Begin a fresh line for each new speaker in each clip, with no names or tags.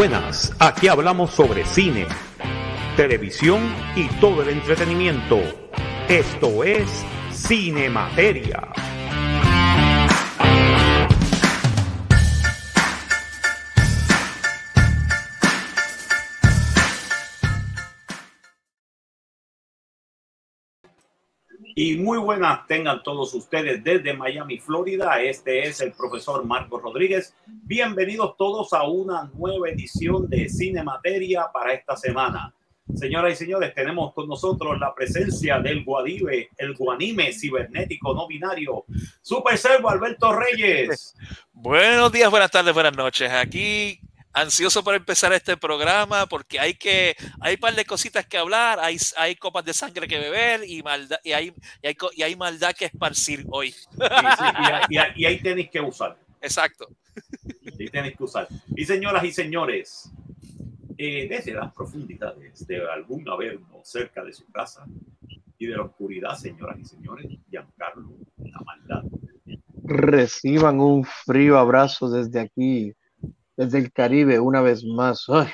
buenas, aquí hablamos sobre cine, televisión y todo el entretenimiento. Esto es Cine Y muy buenas tengan todos ustedes desde Miami, Florida. Este es el profesor Marcos Rodríguez. Bienvenidos todos a una nueva edición de Cine Materia para esta semana. Señoras y señores, tenemos con nosotros la presencia del Guadive, el Guanime cibernético no binario, Super Servo Alberto Reyes.
Buenos días, buenas tardes, buenas noches. Aquí ansioso por empezar este programa porque hay que hay un par de cositas que hablar, hay, hay copas de sangre que beber y maldad y hay, y hay, y hay maldad que esparcir hoy.
y, y, ahí tenéis que usar.
Exacto.
Y tenéis que usar. Y señoras y señores, eh, desde las profundidades de algún averno cerca de su casa y de la oscuridad, señoras y señores, Giancarlo, la maldad.
Reciban un frío abrazo desde aquí, desde el Caribe una vez más. Ay,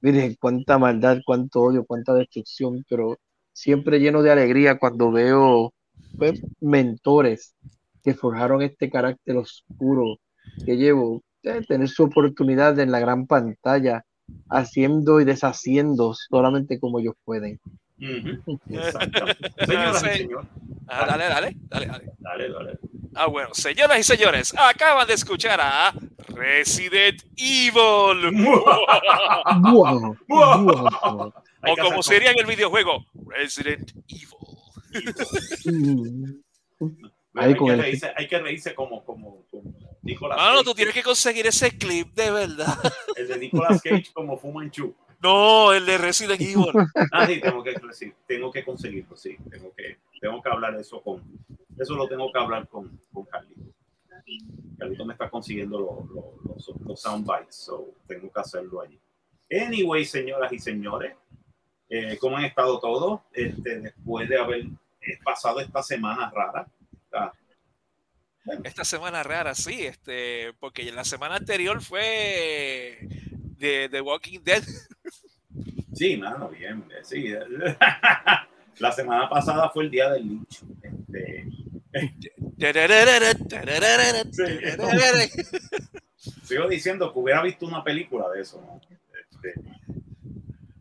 miren cuánta maldad, cuánto odio, cuánta destrucción, pero siempre lleno de alegría cuando veo pues, mentores que forjaron este carácter oscuro que llevo, de tener su oportunidad en la gran pantalla, haciendo y deshaciendo solamente como ellos pueden.
Ah, dale, dale, dale, dale. Dale, dale. Ah, bueno, señoras y señores, acaban de escuchar a Resident Evil. o como sería en el videojuego, Resident Evil.
hay, que reírse, hay, que reírse, como, como, como Nicolas
No, no, tú tienes que conseguir ese clip de verdad.
El de Nicolas Cage como Fumanchu.
No, el de Resident Evil.
Ah, sí, tengo que, tengo que conseguirlo, sí. Tengo que, tengo que hablar eso con. Eso lo tengo que hablar con, con Carlito. Carlito me está consiguiendo los, los, los soundbites, so tengo que hacerlo allí. Anyway, señoras y señores, eh, ¿cómo han estado todos? Este, después de haber pasado esta semana rara. Ah,
esta semana rara, sí, este, porque la semana anterior fue de The Walking Dead.
Sí, mano, bien, sí. La semana pasada fue el día del Lynch. Sigo diciendo que hubiera visto una película de eso, ¿no? Este,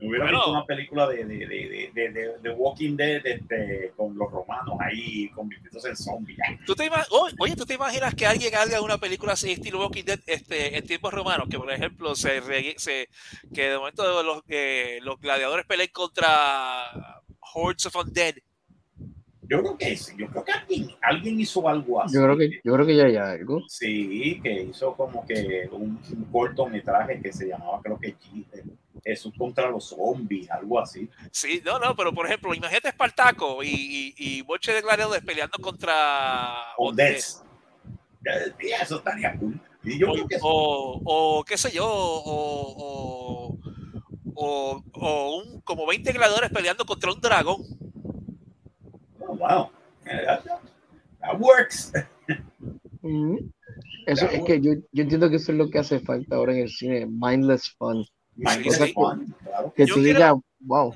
hubiera visto una película de, de, de, de, Walking Dead este, con los romanos ahí convirtiéndose en zombies.
¿Tú te oye, ¿tú te imaginas que alguien haga una película así estilo Walking Dead este, en tiempos romanos? Que por ejemplo se, se que de momento los, eh, los gladiadores peleen contra hordes of undead.
Yo creo que sí, yo creo que alguien, alguien hizo algo así.
Yo creo que, yo creo que ya hay algo.
Sí, que hizo como que un, un cortometraje que se llamaba, creo que Jesús contra los zombies, algo así.
Sí, no, no, pero por ejemplo, imagínate Espartaco y, y, y Boche de Gladiadores peleando contra.
Eso estaría cool. Y yo
o,
creo que
o, o, qué sé yo, o, o, o, un, como 20 gladiadores peleando contra un dragón.
Oh, wow. That, that works.
Mm. Eso that es works. que yo, yo entiendo que eso es lo que hace falta ahora en el cine, mindless fun.
Mindless
Sí,
fun, claro.
Que
Yo
tú
quiero-
wow.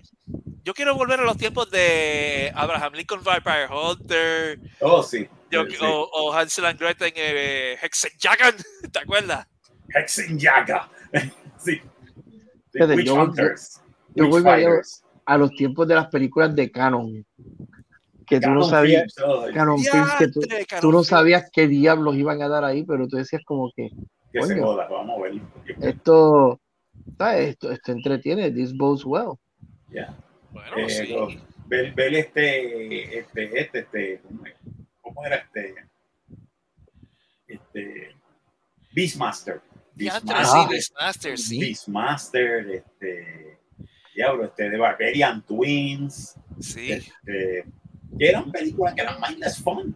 Yo quiero volver a los tiempos de Abraham Lincoln Vampire Hunter
Oh, sí.
yo-
sí.
o, o Hansel and Gretel en eh, Hexenjagan, ¿te acuerdas?
Hexenjaga. sí. Witch
yo-
Hunters.
yo
Witch
voy a-
Fighters.
A los tiempos de las películas de Canon, que tú no sabías,
Films,
Canon Films, que tú,
Diantre, Canon
tú no sabías qué diablos iban a dar ahí, pero tú decías como que
que se joda, vamos a ver.
esto. Esto, esto entretiene, this bodes well.
Ya.
Bueno,
Eh,
sí.
lo- ver, ver este, este, este, este, ¿cómo es? ¿cómo era este? Este, Beastmaster.
Sí, Beastmaster, sí.
Beastmaster, este, diablo, este, de Barbarian Twins,
Sí.
este, que eran películas que eran mindless fun.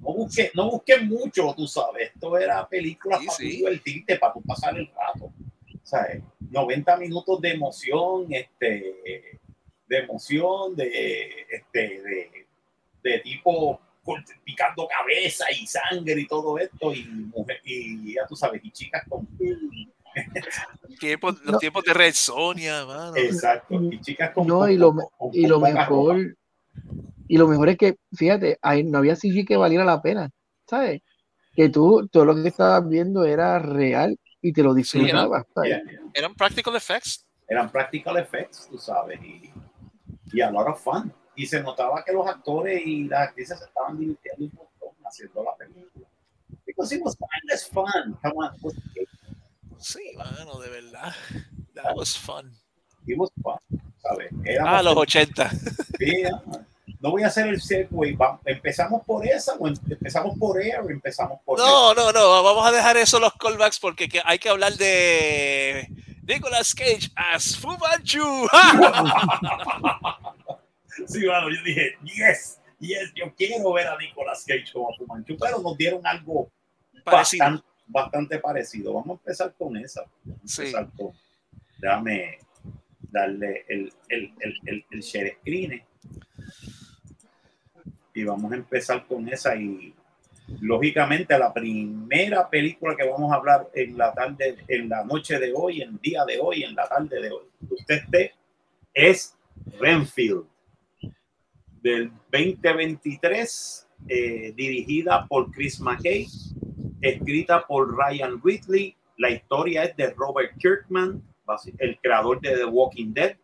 No busqué, no busqué mucho, tú sabes. Esto era película
Sí,
para
sí.
tu divertirte, para tu pasar el rato. ¿Sabes? 90 minutos de emoción, este, de emoción, de, este, de, de tipo picando cabeza y sangre y todo esto, y, mujer, y ya tú sabes, y chicas con
Tiempo- los
No.
tiempos de Red Sonia, mano.
Exacto. Y chicas con
No, y lo,
con- con
y lo mejor, y lo mejor es que, fíjate, ahí no había CG que valiera la pena, ¿sabes? Que tú, todo lo que estabas viendo era real y te lo disfrutabas, ¿sabes?
Yeah, yeah.
Eran practical effects.
Eran practical effects, tú sabes, y, y a lot of fun. Y se notaba que los actores y las actrices estaban divirtiendo un montón haciendo la película. Because it was fun. Come on, it was,
Sí, mano, de verdad. That was fun.
it was fun, ¿sabes? Éramos
Ah, los 80.
Sí, ah, no voy a hacer el segue. ¿Empezamos por esa o em- empezamos por Air o empezamos por
No, no, no. Vamos a dejar eso los callbacks porque que- hay que hablar de Nicolas Cage as Fu Manchu.
Sí, bueno, yo dije, yes, yes, yo quiero ver a Nicolas Cage como Fu Manchu, pero nos dieron algo
Parecido.
Bastante, bastante parecido. Vamos a empezar con esa.
Sí.
empezar con- déjame darle el, el, el, el, el share screen. Y vamos a empezar con esa y lógicamente la primera película que vamos a hablar en la tarde, en la noche de hoy, en el día de hoy, en la tarde de hoy, usted esté, es Renfield del 2023, eh, dirigida por Chris McKay, escrita por Ryan Ridley. La historia es de Robert Kirkman, el creador de The Walking Dead.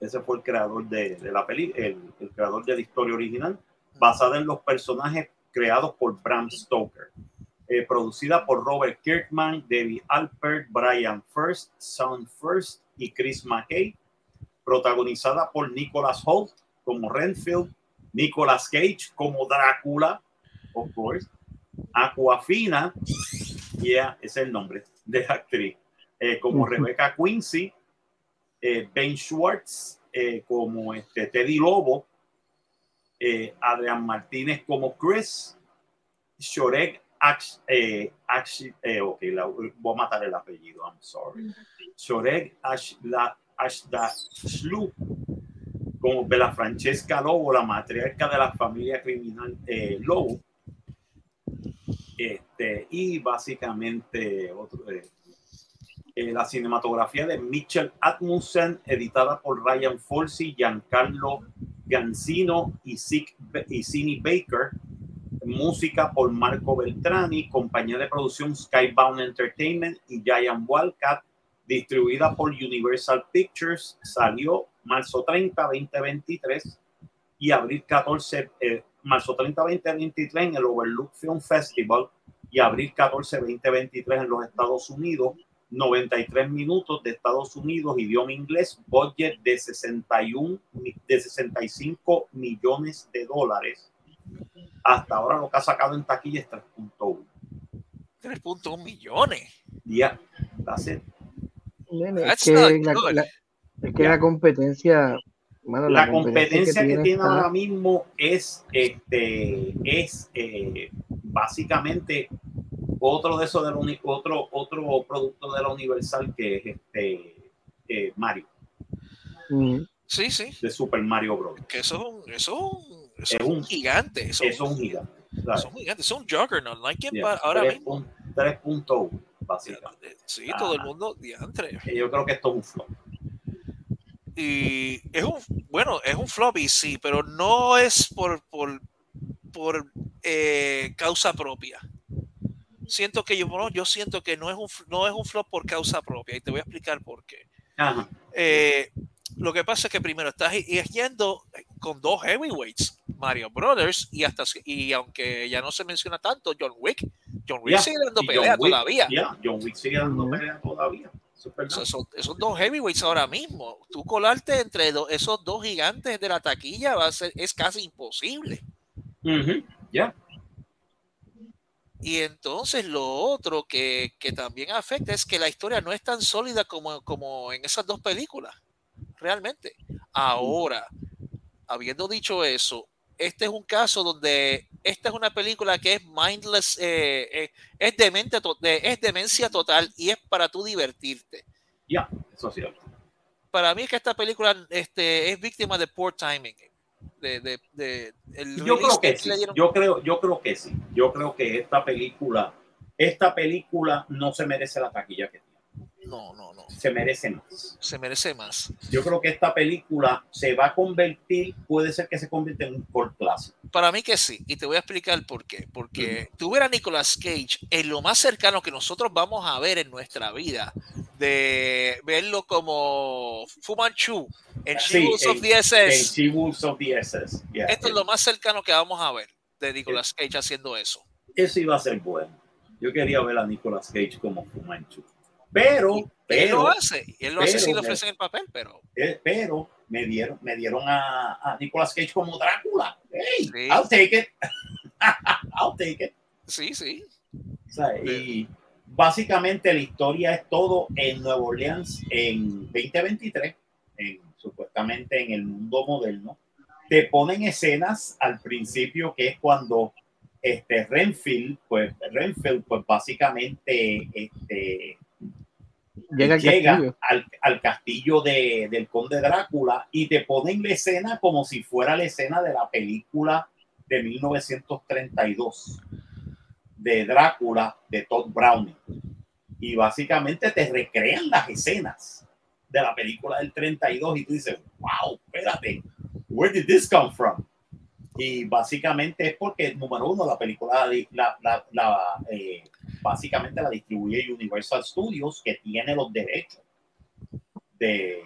Ese fue el creador de, la peli, el, creador de la historia original, basada en los personajes creados por Bram Stoker. Eh, producida por Robert Kirkman, David Alpert, Brian First, Sean First y Chris McKay. Protagonizada por Nicholas Holt como Renfield, Nicolas Cage como Drácula, of course, Aquafina, yeah, ese es el nombre de la actriz, eh, como. Rebecca Quincy, eh, Ben Schwartz eh, como este, Teddy Lobo, eh, Adrián Martínez como Chris, Shorek Ax, eh, Ax- eh, ok, la- voy a matar el apellido, I'm sorry. Shorek Ashla, Ashda Shlu como Bella Francesca Lobo, la matriarca de la familia criminal eh, Lobo. Este, y básicamente eh, eh, la cinematografía de Mitchell Atmussen, editada por Ryan Folsey, Giancarlo Gansino y, y Cindy Baker. Música por Marco Beltrani, compañía de producción Skybound Entertainment y Giant Wildcat, distribuida por Universal Pictures, salió marzo 30, 2023 y abril 14, eh, marzo 30, 2023 en el Overlook Film Festival y abril 14, 2023 en los Estados Unidos. 93 minutos de Estados Unidos, idioma inglés, budget de 61, mi- de 65 millones de dólares. Hasta ahora lo que ha sacado en taquilla es 3.1.
3.1 millones.
Ya, that's it.
Nene, es que, la,
good.
la- es que la competencia, mano,
La competencia que
tiene
tiene
está-
ahora mismo es, este, es eh, básicamente otro de esos de la uni- otro, otro producto de la Universal que es este eh, Mario,
Mm,
Sí, sí.
de Super Mario Bros.
Que eso es un, eso eso
Es
gigante. Eso,
es un gigante.
es un gigante. Eso es un juggernaut. No hay quien
Yeah,
pa- ahora
tres
mismo.
pun- 3.1, básicamente.
Sí, todo el mundo diantre.
Yo creo que esto es un flop.
Y es un, bueno, es un flop y sí, pero no es por, por, por eh, causa propia. Siento que yo, bueno, yo siento que no es, un, no es un flop por causa propia y te voy a explicar por qué.
Ajá.
Eh, lo que pasa es que primero estás y- y yendo con dos heavyweights, Mario Brothers, y hasta y aunque ya no se menciona tanto, John Wick, John Wick
Yeah,
sigue dando pelea
Wick,
todavía.
yeah, John Wick sigue dando pelea todavía.
Esos dos heavyweights ahora mismo, tú colarte entre do- esos dos gigantes de la taquilla va a ser, es casi imposible.
Ujú, Ya.
Y entonces lo otro que, que también afecta es que la historia no es tan sólida como, como en esas dos películas, realmente. Ahora, habiendo dicho eso, este es un caso donde esta es una película que es mindless, eh, eh, es, demente to- es demencia total y es para tú divertirte.
Ya, eso es cierto.
Para mí es que esta película este, es víctima de poor timing. De, de, de- el
Yo creo que sí.
le dieron-
Yo creo, yo creo que sí. Yo creo que esta película esta película no se merece la taquilla que tiene.
No, no, no.
Se merece más.
Se merece más.
Yo creo que esta película se va a convertir, puede ser que se convierta en un cult clásico.
Para mí que sí, y te voy a explicar por qué. Porque tú ver a Nicolas Cage en lo más cercano que nosotros vamos a ver en nuestra vida, de verlo como Fu Manchu en
Sí,
She-Wolves of the SS.
En of the SS. yeah.
Esto es lo más cercano que vamos a ver de Nicolas Cage haciendo eso.
Eso iba a ser bueno. Yo quería ver a Nicolas Cage como Fu Manchu. Pero,
él
pero,
lo hace, él lo hace si le ofrecen el papel, pero
eh, pero me dieron, me dieron a, a Nicolas Cage como Drácula. Hey,
Sí.
I'll take it. I'll take it.
sí, sí.
O sea, y básicamente la historia es todo en Nueva Orleans en 2023, en, supuestamente en el mundo moderno. Te ponen escenas al principio que es cuando este Renfield, pues Renfield, pues básicamente este,
Llega al
llega
castillo.
al, al castillo de, del conde Drácula y te ponen la escena como si fuera la escena de la película de 1932 de Drácula de Todd Browning. Y básicamente te recrean las escenas de la película del 32 y tú dices, wow, espérate, where did this come from? Y básicamente es porque, número uno, la película, la, la, la, eh, básicamente la distribuye Universal Studios, que tiene los derechos de,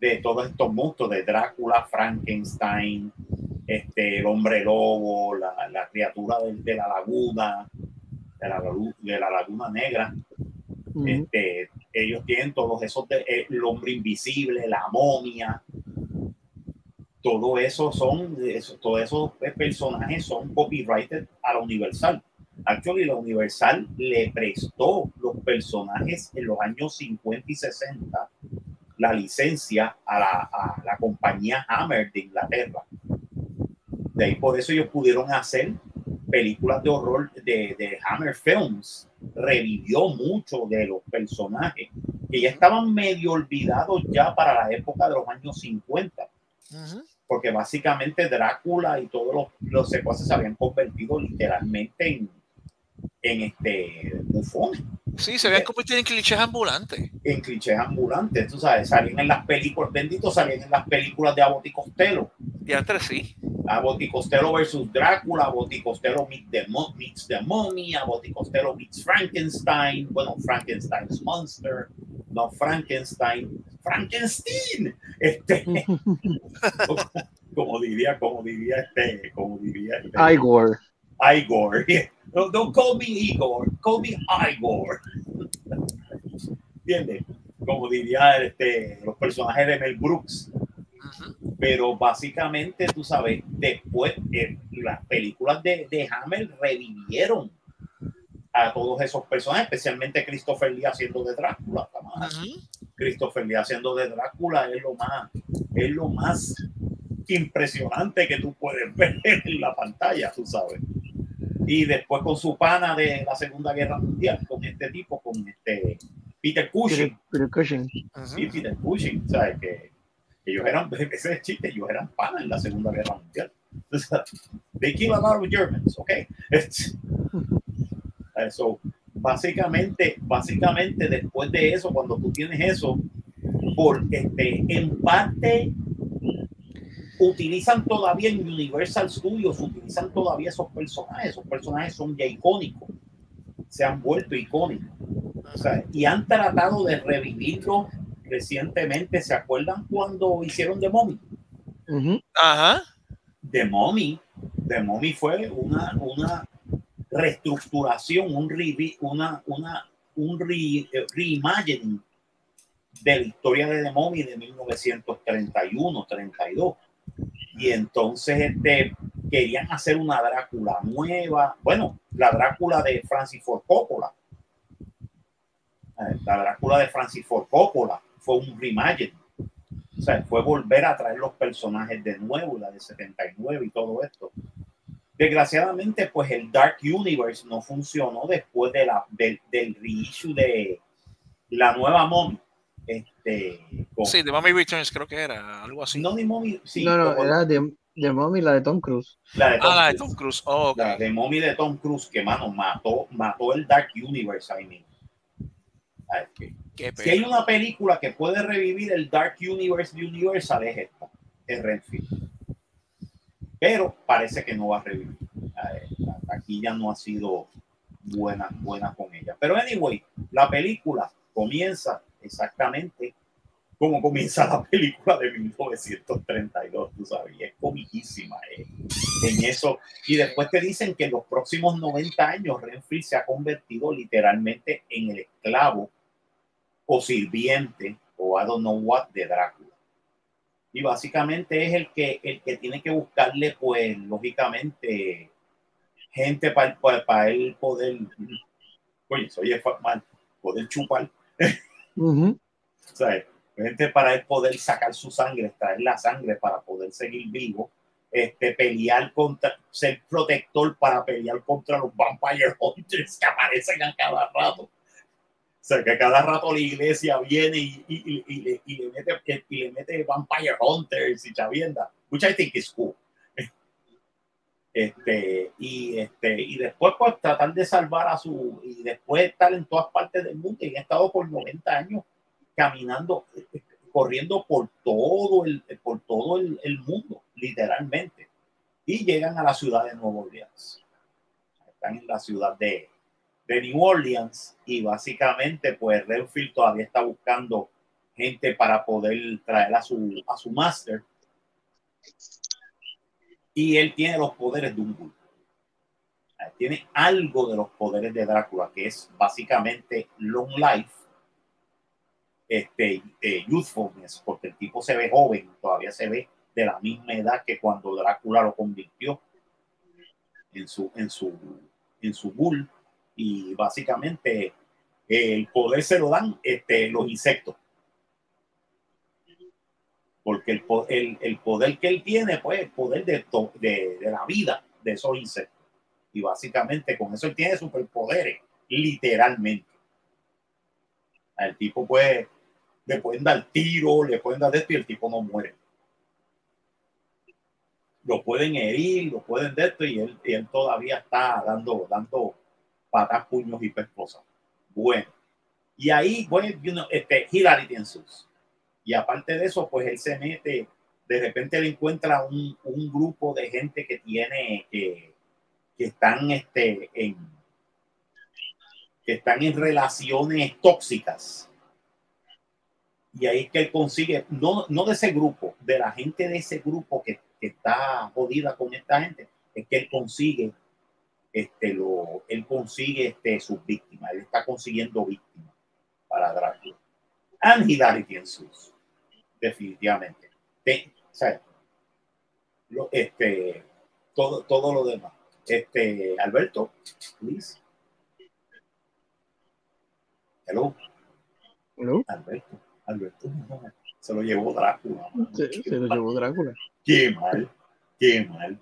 de todos estos monstruos, de Drácula, Frankenstein, este, el hombre lobo, la, la criatura de, de la laguna, de la, lagu- de la laguna negra. Este, ellos tienen todos esos, de- eh, el hombre invisible, la momia, todo eso son, eso, todos esos personajes son copyrighted a la Universal. Actually, la Universal le prestó los personajes en los años 50 y 60 la licencia a la, a la compañía Hammer de Inglaterra. De ahí por eso ellos pudieron hacer películas de horror de, de Hammer Films. Revivió mucho de los personajes que ya estaban medio olvidados ya para la época de los años 50
Ujú.
porque básicamente Drácula y todos los, los secuaces se habían convertido literalmente en, en este bufones,
Sí, se habían convertido en clichés ambulantes.
en clichés ambulantes, tú sabes, salían en las películas, benditos salían en las películas de Abbott y Costello,
Y antes sí.
Abbott y Costello versus Drácula, Abbott y Costello meet the, mo- meets the Mummy, Abbott y Costello meets Frankenstein, bueno, Frankenstein's Monster, no Frankenstein, Frankenstein, este, como, como diría, como diría este, como diría este,
Igor.
Igor. No, don't call me Igor, call me Igor. ¿Entiendes? Como diría este, los personajes de Mel Brooks. Pero básicamente, tú sabes, después eh, las películas de, de Hammer revivieron a todos esos personajes, especialmente Christopher Lee haciendo de Drácula.
Ujú.
Christopher Lee haciendo de Drácula es lo más, es lo más impresionante que tú puedes ver en la pantalla, tú sabes. Y después con su pana de la Segunda Guerra Mundial, con este tipo, con este Peter Cushing,
Peter, Peter Cushing.
sí, Peter Cushing, ¿sabes? Que ellos eran, ese es el chiste, ellos eran panas en la Segunda Guerra Mundial. O sea, They kill a lot of Germans, ok. Eso, básicamente, básicamente después de eso, cuando tú tienes eso, por este, en parte utilizan todavía en Universal Studios, utilizan todavía esos personajes, esos personajes son ya icónicos, se han vuelto icónicos. O sea, y han tratado de revivirlo recientemente. ¿Se acuerdan cuando hicieron The Mommy?
Ujú.
Ajá.
The Mommy, The Mommy fue una, una reestructuración, un, re, una, una, un re, reimagining de la historia de The Mommy de 1931-32. Y entonces este, querían hacer una Drácula nueva, bueno, la Drácula de Francis Ford Coppola. Eh, La Drácula de Francis Ford Coppola fue un reimagining. O sea, fue volver a traer los personajes de nuevo, la de 79 y todo esto. Desgraciadamente, pues el Dark Universe no funcionó después de la, del, del reissue de la nueva Mommy. Este, con-
Sí, The Mommy Returns creo que era, algo así.
no, ni Mommy, sí,
no, no,
como-
era de, de Mommy, la de Tom Cruise.
La de Tom
Ah, la de
Cruise.
Tom Cruise. Oh.
La de Mommy de Tom Cruise, que mano, mató, mató el Dark Universe que-
Qué
Si hay una película que puede revivir el Dark Universe de Universal es esta, es Renfield. Pero parece que no va a revivir. La taquilla no ha sido buena, buena con ella. Pero anyway, la película comienza exactamente como comienza la película de 1932, tú sabes, y es comiquísima eh, en eso. Y después te dicen que en los próximos 90 años Renfield se ha convertido literalmente en el esclavo o sirviente o I don't know what de Drácula. Y básicamente es el que, el que tiene que buscarle, pues, lógicamente, gente para, para, para él poder, oye, soy mal, poder chupar,
Ujú.
¿sabes? Gente para él poder sacar su sangre, extraer la sangre para poder seguir vivo, este, pelear contra, ser protector para pelear contra los Vampire Hunters que aparecen a cada rato. O sea, que a cada rato la iglesia viene y, y, y, y le, le, mete, y le mete Vampire Hunters y chavienda, which I think is cool. Este, y, este, y después pues tratar de salvar a su, y después estar en todas partes del mundo y han estado por 90 años caminando, corriendo por todo el, por todo el, el mundo, literalmente. Y llegan a la ciudad de Nueva Orleans. Están en la ciudad de, de New Orleans y básicamente pues Renfield todavía está buscando gente para poder traer a su, a su máster y él tiene los poderes de un ghoul. Tiene algo de los poderes de Drácula, que es básicamente long life, este, eh, youthfulness, porque el tipo se ve joven, todavía se ve de la misma edad que cuando Drácula lo convirtió en su, en su, en su ghoul. Y básicamente eh, el poder se lo dan este, los insectos porque el, el, el, poder que él tiene, pues, el poder de, de, de, la vida de esos insectos. Y básicamente con eso él tiene superpoderes, literalmente. El tipo puede, le pueden dar tiro, le pueden dar esto y el tipo no muere. Lo pueden herir, lo pueden de esto y él, y él todavía está dando, dando patas, puños y pescosas. Bueno. Y ahí, bueno, you know, este, Hilarity ensues. Y aparte de eso, pues él se mete, de repente le encuentra un, un grupo de gente que tiene, que, que están este, en, que están en relaciones tóxicas. Y ahí es que él consigue, no, no de ese grupo, de la gente de ese grupo que, que está jodida con esta gente, es que él consigue, este, lo, él consigue este, sus víctimas, él está consiguiendo víctimas para Drácula. And ensues definitivamente. Te, lo, este, todo, todo lo demás. Este, Alberto, please. Hello.
Hello.
Alberto, Alberto, se lo llevó Drácula.
Sí, se lo llevó Drácula.
Qué mal, qué mal.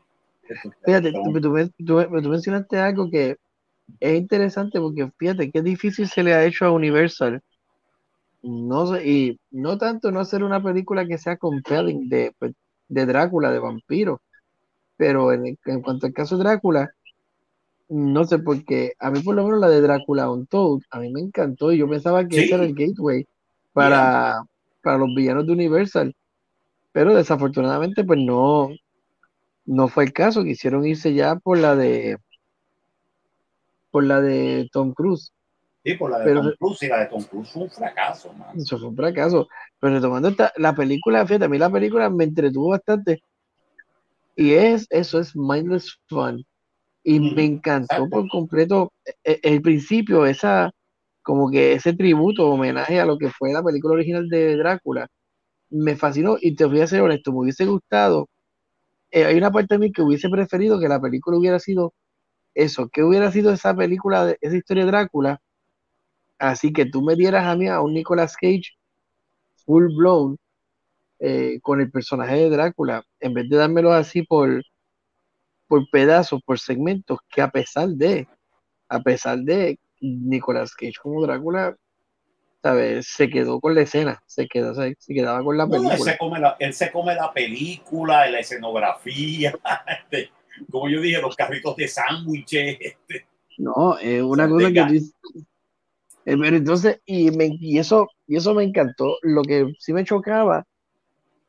Fíjate, tú, tú, tú, tú mencionaste algo que es interesante porque fíjate qué difícil se le ha hecho a Universal no sé, y no tanto no hacer una película que sea compelling de, de Drácula, de vampiro, pero en, en, cuanto al caso de Drácula, no sé, porque a mí por lo menos la de Drácula Untold, a mí me encantó y yo pensaba que
Sí.
ese era el gateway para, para los villanos de Universal, pero desafortunadamente pues no, no fue el caso, quisieron irse ya por la de por la de Tom Cruise.
Sí, por la de
Pero-
Tom Cruise y la de Tom Cruise fue un fracaso, man.
Eso fue un fracaso. Pero retomando esta, la película, fíjate, a mí la película me entretuvo bastante. Y es, eso es mindless fun. Y me encantó
exacto.
por completo e- el, principio, esa, como que ese tributo, homenaje a lo que fue la película original de Drácula. Me fascinó y te voy a ser honesto, me hubiese gustado. eh, hay una parte de mí que hubiese preferido que la película hubiera sido eso, que hubiera sido esa película, de, esa historia de Drácula. Así que tú me dieras a mí a un Nicolas Cage full blown eh, con el personaje de Drácula, en vez de dármelo así por, por pedazos, por segmentos, que a pesar de, a pesar de Nicolas Cage como Drácula, ¿sabes? Se quedó con la escena, se, quedó, se, se quedaba con la
No, él,
película.
se come la, él se come la película, la escenografía, este, como yo dije, los carritos de sándwiches. Este.
No, es una
sea,
cosa que tú entonces, y, me, y, eso, y eso me encantó. Lo que sí me chocaba,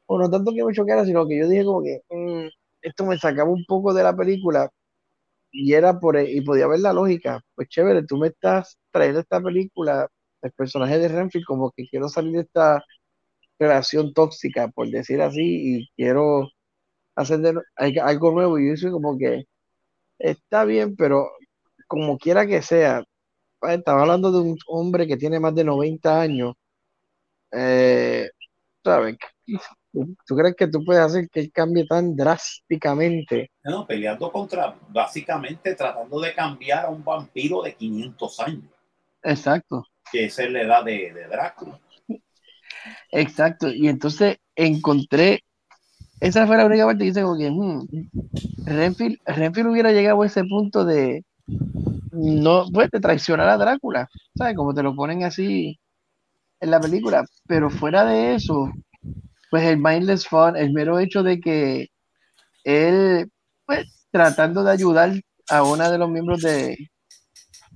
o no tanto que me chocara, sino que yo dije como que mm, esto me sacaba un poco de la película y era por, y podía ver la lógica. Pues chévere, tú me estás trayendo esta película, el personaje de Renfield, como que quiero salir de esta relación tóxica, por decir así, y quiero hacer algo nuevo. Y yo soy como que está bien, pero como quiera que sea, estaba hablando de un hombre que tiene más de 90 años. Eh, ¿sabes? ¿Tú, tú crees que tú puedes hacer que él cambie tan drásticamente?
No, peleando contra, básicamente tratando de cambiar a un vampiro de 500 años,
Exacto,
que esa es la edad de, de Drácula.
exacto. Y entonces encontré, esa fue la única parte que dice como que hmm, Renfield, Renfield hubiera llegado a ese punto de no, pues, traicionar a Drácula, ¿sabes? Como te lo ponen así en la película. Pero fuera de eso, pues el mindless fun, el mero hecho de que él, pues, tratando de ayudar a una de los miembros de,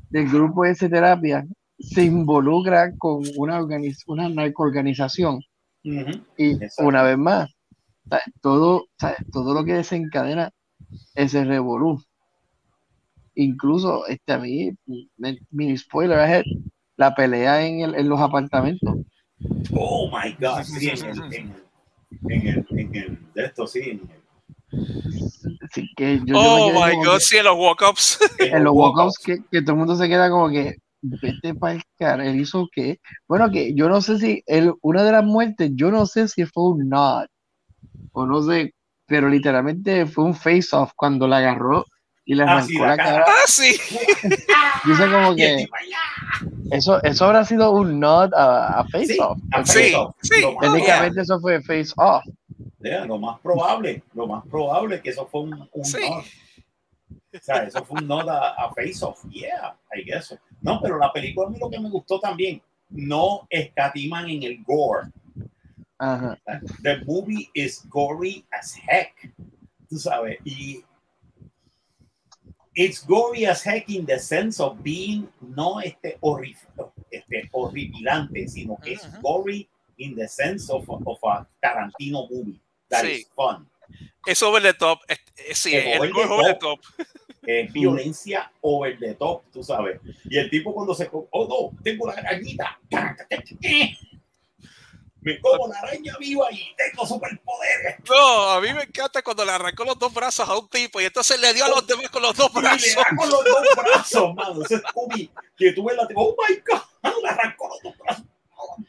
del grupo de terapia, se involucra con una, organiz- una narcoorganización. Y
Exacto.
una vez más, ¿sabes? todo, ¿sabes? todo lo que desencadena ese revolú. Incluso este, a mí, me- mini spoiler ahead, la pelea en, el- en los apartamentos.
Oh my God, sí, en el, en el, en el, en el- de esto sí, en,
Así que yo, yo me
Oh my God,
que-
sí, en los walk-ups.
en los walkouts que, que todo el mundo se queda como que vete para el cara, él hizo que, bueno que yo no sé si él, una de las muertes, yo no sé si fue un nod o no sé, pero literalmente fue un face off cuando la agarró y le
Ah,
arrancó
sí,
la
la cara.
cara.
Ah, sí.
Dice como que eso, eso habrá sido un nod a, a face
Sí,
off.
a
porque
Sí,
Face Off.
sí.
Técnicamente eso fue face off.
Yeah, lo más probable, lo más probable es que eso fue un, un
Sí.
nod. O sea, eso fue un nod a, a Face Off. Yeah, I guess so. No, pero la película a mí lo que me gustó también, no escatiman en el gore.
Ajá.
The movie is gory as heck. Tú sabes, y it's gory as heck in the sense of being no este, horri este horripilante, sino que es
Ujú.
gory in the sense of, of a Tarantino movie. That
Sí.
is fun.
Es over the top. Es- es- sí,
Es
el
over the
es over the
top.
top.
Es violencia over the top, tú sabes. Y el tipo cuando se... Oh, no, tengo la arañita. Me como la araña viva y tengo superpoderes.
No, a mí me encanta cuando le arrancó los dos brazos a un tipo y entonces le dio a los demás con los dos
Y le
brazos.
con los dos brazos, mano. Ese Scooby que tú ves la oh my god, le arrancó los dos brazos.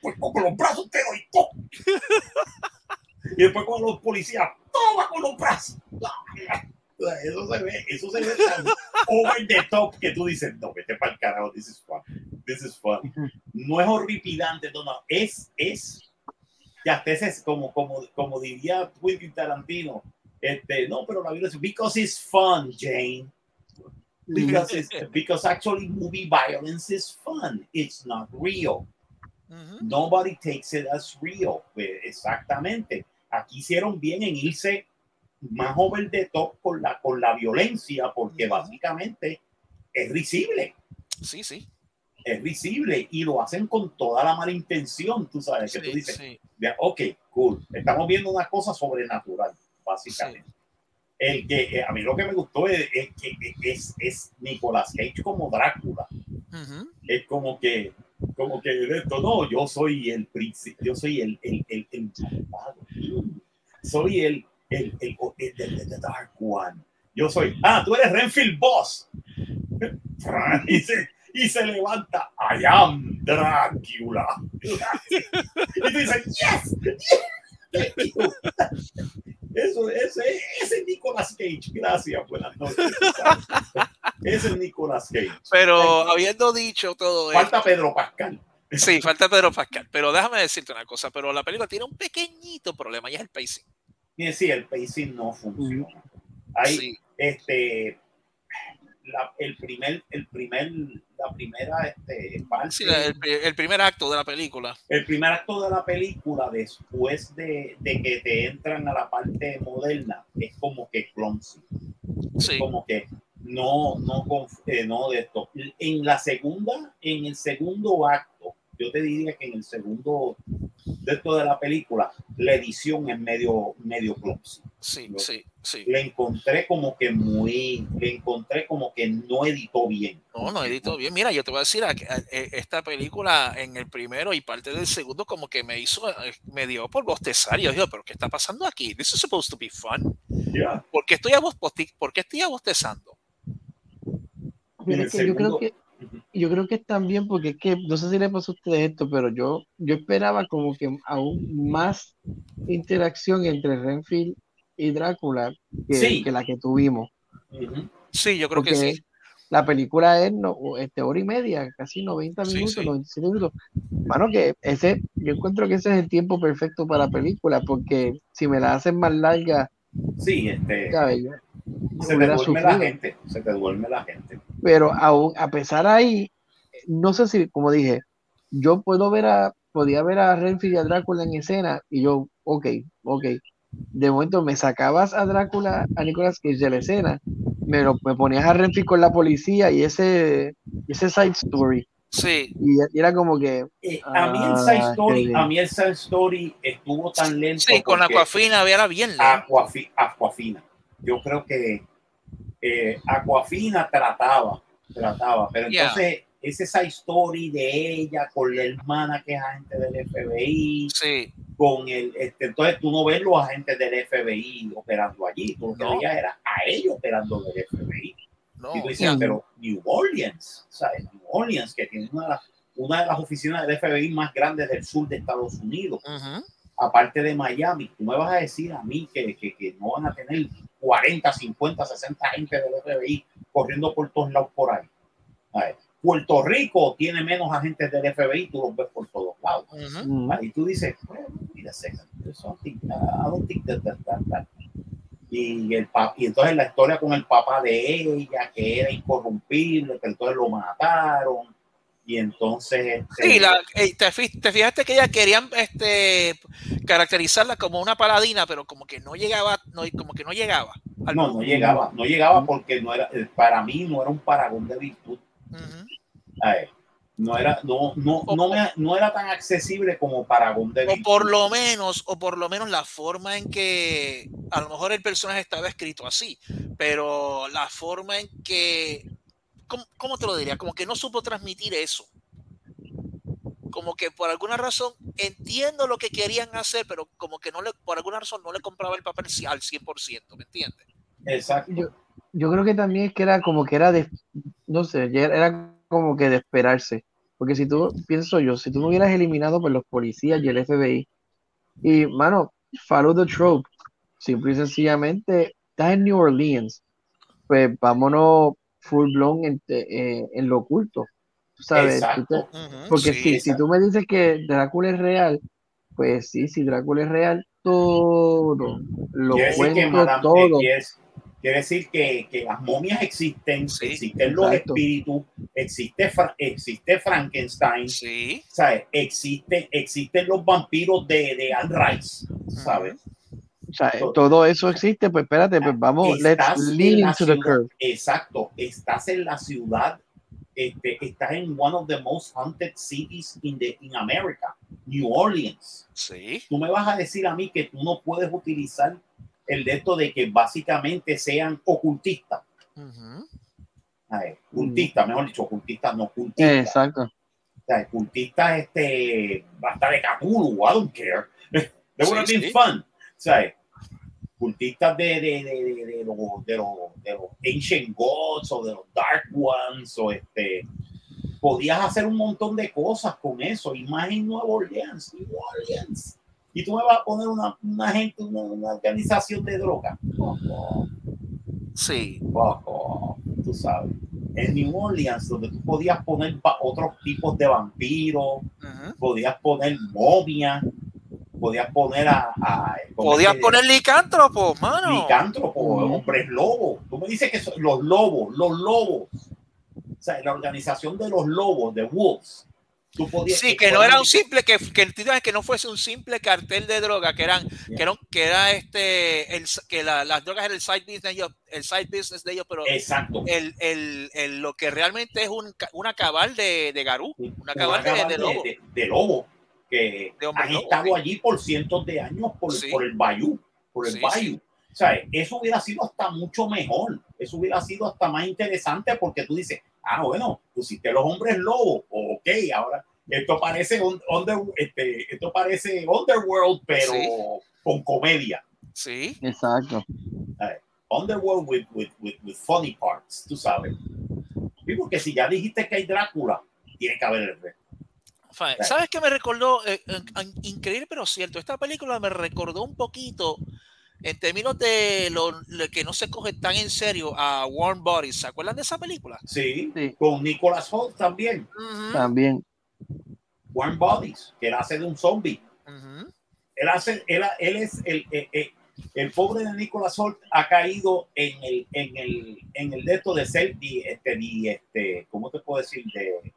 Pues con los brazos te doy todo. Y después con los policías, toma con los brazos. Eso se ve, eso se ve tan over the top que tú dices, no, vete para el carajo, this is fun, this is fun. No es horripilante, no, no, es, es, que hasta ese es como, como, como diría Quentin Tarantino, este, no, pero la violencia, because it's fun, Jane. Because, it's, because actually movie violence is fun. It's not real. Nobody takes it as real. Pues, exactamente. Aquí hicieron bien en irse más over the top con la, con la violencia, porque básicamente es risible.
Sí, sí.
Es risible y lo hacen con toda la mala intención, tú sabes, que tú
Sí,
dices,
sí.
ok, cool, estamos viendo una cosa sobrenatural, básicamente. El que eh, a mí lo que me gustó es, es que es, es Nicolas Cage como Drácula.
Ujú.
Es como que, como que esto, no, yo soy el príncipe, yo soy el, el, el, el soy el, el, el, el, el- el- el Dark One. Yo soy, ah, tú eres Renfield Boss. Y se, y se levanta, I am Drácula. Y tú dices, yes, yes. Eso, ese, ese es Nicolas Cage. Gracias, buenas noches. Ese es Nicolas Cage.
Pero habiendo dicho todo esto,
Falta Pedro Pascal.
sí, falta Pedro Pascal. Pero déjame decirte una cosa, pero la película tiene un pequeñito problema y es el pacing.
Sí, el pacing no funciona. Hay,
Sí.
este, la, el primer, el primer, la primera este, parte,
Sí, el, el primer acto de la película.
el primer acto de la película después de, de que te entran a la parte moderna es como que clumsy,
Sí.
como que no, no, eh, no de esto. En la segunda, en el segundo acto, yo te diría que en el segundo de esto de la película, la edición es medio, medio clumsy.
Sí, sí, sí.
Le encontré como que muy, le encontré como que no editó bien.
No, no editó bien. Mira, yo te voy a decir, a- a- eh, esta película en el primero y parte del segundo como que me hizo, eh, me dio por bostezar. Y yo digo, pero ¿qué está pasando aquí? This is supposed to be fun.
Ya.
¿Por qué estoy, posti- ¿por qué estoy
es
el
que yo creo que yo creo que es también porque es que no sé si le pasó a ustedes esto, pero yo yo esperaba como que aún más interacción entre Renfield y Drácula que,
Sí.
que la que tuvimos.
Sí, yo creo que
porque
sí.
la película es no, este, hora y media, casi 90
Sí,
minutos,
sí.
97 minutos. Mano, que ese, yo encuentro que ese es el tiempo perfecto para película, porque si me la hacen más larga,
Sí, este, se te duerme la gente, se te duerme la gente.
pero aún a pesar ahí, no sé si, como dije, yo puedo ver a, podía ver a Renfield y a Drácula en escena y yo, ok, ok. De momento me sacabas a Drácula, a Nicolas Cage de la escena, me, lo, me ponías a Renfield con la policía y ese, ese side story.
Sí,
Y, y era como que,
Eh, a mí el
Ah,
side
qué
story, a mí el side story estuvo tan lento.
sí, con Aquafina era bien lento.
Aquafi- Aquafina. Yo creo que eh, Aquafina trataba, trataba, pero
Yeah.
entonces ese side story de ella con la hermana que es agente del FBI,
Sí,
con el, este, entonces tú no ves los agentes del FBI operando allí, tú lo que
No.
veías era a ellos operando del FBI.
no.
Y tú decías,
Mm.
pero New Orleans, ¿sabes? New Orleans, que tiene una de, las, una de las oficinas del FBI más grandes del sur de Estados Unidos, aparte de Miami, tú me vas a decir a mí que, que, que no van a tener 40, 50, 60 agentes del FBI corriendo por todos lados por ahí. ¿sabes? Puerto Rico tiene menos agentes del FBI, tú los ves por todos lados.
Ujú.
mm,
Y tú dices, bueno, mira, uh. Y, el pa- y entonces la historia con el papá de ella, que era incorrompible, que entonces lo mataron. Y entonces. este,
Sí, la, eh, te, fi- te fijaste que ella querían este, caracterizarla como una paladina, pero como que no llegaba, no, como que no llegaba.
no, no llegaba, no llegaba porque no era, eh, para mí no era un paragón de virtud. No era, no, no, no, me- no era tan accesible como paragón de
O por lo menos, o por lo menos la forma en que a lo mejor el personaje estaba escrito así, pero la forma en que, ¿cómo, cómo te lo diría? Como que no supo transmitir eso. Como que por alguna razón entiendo lo que querían hacer, pero como que no le, por alguna razón no le compraba el papel al 100%, ¿me entiendes?
Exacto.
Yo- yo creo que también es que era como que era de, no sé, era como que de esperarse. Porque si tú, pienso yo, si tú no hubieras eliminado por los policías y el FBI, y mano, follow the trope, simple y sencillamente, estás en New Orleans, pues vámonos full blown en, eh, en lo oculto, ¿sabes? Te- porque
sí,
si, si tú me dices que Drácula es real, pues sí, si Drácula es real, todo, lo cuento todo.
Quiere decir que, que las momias existen,
Sí,
existen los
exacto.
espíritus, existe, Fra- existe Frankenstein,
sí,
¿sabes? Existe, existen los vampiros de, de Anne Rice, ¿sabes?
O sea, todo eso existe, pues espérate, pues vamos, let's lean into the
ciudad-
curve.
Exacto, estás en la ciudad, este, estás en one of the most haunted cities in, the, in America, New Orleans.
sí.
Tú me vas a decir a mí que tú no puedes utilizar el de esto de que básicamente sean ocultistas.
Ujú.
¿sabes? Cultistas, mejor dicho, ocultistas, no cultistas.
Exacto.
¿sabes? Cultistas, este, hasta de Cthulhu, I don't care. They would have
Sí,
been
sí.
fun. ¿sabes? Cultistas de, de, de, de, los, de, los, de los Ancient Gods o de los Dark Ones o este. Podías hacer un montón de cosas con eso, y más en Nueva Orleans, New Orleans. Y tú me vas a poner una, una gente, una, una organización de droga.
Sí,
tú sabes. En New Orleans, donde tú podías poner otros tipos de vampiros, podías poner momias, podías poner a. a
Podías poner licántropo, mano.
licántropo,
Ujú.
hombres lobos. Tú me dices que son los lobos, los lobos, o sea, la organización de los lobos, de Wolves, tú podías...
Sí, que no era un simple, que, que que no fuese un simple cartel de droga, que eran,
Yeah.
que, eran, que era este, el, que la- las drogas eran el side business de ellos, el side business de ellos, pero
Exacto.
el, el, el- lo que realmente es un, una cabal de, de Garú, una cabal de,
cabal
de lobo.
de, de lobo, que
De
han estado
sí.
allí por cientos de años por,
Sí.
por el bayou, por el
Sí,
bayou. O sea, eso hubiera sido hasta mucho mejor, eso hubiera sido hasta más interesante porque tú dices, ah, bueno, pusiste los hombres lobos, ok, ahora esto parece un- under, este, esto parece Underworld, pero
Sí.
con comedia.
Sí,
Exacto.
Underworld with, with, with, with funny parts, tú sabes. Sí, porque si ya dijiste que hay Drácula, tiene que haber el resto.
¿Sabes qué me recordó? Eh, eh, in- increíble, pero cierto. Esta película me recordó un poquito en términos de lo, lo que no se coge tan en serio a Warm Bodies. ¿Se acuerdan de esa película?
Sí,
Sí.
con Nicholas Holt también.
También.
Warm Bodies, que él hace de un zombie. Él, hace, él, él es el, el, el- el pobre de Nicholas Holt ha caído en el, en el, en el de esto de ser, di- este, este, ¿cómo te puedo decir? De,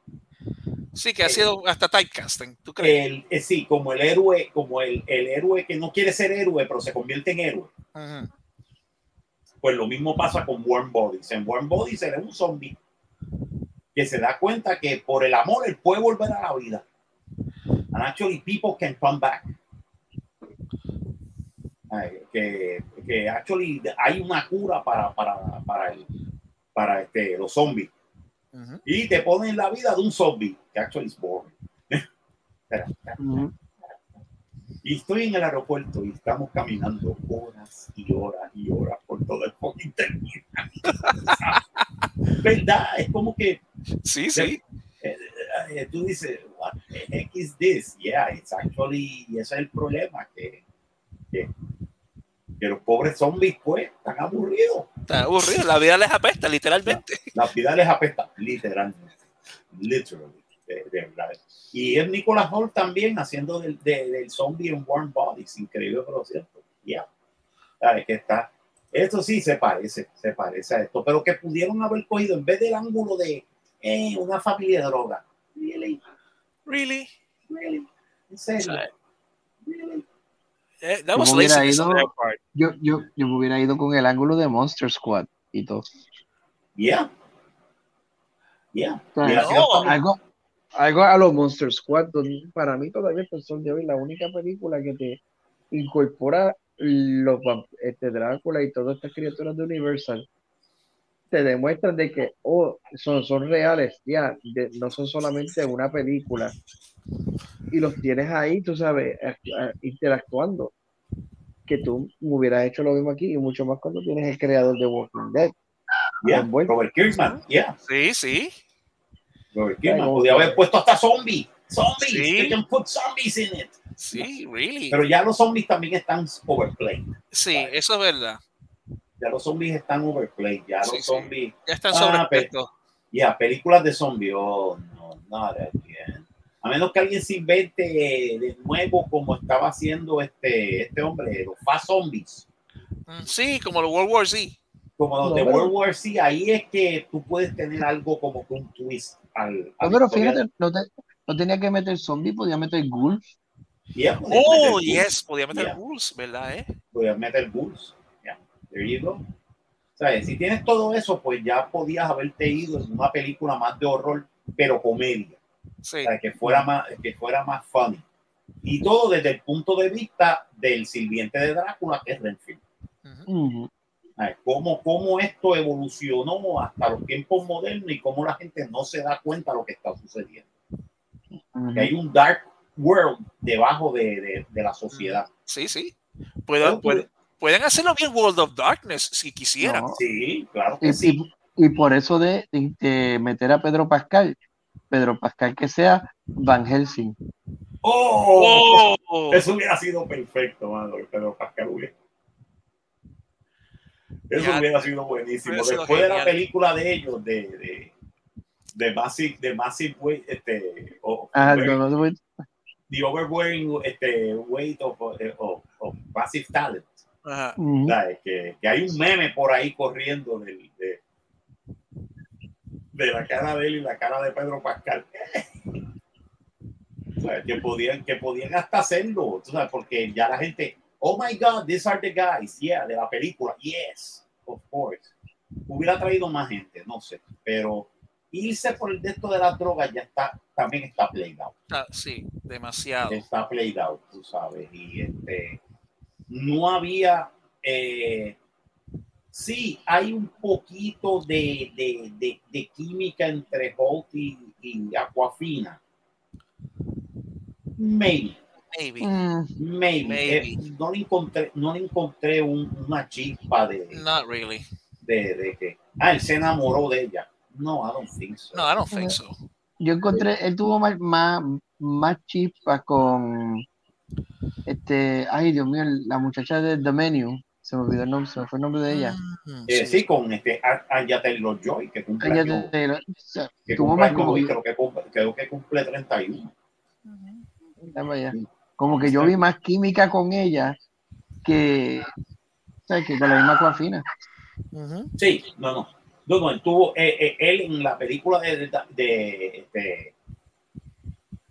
Sí, que ha sido hasta typecasting. ¿Tú crees?
el, eh, sí, como el héroe, como el, el héroe que no quiere ser héroe, pero se convierte en héroe. Pues lo mismo pasa con Warm Bodies. En Warm Bodies él es un zombie que se da cuenta que por el amor él puede volver a la vida. And actually people can come back. Ay, que, que actually hay una cura para, para, para, el- para este, los zombies.
Ujú.
Y te ponen la vida de un zombie, que actually is boring. Espera, espera.
Ujú.
Y estoy en el aeropuerto y estamos caminando horas y horas y horas por todo el fucking terminal. ¿Verdad? Es como que
Sí, sí.
eh, tú dices, what the heck is this? Yeah, it's actually, y ese es el problema, que, que, que los pobres zombies, pues, están aburridos.
Está aburrido. La vida les apesta, literalmente.
La vida les apesta, literalmente. Literally. De, de. Y es Nicolas Holt también haciendo del, de- del zombie en Warm Bodies, increíble pero cierto. Ya. ¿Sabes que está? Esto sí se parece, se parece a esto, pero que pudieron haber cogido en vez del ángulo de eh, una familia de droga. Really,
Really?
really, en serio. Really?
Eh, that was
Yo
on
ido-
part.
Yo, yo, yo me hubiera ido con el ángulo de Monster Squad y todo.
Yeah. Yeah.
sea,
no,
Algo, algo a los Monster Squad. donde para mí todavía es el sol de hoy la única película que te incorpora los este, Drácula y todas estas criaturas de Universal. Te demuestran de que oh, son, son reales, ya, de- no son solamente una película. Y los tienes ahí, tú sabes, interactuando. Que tú hubieras hecho lo mismo aquí y mucho más cuando tienes el creador de Walking Dead.
yeah. Robert Kirkman, yeah.
Sí, sí.
Robert Kirkman podía haber puesto hasta zombies. Zombies.
Sí.
They can put zombies in it.
Sí, really.
Pero ya los zombies también están overplayed.
Sí, eso es verdad.
Ya los zombies están overplayed. Ya
Sí,
los
sí.
zombies.
Ya están
Ah,
sobrepuestos.
Ya, películas de zombies. Oh, no, not again. A menos que alguien se invente de nuevo como estaba haciendo este, este hombre, los Fast Zombies.
Mm, Sí, como los World War Z.
Como los
No,
de
pero-
World War Z, ahí es que tú puedes tener algo como que un twist al.
Pero fíjate, no, te- no tenía que meter zombie, podía meter ghouls.
Yeah,
Oh,
meter
yes, podía meter
Yeah.
Bulls, ¿verdad? Eh?
podías meter bulls. There you go. ¿Sabes? Si tienes todo eso, pues ya podías haberte ido en una película más de horror, pero comedia.
Sí.
O sea, que fuera más, que fuera más funny. Y todo desde el punto de vista del sirviente de Drácula, que es Renfield.
Ujú.
¿Sabes? Cómo, cómo esto evolucionó hasta los tiempos modernos y cómo la gente no se da cuenta de lo que está sucediendo.
Ujú.
Que hay un dark world debajo de, de- de la sociedad.
Sí, sí. Pueden, pueden, pueden hacerlo bien World of Darkness si quisieran.
No.
Sí, claro que
Y,
sí.
y- y por eso de, de- de meter a Pedro Pascal, Pedro Pascal que sea Van Helsing.
¡Oh!
Oh,
Eso hubiera sido perfecto, mano, que Pedro Pascal hubiera. Eso
Ya,
hubiera sido buenísimo. Después de la película de ellos, de, de, de Massive, de Massive Weight, este, o-
Ah,
Wearing-
no, no, no,
The Overwearing este, Weight of, of, of Massive Talent.
Ajá.
Que, que hay un meme por ahí corriendo del- de, de la cara de él y la cara de Pedro Pascal. ¿Sabes? Que podían, que podían hasta hacerlo, tú sabes, porque ya la gente, oh my God, these are the guys, yeah, de la película, yes, of course. Hubiera traído más gente, no sé, pero irse por el de esto de las drogas ya está, también está played out
Ah, sí, demasiado.
está played out, tú sabes, y este, no había, eh, sí, hay un poquito de, de, de, de química entre Holt y, y Aquafina. Maybe,
Maybe.
Mm,
maybe.
Maybe.
Eh, no le encontré, no le encontré un- una chispa de,
Not really.
de, de que, ah, él se enamoró de ella. No, I don't think so.
No, I don't think so.
Yo encontré, él tuvo más, más, más chispa con este, ay Dios mío, la muchacha de The Menu, se me olvidó el nombre, se me fue el nombre de ella.
Mm,
Eh, sí, con este Anya Taylor Joy, que cumple
o sea,
que
tuvo más como
creo que cumple, creo que cumple 31.
Dame allá. Como que yo vi más química con ella que, ¿sabes? que con la misma Aquafina.
Ujú.
Sí, no, no. No, no, él tuvo, eh, eh, él en la película de, de, de, este,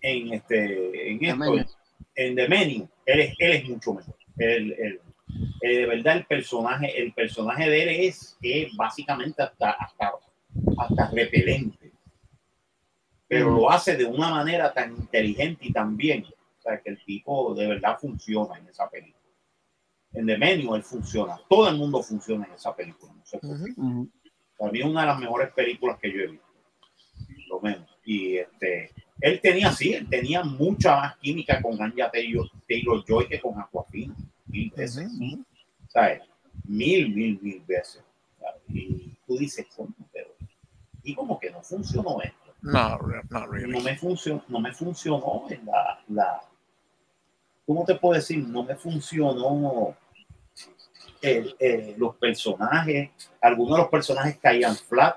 en este, en esto. En The Menu, él es, él es mucho mejor. Él, él- eh, de verdad el personaje, el personaje de él es, es básicamente hasta, hasta, hasta repelente. Pero
Mm.
lo hace de una manera tan inteligente y tan bien. O sea, que el tipo de verdad funciona en esa película. En The Menu él funciona. Todo el mundo funciona en esa película. No sé por qué.
Ujú.
Ujú.
Para mí es una de las mejores películas que yo he visto. Lo menos. Y este, él tenía, sí, él tenía mucha más química con Anya Taylor, Taylor Joy que con Aquafina. Mil veces.
Ujú.
¿Sabes? Mil, mil, mil veces. ¿sabes? Y tú dices, ¿cómo? Pero, y como que no funcionó esto.
No,
No
really.
me funcionó, no me funcionó en la, la, ¿cómo te puedo decir? No me funcionó el- el- los personajes, algunos de los personajes caían flat,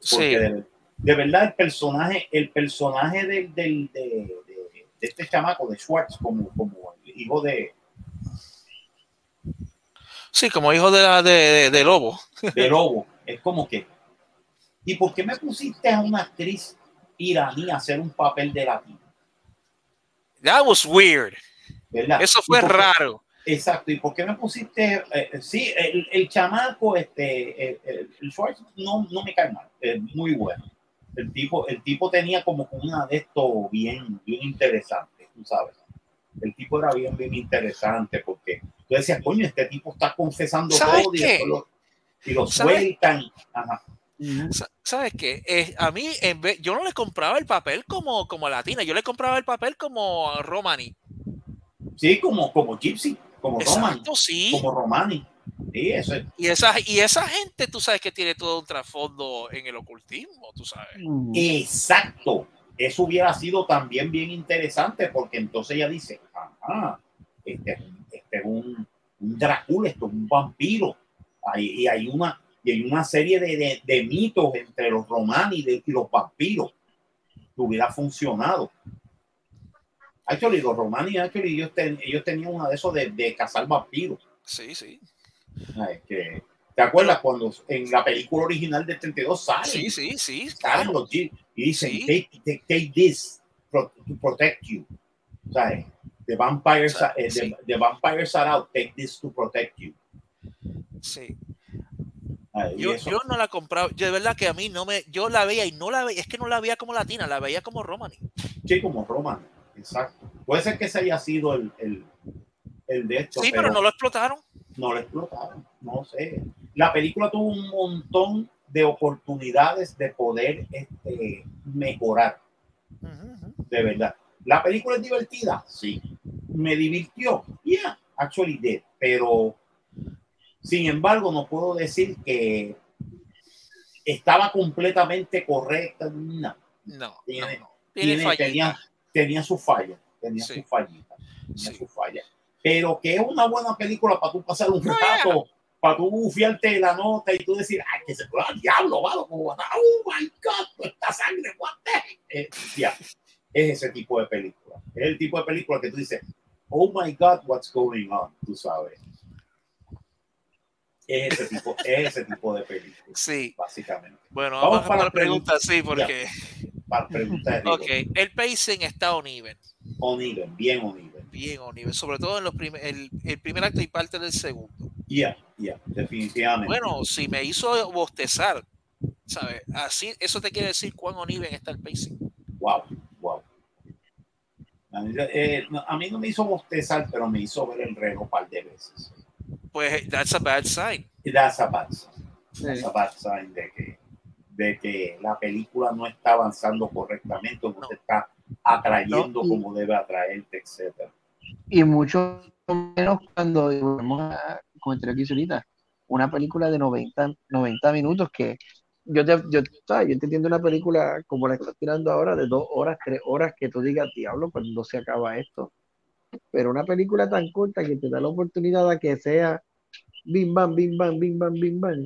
Sí,
porque de, de verdad el personaje, el personaje del, del- de, de- de este chamaco de Schwartz, como, como el hijo de,
sí, como hijo de, la, de, de, Lobo.
de Lobo, es como que, ¿y por qué me pusiste a una actriz iraní a hacer un papel de latina?
That was weird.
¿Verdad?
Eso fue
¿Y por qué-
raro.
Exacto, ¿y por qué me pusiste? eh, eh, sí, el, el chamaco, este, el, el- el Schwartz no, no me cae mal, es muy bueno. El tipo, el tipo tenía como una de esto bien, bien interesante, tú sabes. El tipo era bien, bien interesante porque tú decías, coño, este tipo está confesando
¿Sabes
todo y, lo, y lo sueltan. Ajá.
¿Sabes qué? Eh, a mí, en vez, yo no le compraba el papel como, como latina, yo le compraba el papel como Romani.
Sí, como, como Gypsy, como Romani,
sí.
como Romani. Sí, eso es-
Y esa, y esa gente, tú sabes que tiene todo un trasfondo en el ocultismo, tú sabes.
Ujú.
Exacto. Eso hubiera sido también bien interesante porque entonces ella dice, ajá, este, este es un, un Drácula, esto es un vampiro. Hay- y, hay una, y hay una serie de, de- de mitos entre los romanos y, de- y los vampiros que hubiera funcionado. Actually, los romanos actually, ellos, ten- ellos tenían una de esos de, de cazar vampiros.
Sí, sí.
Que- ¿Te acuerdas cuando en la película original del 32 salen?
Sí, sí, sí. Claro.
los y dicen,
Sí.
take, take, take this to protect you. ¿Sabes? The vampires,
O sea,
are, eh, the-
sí.
the vampires are out, take this to protect you.
Sí.
Ay, y
Yo, yo no la compraba. Yo de verdad que a mí no me. Yo la veía y no la veía. Es que no la veía como latina, la veía como Romani.
Sí, como Roman, exacto. Puede ser que ese haya sido el, el, el de esto,
Sí,
pero,
pero no lo explotaron.
No lo explotaron. No sé. La película tuvo un montón de oportunidades de poder este, mejorar, de verdad. ¿La película es divertida? Sí. ¿Me divirtió? Yeah, actually did. Pero, sin embargo, no puedo decir que estaba completamente correcta. No.
No,
Tiene-
no, no. Tiene,
Tiene-
fallita.
tenía, tenía su falla. Tenía
Sí.
su fallita. Tenía
Sí.
su falla. Pero que es una buena película para tú pasar un
No,
rato, para tú bufiarte la nota y tú decir, ay, que se pueda al diablo, mano, como oh my God, esta sangre, what the heck?" Eh, ya, es ese tipo de película. Es el tipo de película que tú dices, oh my God, what's going on, tú sabes. Es ese tipo, es ese tipo de película.
Sí.
Básicamente.
Bueno, vamos, a la pregunta, sí, porque.
Para preguntar.
ok, el pacing está uneven.
Uneven, bien uneven.
Bien uneven, sobre todo en los primer, el, el, primer acto y parte del segundo.
Ya, ya, definitivamente.
Bueno, si me hizo bostezar, ¿sabes? Así, eso te quiere decir cuán uneven está el pacing.
Wow, wow. Eh, a mí no me hizo bostezar, pero me hizo ver el reloj un par de veces.
Pues that's a bad sign.
That's a bad sign. That's a bad sign de que, de que la película no está avanzando correctamente, no, no. te está atrayendo no, como debe atraerte, etcétera.
Y mucho menos cuando vamos a comentar aquí ahorita, una película de 90, 90 minutos que yo te, yo, yo te entiendo una película como la estás tirando ahora de dos horas, tres horas, que tú digas, diablo, cuando se acaba esto. Pero una película tan corta que te da la oportunidad de que sea bim bam, bim bam, bim bam, bim bam.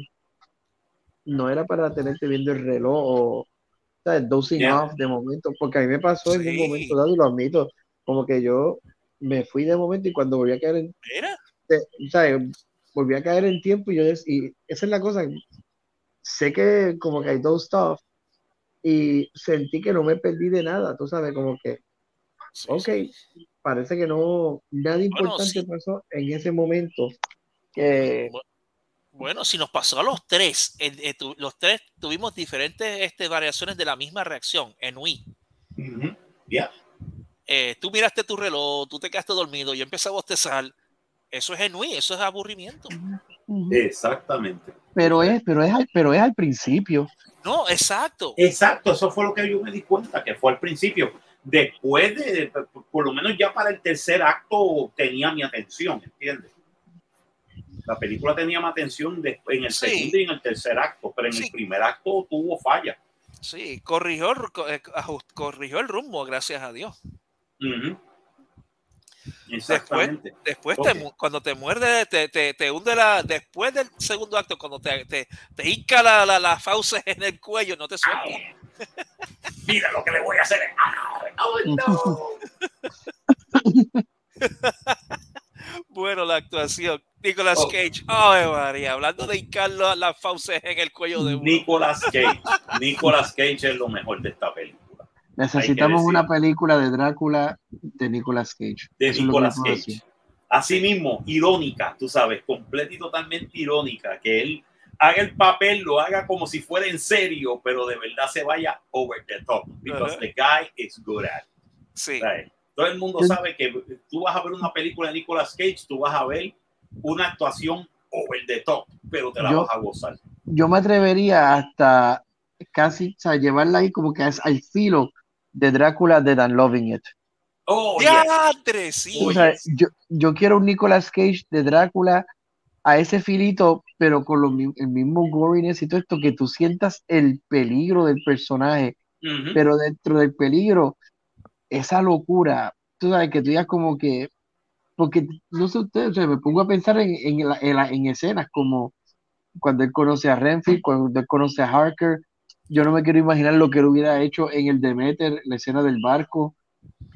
No era para tenerte viendo el reloj o ¿sabes? dosing yeah. off de momento, porque a mí me pasó en sí. un momento dado, y lo admito, como que yo me fui de momento y cuando volví a caer en.
¿Era?
¿sabes? Volví a caer en tiempo y yo, y esa es la cosa, sé que como que hay dos stuff y sentí que no me perdí de nada, tú sabes, como que, sí, ok, sí. parece que no, nada importante bueno, sí. pasó en ese momento. Que...
Bueno, si nos pasó a los tres, eh, eh, tu, los tres tuvimos diferentes este, variaciones de la misma reacción en Wii.
Uh -huh. yeah.
Eh, tú miraste tu reloj, tú te quedaste dormido, yo empecé a bostezar. Eso es en Wii, eso es aburrimiento.
Uh -huh. Exactamente.
Pero es, pero es, pero es al principio.
No, exacto.
Exacto, eso fue lo que yo me di cuenta, que fue al principio. Después de, por lo menos ya para el tercer acto tenía mi atención, ¿entiendes? La película tenía mi atención en el sí. segundo y en el tercer acto, pero en sí. el primer acto tuvo falla.
Sí, corrigió, corrigió el rumbo, gracias a Dios.
Uh -huh.
Después, después okay. te, cuando te muerde, te, te, te, hunde la. Después del segundo acto, cuando te, te, te hinca la, la, la fauce en el cuello, no te suelta.
Mira lo que le voy a hacer. ¡Oh, no!
bueno, la actuación. Nicolas oh. Cage. Ay, María, hablando de hincar las la fauces en el cuello de uno.
Nicolas Cage. Nicolas Cage es lo mejor de esta película.
Necesitamos una película de Drácula de Nicolas Cage.
De Eso Nicolas Cage. Así mismo, irónica, tú sabes, completa y totalmente irónica, que él haga el papel, lo haga como si fuera en serio, pero de verdad se vaya over the top, because uh -huh. the guy is good at it.
Sí.
¿sabes? Todo el mundo sabe que tú vas a ver una película de Nicolas Cage, tú vas a ver una actuación over the top, pero te la
yo,
vas a gozar.
Yo me atrevería hasta casi o sea, llevarla ahí como que es al filo de Drácula de Dan Loving It.
Oh,
yes. sí.
o sea, yo, yo, quiero un Nicolas Cage de Drácula a ese filito, pero con lo, el mismo goriness y todo esto, que tú sientas el peligro del personaje, uh -huh. pero dentro del peligro, esa locura, tú sabes que tú ya como que, porque no sé ustedes, o sea, me pongo a pensar en, en, en, en escenas como cuando él conoce a Renfield, cuando él conoce a Harker, yo no me quiero imaginar lo que él hubiera hecho en el Demeter, la escena del barco,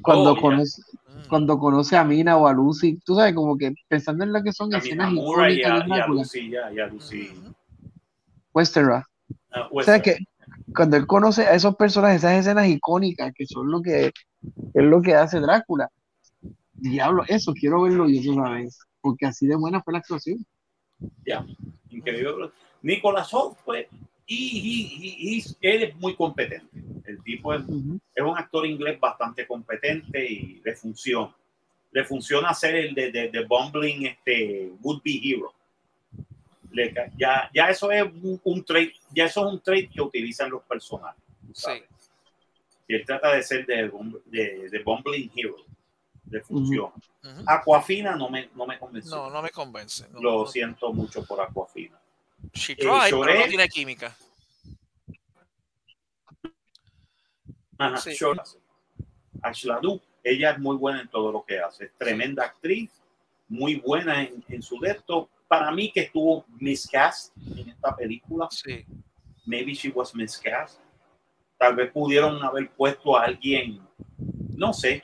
cuando, oh, conoce, mm. cuando conoce a Mina o a Lucy, tú sabes, como que pensando en lo que son escenas
icónicas y a, y a Lucy, ya, y a Lucy.
Westera. Uh, o sea que cuando él conoce a esos personajes, esas escenas icónicas que son lo que es lo que hace Drácula. Diablo, eso quiero verlo yo una vez, porque así de buena fue la actuación.
Ya, increíble. Nicolás Holt, pues, y, y, y, él es muy competente. El tipo es, uh -huh. es, un actor inglés bastante competente y le funciona. Le funciona hacer el de, de, de Bumbling este, Would Be Hero. Le, ya, ya eso es un, un trait, ya eso es un trait que utilizan los personajes. Sí. Y él trata de ser de, de, de Bumbling Hero. Le funciona. Uh -huh. Aquafina no me, no me convence.
No, no me convence. No,
Lo
no.
siento mucho por Aquafina.
She tried, eh, pero no tiene química.
Ajá, sí. Ella es muy buena en todo lo que hace. Tremenda actriz, muy buena en, en su texto. Para mí que estuvo miscast en esta película.
Sí.
Maybe she was miscast. Tal vez pudieron haber puesto a alguien, no sé,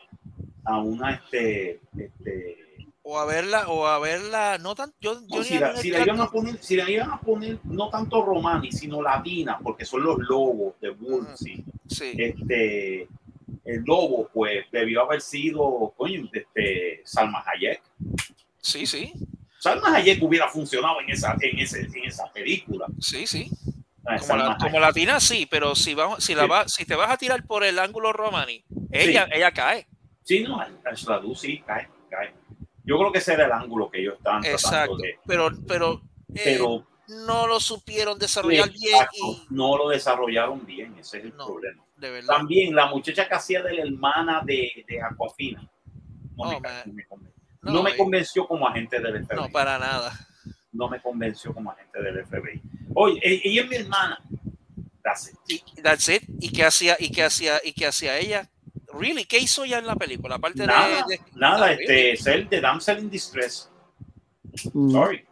a una este, este
o a verla, o a verla, no tan, yo,
No, si, la, si la iban a poner, si la iban a poner no tanto romani, sino latina, porque son los lobos de Woolsey,
Sí,
este, el lobo, pues debió haber sido, coño, este, Salma Hayek.
sí, sí,
Salma Hayek hubiera funcionado en esa, en ese, en esa película.
sí, sí.
Ah,
Como, la, como latina sí, pero si vamos, si la
Sí.
va, si te vas a tirar por el ángulo romani, ella, ella cae.
Sí, no, sí, cae, cae. Yo creo que ese era el ángulo que ellos estaban tratando de.
Pero, pero, eh,
Pero
no lo supieron desarrollar bien y
no lo desarrollaron bien, ese es el
No.
problema.
de verdad.
También la muchacha que hacía de la hermana de, de Aquafina. No, me, no me convenció. No me convenció como agente del FBI.
no, para nada.
No me convenció como agente del FBI. Oye, e- ella es mi hermana. That's it.
Y that's it. ¿Y qué hacía, y qué hacía, y qué hacía ella? Really, ¿qué hizo ella en la película? Aparte
Nada,
de, de-
nada,
Ah,
este, ser de Damsel in Distress.
Mm.
Sorry.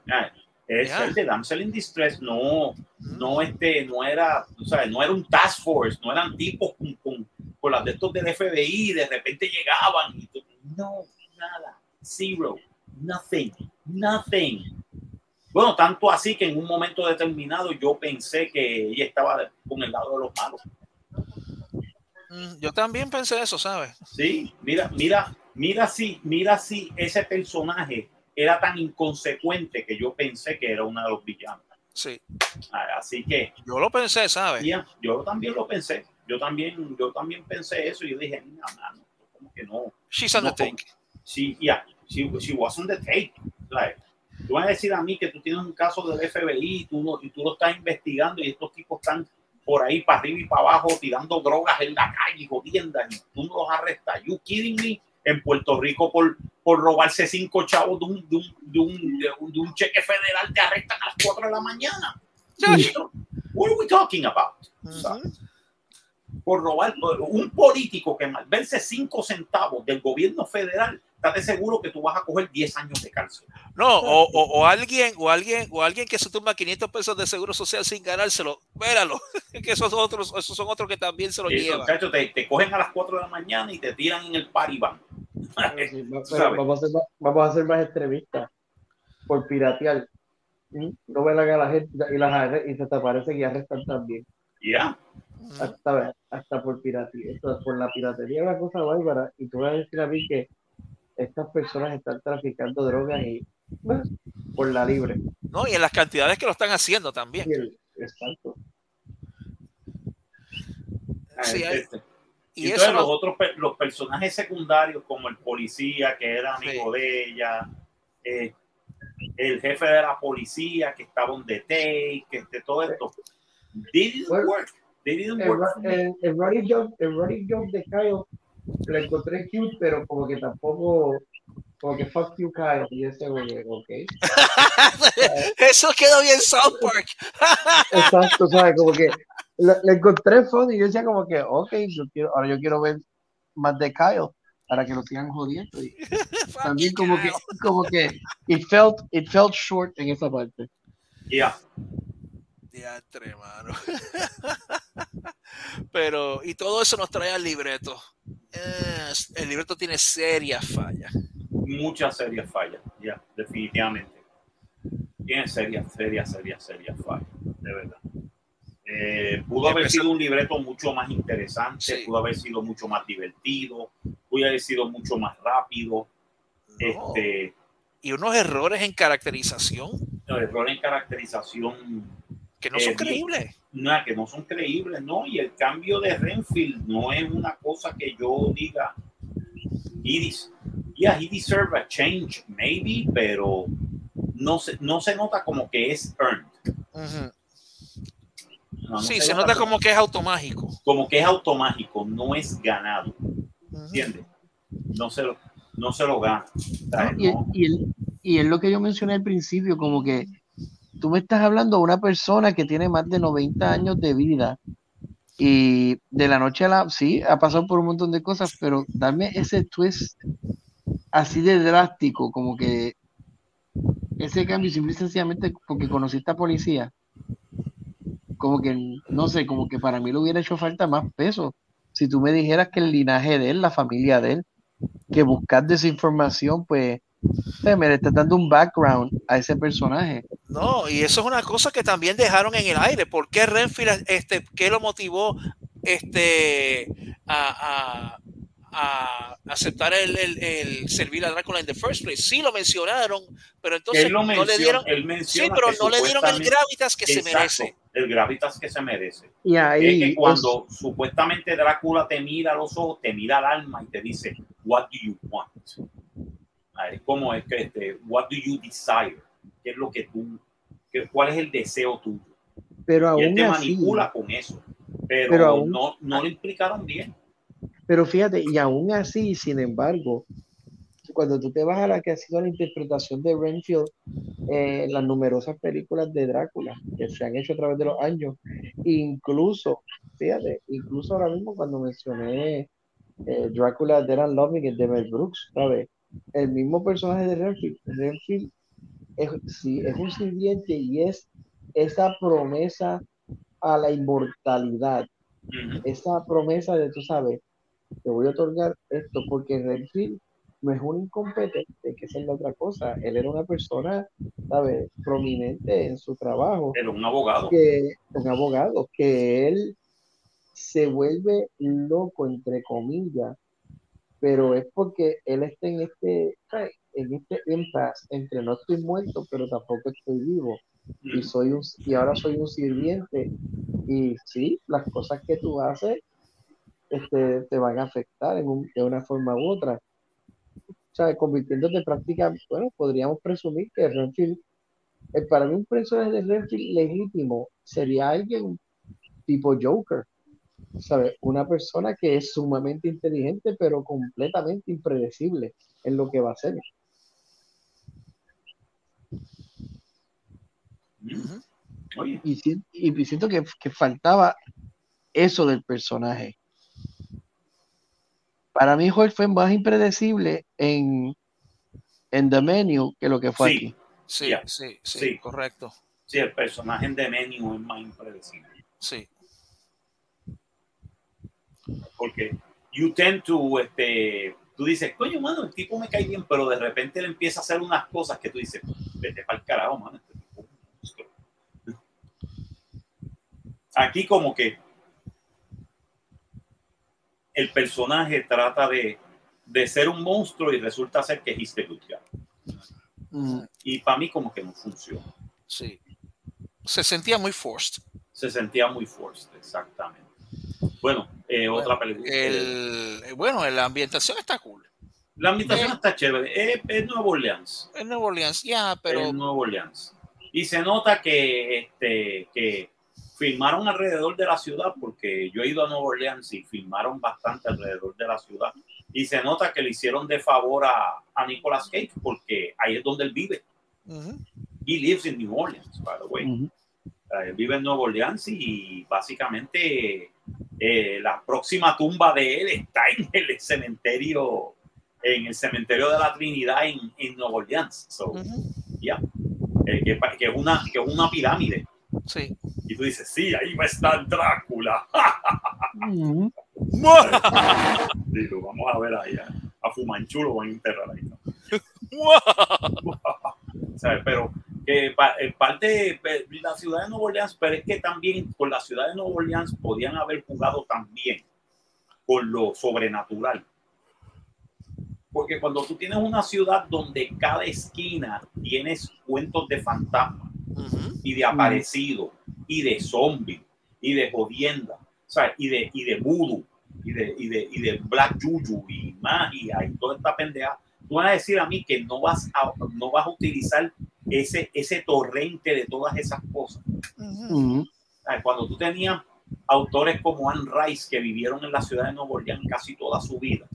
Es
Ya.
el de Damsel in Distress, no, no, este, no era, o sea, no era un task force, no eran tipos con, con, con las de estos del FBI, de repente llegaban y tú- no, nada, zero, nothing, nothing. Bueno, tanto así que en un momento determinado yo pensé que ella estaba con el lado de los malos.
Mm, Yo también pensé eso, ¿sabes?
Sí, mira, mira, mira si, mira si ese personaje era tan inconsecuente que yo pensé que era uno de los villanos.
Sí.
Así que
Yo lo pensé, ¿sabes?
Ya, yo también lo pensé. Yo también, yo también pensé eso. y Yo dije, no, no, como que no.
She's on the
No,
take.
Sí, ya, she, she was on the tape. Like, tú vas a decir a mí que tú tienes un caso del FBI y tú, y tú lo estás investigando y estos tipos están por ahí para arriba y para abajo tirando drogas en la calle, jodiendo, y tú no los arrestas. You kidding me? En Puerto Rico por, por robarse cinco chavos de un, de, un, de, un, de un- de un cheque federal te arrestan a las 4 de la mañana. What are we talking about? Por robar un político que malverse cinco centavos del gobierno federal, estate seguro que tú vas a coger 10 años de cárcel.
No, o, o, o alguien, o alguien, o alguien que se tumba 500 pesos de seguro social sin ganárselo, véralo, que esos otros, esos son otros que también se lo
Esos
llevan.
muchachos te, te cogen a las 4 de la mañana y te tiran en el paribán.
Pero sí, va- pero
¿Sabes?
vamos, a ser más, vamos a ser más extremistas por piratear. ¿Mm? No velan a la gente y, las y se te aparecen y arrestan también.
Ya,
Ujú.
Hasta, hasta por piratería. Esto, por la piratería es una cosa bárbara. Y tú vas a decir a mí que estas personas están traficando drogas y bueno, por la libre.
No, y en las cantidades que lo están haciendo también.
Y el- exacto.
Sí, hay-
Este,
y
entonces
eso
los otros los personajes secundarios como el policía que era amigo de ella, eh, el jefe de la policía que estaba the take, que este, todo esto, didn't
Bueno,
work. They didn't
El,
work
running joke, el running joke de Kyle lo encontré cute, pero como que tampoco, como que fuck you Kyle. Y ese güey, ok.
Eso quedó bien South Park.
Exacto, ¿sabes? Como que le, le encontré funny y yo decía como que, ok, yo quiero, ahora yo quiero ver más de Kyle para que lo sigan jodiendo. Y también como que, como que it felt, it felt short en esa parte.
Yeah.
Diantre, mano. Pero, y todo eso nos trae al libreto. Eh, el libreto tiene serias fallas.
muchas serias fallas, ya, definitivamente. Tiene serias, serias, serias, serias fallas, de verdad. Eh, pudo haber sido un libreto mucho más interesante,
Sí.
pudo haber sido mucho más divertido, pudo haber sido mucho más rápido.
No.
Este,
Y unos errores en caracterización
los errores en caracterización,
que no son creíbles.
nada, que no son creíbles, ¿no? Y el cambio de Renfield no es una cosa que yo diga, he des- yeah, he deserve a change, maybe, pero no se, no se nota como que es earned. No, no
Sí, se nota como que es automágico.
como que es automático, no es ganado,
Ujú.
¿entiendes? No se lo, no se lo gana. ¿sabes?
Y,
No,
y, el- y es lo que yo mencioné al principio, como que tú me estás hablando de una persona que tiene más de 90 años de vida y de la noche a la, sí, ha pasado por un montón de cosas, pero darme ese twist así de drástico, como que ese cambio simple y sencillamente porque conociste a policía, como que, no sé, como que para mí le hubiera hecho falta más peso. Si tú me dijeras que el linaje de él, la familia de él, que buscar desinformación, pues me le estás dando un background a ese personaje.
No, y eso es una cosa que también dejaron en el aire. ¿Por qué Renfield, este, qué lo motivó este, a, a aceptar el, el, servir a Drácula en the first place. Sí lo mencionaron, pero entonces no le dieron, sí, pero no le dieron el gravitas que se merece.
El gravitas que se merece.
Y ahí
es que cuando supuestamente Drácula te mira a los ojos, te mira al alma y te dice, what do you want? ¿Cómo es que este, what do you desire? ¿Qué es lo que tú, qué, cuál es el deseo tuyo?
Pero aún
y él te
así,
manipula con eso. Pero,
aún-
no, no lo implicaron bien.
Pero fíjate, y aún así, sin embargo, cuando tú te vas a la que ha sido la interpretación de Renfield eh, en las numerosas películas de Drácula que se han hecho a través de los años, incluso, fíjate, incluso ahora mismo cuando mencioné eh, Drácula Dead and Loving, de Mel Brooks, ¿sabes? El mismo personaje de Renfield, Renfield es, sí, es un sirviente y es esa promesa a la inmortalidad esa promesa de, tú sabes, te voy a otorgar esto, porque Redfield no es un incompetente, que es la otra cosa. Él era una persona, ¿sabes?, prominente en su trabajo,
Era un abogado.
que un abogado, que él se vuelve loco, entre comillas, pero es porque él está en este, en este impasse entre no estoy muerto, pero tampoco estoy vivo. Y soy un, y ahora soy un sirviente. Y sí, las cosas que tú haces este, te van a afectar en un- de una forma u otra. O sea, convirtiéndote prácticamente, bueno, podríamos presumir que Renfield, eh, para mí un personaje de Renfield legítimo sería alguien tipo Joker, ¿sabes? Una persona que es sumamente inteligente, pero completamente impredecible en lo que va a hacer.
Oye,
Y, si- y siento que, que faltaba eso del personaje. Para mí, Hulk fue más impredecible en, en The Menu que lo que fue
Sí.
aquí.
Sí, sí, sí,
Sí.
correcto.
sí, el personaje de Menio es más impredecible.
Sí.
Porque you tend to, este, tú dices, coño, mano, el tipo me cae bien, pero de repente él empieza a hacer unas cosas que tú dices, vete para el carajo, mano. este tipo es un monstruo". Aquí como que el personaje trata de, de ser un monstruo y resulta ser que es.
Mm,
Y para mí como que no funciona.
Sí. Se sentía muy forced.
Se sentía muy forced, exactamente. Bueno, eh, otra película.
El, eh, bueno, la ambientación está cool.
La ambientación
Eh.
está chévere. Es, es Nueva Orleans.
En Nueva Orleans, ya, pero
en Nueva Orleans. Y se nota que, este, que filmaron alrededor de la ciudad, porque yo he ido a Nueva Orleans y filmaron bastante alrededor de la ciudad. Y se nota que le hicieron de favor a, a Nicolas Cage, porque ahí es donde él vive.
ujú,
He lives in New Orleans, by the way.
ujú.
Eh, Él vive en Nueva Orleans y básicamente eh, la próxima tumba de él está en el cementerio, en el cementerio de la Trinidad en, en Nueva Orleans. So,
ujú,
eh, que, que es una, que es una pirámide.
sí.
Y tú dices, sí, ahí va a estar Drácula.
Ujú.
Digo, vamos a ver ahí, a, a Fumanchu lo van a enterrar ahí. ¿no? ¿Sabes? Pero pa- en parte pe- la ciudad de Nueva Orleans, pero es que también con la ciudad de Nueva Orleans podían haber jugado también con lo sobrenatural. Porque cuando tú tienes una ciudad donde cada esquina tienes cuentos de fantasmas,
Ujú,
y de aparecido y de zombie y de jodienda ¿sabes? y de y de voodoo y de, y de y de black juju y magia y toda esta pendeja tú vas a decir a mí que no vas a no vas a utilizar ese ese torrente de todas esas cosas. ¿Sabes? cuando tú tenías autores como Anne Rice que vivieron en la ciudad de Nueva Orleans casi toda su vida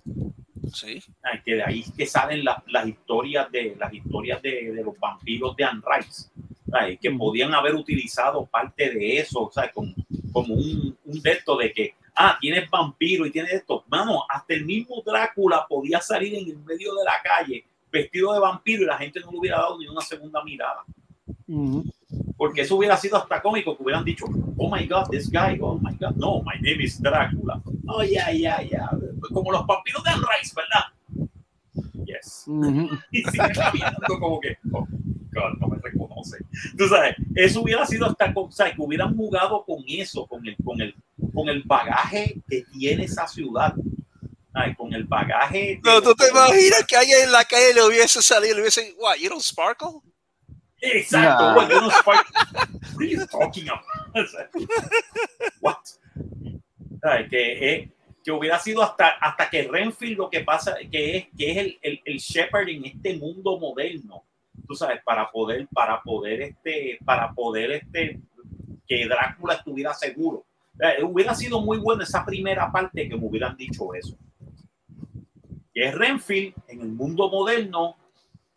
Sí.
¿sabes? que de ahí es que salen las, las historias de las historias de, de los vampiros de Anne Rice ¿sabes? que
Ujú.
podían haber utilizado parte de eso ¿sabes? como, como un, un de esto de que ah, tienes vampiro y tienes esto mano, hasta el mismo Drácula podía salir en el medio de la calle vestido de vampiro y la gente no le hubiera dado ni una segunda mirada
Ujú.
porque eso hubiera sido hasta cómico que hubieran dicho oh my god, this guy, oh my god, no, my name is Drácula oh yeah, yeah, yeah como los vampiros de Rice, ¿verdad? yes y sigue caminando como que, oh, God, no me reconoce. Tú sabes, eso hubiera sido hasta, o sea, que hubieran jugado con eso, con el, con el, con el bagaje que tiene esa ciudad. Ay, con el bagaje.
No, tú te imaginas que alguien en la calle le hubiese salido y le hubiese, what, you don't sparkle?
Exacto,
Nah.
what, you don't sparkle. What are you talking about? What? Ay, que, eh, que hubiera sido hasta, hasta que Renfield lo que pasa, que es, que es el, el, el Shepherd en este mundo moderno, tú sabes, para poder, para poder, este, para poder, este, que Drácula estuviera seguro. Eh, hubiera sido muy buena esa primera parte que me hubieran dicho eso. Que es Renfield en el mundo moderno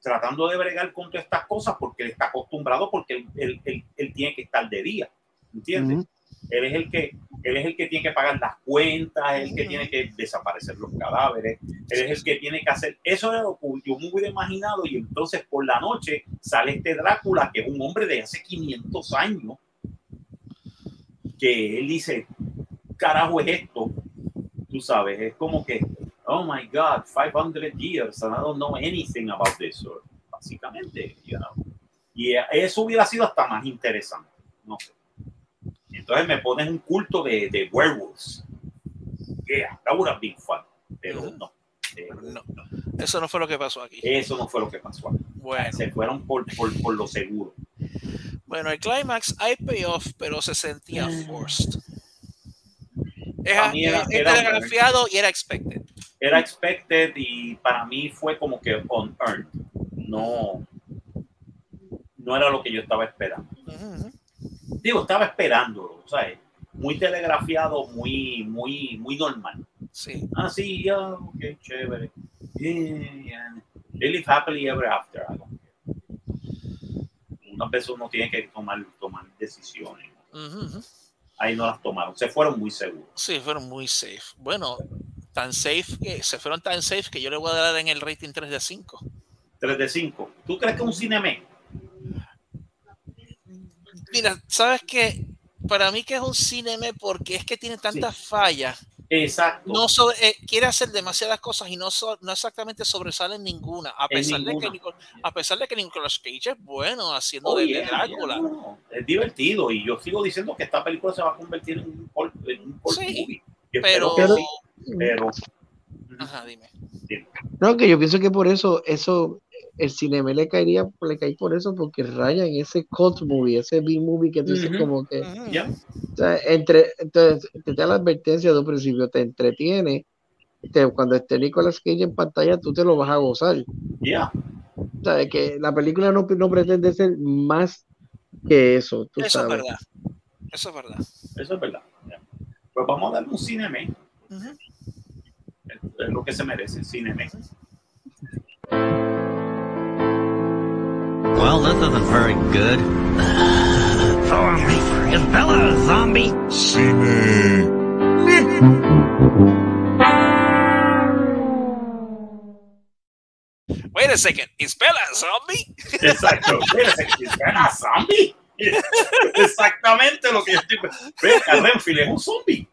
tratando de bregar con todas estas cosas porque él está acostumbrado porque él, él- él- él tiene que estar de día, ¿entiendes?
Ujú.
Él es el que él es el que tiene que pagar las cuentas, es el que tiene que desaparecer los cadáveres, él es el que tiene que hacer eso era lo que yo me hubiera imaginado y entonces por la noche sale este Drácula que es un hombre de hace 500 años que él dice carajo es esto tú sabes es como que oh my god 500 years and I don't know anything about this or, básicamente you know. y eso hubiera sido hasta más interesante no sé entonces me pones un culto de, de werewolves yeah that would have been fun pero
Ujú.
no, eh,
No. Eso no fue lo que pasó aquí.
eso no fue lo que pasó aquí.
Bueno,
se fueron por, por, por lo seguro
bueno, el climax hay payoff, pero se sentía forced. Es,
A mí era-
es
era-
telegrafiado y era expected.
Era expected y para mí fue como que unearned. No, no era lo que yo estaba esperando. Digo, estaba esperándolo, ¿sabes? Muy telegrafiado, muy, muy, muy normal.
Sí.
Ah, sí, ya, ok, chévere. Yeah, yeah. They live happily ever after. I don't care. Una vez uno tiene que tomar, tomar decisiones.
Ujú, ujú.
Ahí no las tomaron. Se fueron muy seguros.
Sí, fueron muy safe. Bueno, tan safe que se fueron tan safe que yo le voy a dar en el rating 3 de 5.
3 de 5. ¿Tú crees que un cine
Mira, ¿sabes qué? Para mí que es un cinema porque es que tiene tantas fallas.
Exacto.
No sobre- eh, quiere hacer demasiadas cosas y no, so- no exactamente sobresale en ninguna. A pesar, De que Nicol- a pesar de que Nicolas Cage es bueno haciendo
Oh,
de,
yeah,
de Drácula.
yeah, no, es divertido y yo sigo diciendo que esta película se va a convertir en un en un
Sí,
movie. Yo
Pero,
que sí, pero
ajá, dime.
No, que yo pienso que por eso, eso, el cine le caería, le cae por eso, porque raya en ese cult movie, ese B-movie que tú dices como que,
ya,
o sea, entre, entonces, te da la advertencia de un principio, te entretiene, te- cuando esté Nicolas Cage en pantalla, tú te lo vas a gozar.
ya.
O sea, que la película no, no pretende ser más que eso, tú
Eso es verdad. Eso es verdad.
Eso es verdad. Pues vamos a darle un cine es, es lo que se merece, cine
Well, this isn't very good. Zombie. Is Bella a zombie?
Wait a second, is Bella a zombie?
Exacto. Espérate, ¿es una zombie? Exactamente lo que yo estoy Ve, Renfield es un zombie.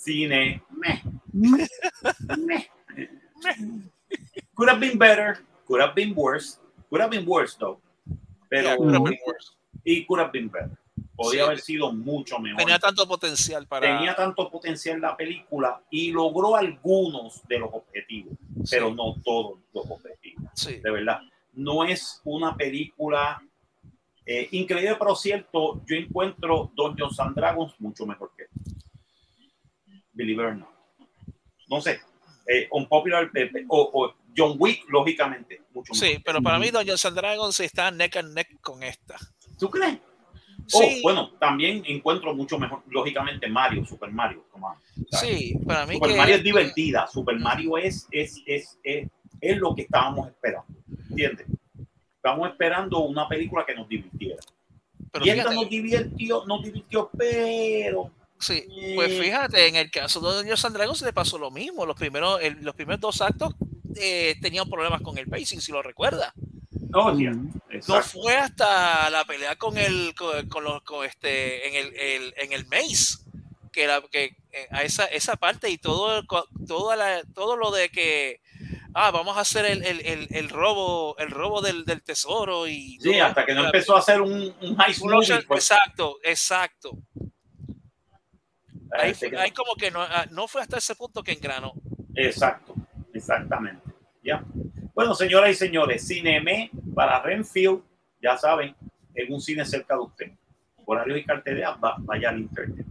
Cine. Meh. Meh. Could have been better. Could have been worse. Could have been worse, though. Pero,
Yeah, could have been worse.
y could have been better. Podía
Sí.
haber sido mucho mejor.
Tenía tanto potencial para.
Tenía tanto potencial la película y logró algunos de los objetivos, pero no todos los objetivos.
sí.
De verdad, no es una película eh, increíble, pero cierto, yo encuentro Dungeons and Dragons mucho mejor que. Believe it or not. No sé, eh, unpopular eh, eh, o, o John Wick, lógicamente, mucho
Sí, pero para mí Dungeons and Dragons está neck and neck con esta.
¿Tú crees? Oh, bueno, también encuentro mucho mejor, lógicamente, Mario, Super Mario. como-
sí, para mí
Super
que
Mario es divertida. Super Mario es, es, es, es, es lo que estábamos esperando. ¿Entiendes? Estamos esperando una película que nos divirtiera.
pero
y esta nos divirtió, nos divirtió, pero.
Sí, pues
eh,
fíjate, en el caso de Dungeons and Dragons le pasó lo mismo. Los primeros, el- los primeros dos actos eh, tenían problemas con el pacing, si lo recuerda.
No, ya,
No fue hasta la pelea con el, con, con los, con este, en el, el- en el Maze, que la, que eh, a esa, esa parte y todo, toda la, todo lo de que ah, vamos a hacer el, el, el, el robo, el robo del, del tesoro y
Sí, hasta que no empezó a hacer un, un high.
Ocean-
pues,
Exacto, exacto. Ahí, fue- ahí como que no, ah, no fue hasta ese punto que engranó.
Exacto, exactamente. Ya. Bueno, señoras y señores, Cineme para Renfield, ya saben, en un cine cerca de usted. Horarios y carteleras, va- vaya al internet.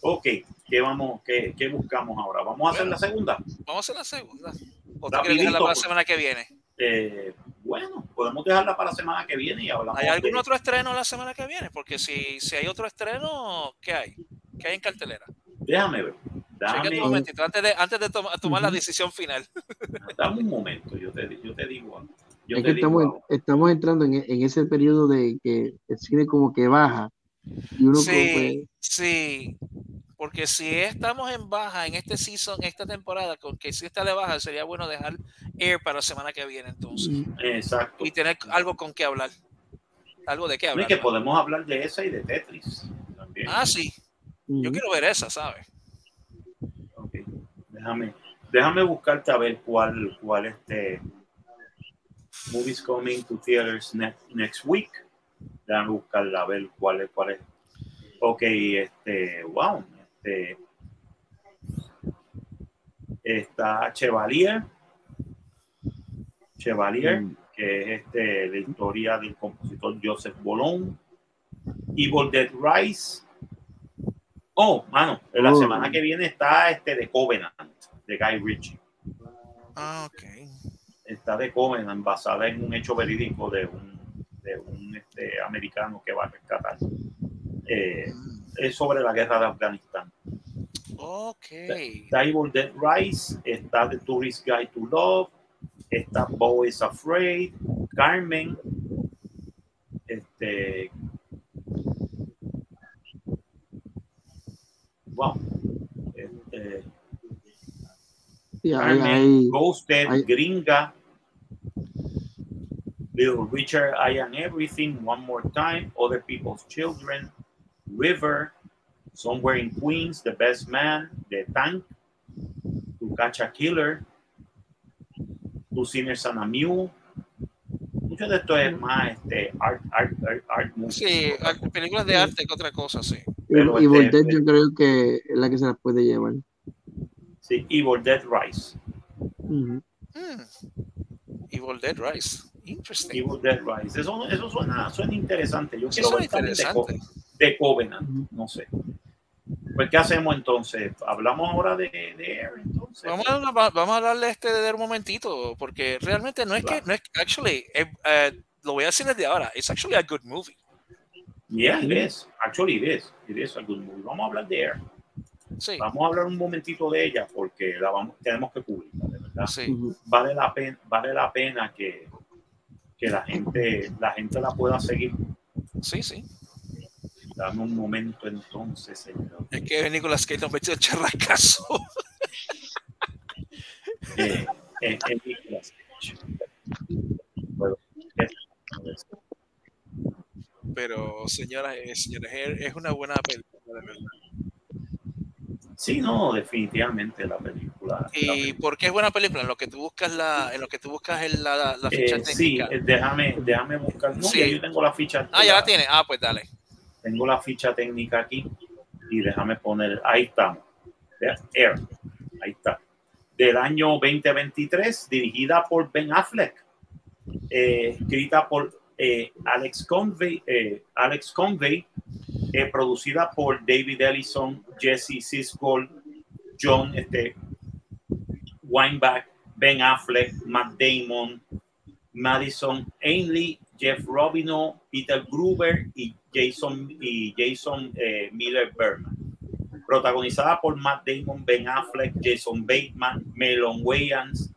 Ok, ¿qué, vamos, qué, qué buscamos ahora? ¿Vamos a hacer la segunda?
Vamos a hacer la segunda. ¿O la
pues.
semana que viene?
Eh, bueno, podemos dejarla para la semana que viene y hablamos.
¿Hay algún
de-
otro estreno la semana que viene? Porque si, si hay otro estreno, ¿qué hay? ¿Qué hay en cartelera?
Déjame ver. Dame,
un momentito, antes de, antes de toma- tomar la decisión final.
dame un momento, yo te, yo te digo. algo. Yo
Es
te
que
digo
estamos, estamos entrando en, en ese periodo de que el cine como que baja y uno como
Sí,
que-
sí. Porque si estamos en baja en este season, esta temporada, con que si está de baja, sería bueno dejar Air para la semana que viene entonces.
mm,
Exacto.
Y tener algo con qué hablar. Algo de qué
No, y
hablar.
que podemos hablar de esa y de Tetris también.
Ah, sí. Yo
mm,
quiero ver esa, ¿sabes?
Ok, Déjame, déjame buscarte a ver cuál, cuál este movies coming to theaters next, next week. Déjame buscarla a ver cuál es, cuál es. Ok, este, wow, este está Chevalier, Chevalier,
Mm.
que es este, la historia del compositor Joseph Bolón, Evil Dead Rise. Oh, mano, en la
Oh.
semana que viene está este de Covenant, de Guy Ritchie.
Ah, ok.
Está de Covenant, basada en un hecho verídico de un, de un este, americano que va a rescatar. Eh, es sobre la guerra de Afganistán.
Ok.
Evil Dead Rise, está The Tourist Guide to Love, está Bo is Afraid, Carmen, este. Wow. Este,
sí, hay-
Carmen,
hay-
Ghosted,
hay-
Gringa, Little Richard, I Am Everything, One More Time, Other People's Children, River, Somewhere in Queens, The Best Man, The Tank, To Catch a Killer, Two Sinners and a Mule. Mucho de esto es más este, art, art, art, art movies.
Sí, películas de arte que otra cosa, sí.
pero
y
este-
Voltaire yo creo que es la que se las puede llevar.
Sí, Evil Dead Rise.
Ujú.
Hmm. Evil Dead Rise. Interesting.
Evil Dead Rise. Eso, eso suena, suena interesante. Yo
Sí,
quiero ver también de, Co-
interesante.
De Covenant. No sé. Pues, ¿qué hacemos entonces? ¿Hablamos ahora de, de Air entonces?
Vamos a, va- vamos a hablarle este de un momentito, porque realmente no es que, no es actually, eh, eh, lo voy a decir desde ahora, it's actually a good movie.
Yeah, it is. Actually, it is. It is a good movie. Vamos a hablar de Air.
Sí,
Vamos a hablar un momentito de ella porque la vamos, tenemos que cubrirla, de verdad.
sí.
Vale la pena, vale la pena que, que la gente, la gente la pueda seguir.
Sí, sí.
Dame un momento entonces, señor.
Es que Nicolas Cage nos metió el charrascazo.
Eh, eh, eh, Nicolas
Pero, señoras y señores, es una buena película, de verdad.
Sí, no, definitivamente la película. la
¿Y
película.
por qué es buena película? En lo que tú buscas la, en lo que tú buscas es la, la ficha
Eh, sí,
técnica.
eh, déjame, déjame buscar. No,
Sí.
yo tengo la ficha.
ah, ya la tiene. Ah, pues dale.
Tengo la ficha técnica aquí y déjame poner. Ahí estamos. Air. Ahí está. Del año 2023, dirigida por Ben Affleck, eh, escrita por eh, Alex Convey, eh, Alex Convey producida por David Ellison, Jesse Siskel, John este, Weinbach, Ben Affleck, Matt Damon, Madison Ainley, Jeff Robino, Peter Gruber y Jason, y Jason eh, Miller Berman. Protagonizada por Matt Damon, Ben Affleck, Jason Bateman, Melon Wayans,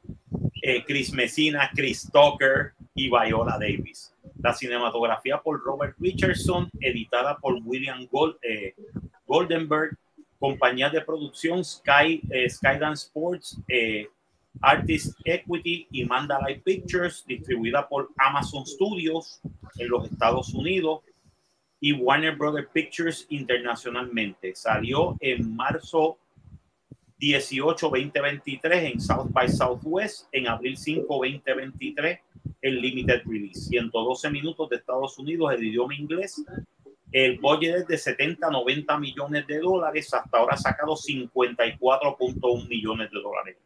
eh, Chris Messina, Chris Tucker y Viola Davis. La cinematografía por Robert Richardson, editada por William Gold, eh, Goldenberg, compañía de producción Sky, eh, Skydance Sports, Artist Equity y Mandalay Pictures, distribuida por Amazon Studios en los Estados Unidos. y Warner Brothers Pictures internacionalmente. Salió en marzo 18, 2023 en South by Southwest, en abril 5, 2023 el Limited Release. 112 minutos de Estados Unidos, el idioma inglés. El budget es de 70, 90 millones de dólares. Hasta ahora ha sacado 54.1 millones de dólares.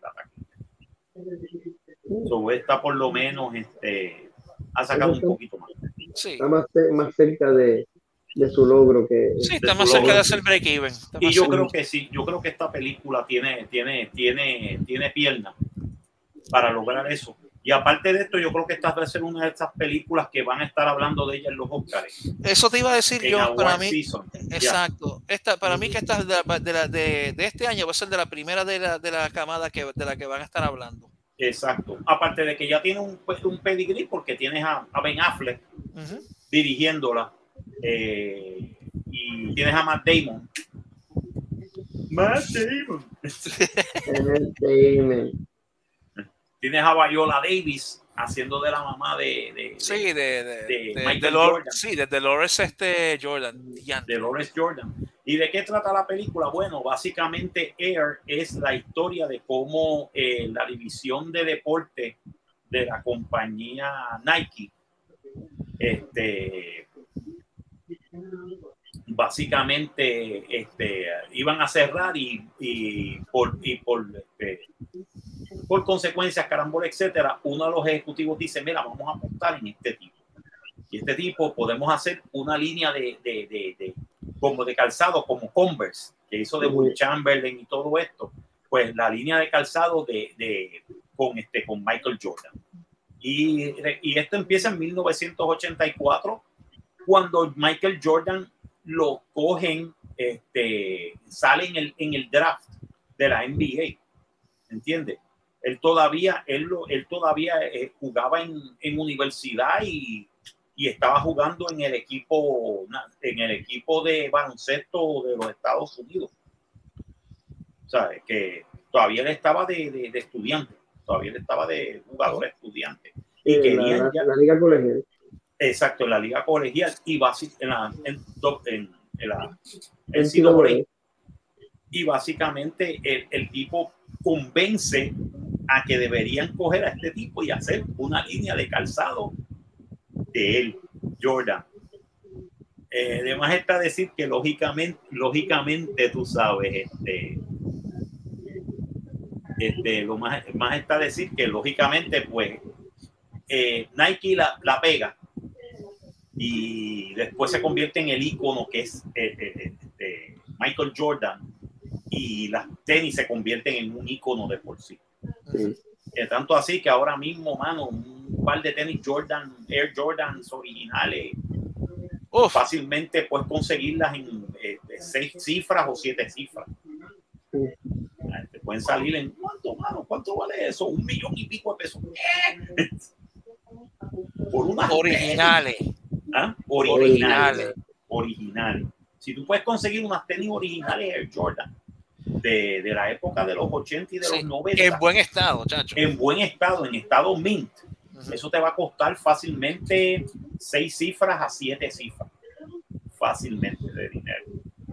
So, esta por lo menos este, ha sacado un poquito más.
Sí.
Está más, más cerca de, de su logro que
Sí, está más cerca de hacer break even. Está
Y yo
cerca.
creo que sí, yo creo que esta película tiene, tiene, tiene, tiene pierna para lograr eso. Y aparte de esto, yo creo que esta va a ser una de estas películas que van a estar hablando de ella en los Oscars.
Eso te iba a decir
En
yo, para mí.
Season.
Exacto. Esta, para mí que esta es de, la- de, la- de- de este año va a ser de la primera de la, de la camada que, de la que van a estar hablando.
Exacto. Aparte de que ya tiene un, pues, un pedigrí porque tienes a, a Ben Affleck dirigiéndola eh, y tienes a Matt Damon. Matt Damon.
Entertainment.
Tienes a Viola Davis haciendo de la mamá de, de,
Sí, de, de,
de
de-
Michael
de Lor-
Jordan.
sí, de Dolores este Jordan.
De Lawrence Jordan. ¿Y de qué trata la película? Bueno, básicamente Air es la historia de cómo eh, la división de deporte de la compañía Nike este, básicamente este, iban a cerrar y, y por, y por, este, por consecuencias, carambola, etcétera, uno de los ejecutivos dice, mira, vamos a apostar en este tipo. Y este tipo podemos hacer una línea de, de, de, de- como de calzado, como Converse, que hizo de Will Chamberlain y todo esto. Pues la línea de calzado de, de con, este, con Michael Jordan. Y, y esto empieza en 1984, cuando Michael Jordan lo cogen, este, sale en el, en el draft de la NBA. ¿Entiendes? Él todavía, él, lo- él todavía eh, jugaba en, en universidad y, y estaba jugando en el equipo en el equipo de baloncesto de los Estados Unidos. Sea, que todavía él estaba de, de- de estudiante, todavía él estaba de jugador estudiante. Y
Eh, la,
ya-
la liga colegial.
Exacto, en la liga colegial y en la, en, en- en la y básicamente el, el tipo convence a que deberían coger a este tipo y hacer una línea de calzado de él, Jordan. Eh, además está decir que lógicamente, lógicamente tú sabes, este, este, lo más, más está decir que lógicamente pues eh, Nike la, la pega y después se convierte en el icono que es eh, eh, este, Michael Jordan y las tenis se convierten en un icono de por sí.
Sí.
Eh, tanto así que ahora mismo, mano, un par de tenis Jordan, Air Jordans originales,
Uf,
fácilmente puedes conseguirlas en eh, seis cifras o siete cifras.
Sí.
Te pueden salir en cuánto, mano, cuánto vale eso, un millón y pico de pesos. ¿Qué? Por unas
originales.
¿ah?
Originales.
originales. Si tú puedes conseguir unas tenis originales Air Jordan de, de la época de los 80 y de
Sí,
los 90
En buen estado, chacho.
en buen estado, en estado mint,
Ujú.
eso te va a costar fácilmente seis cifras a siete cifras. Fácilmente de dinero.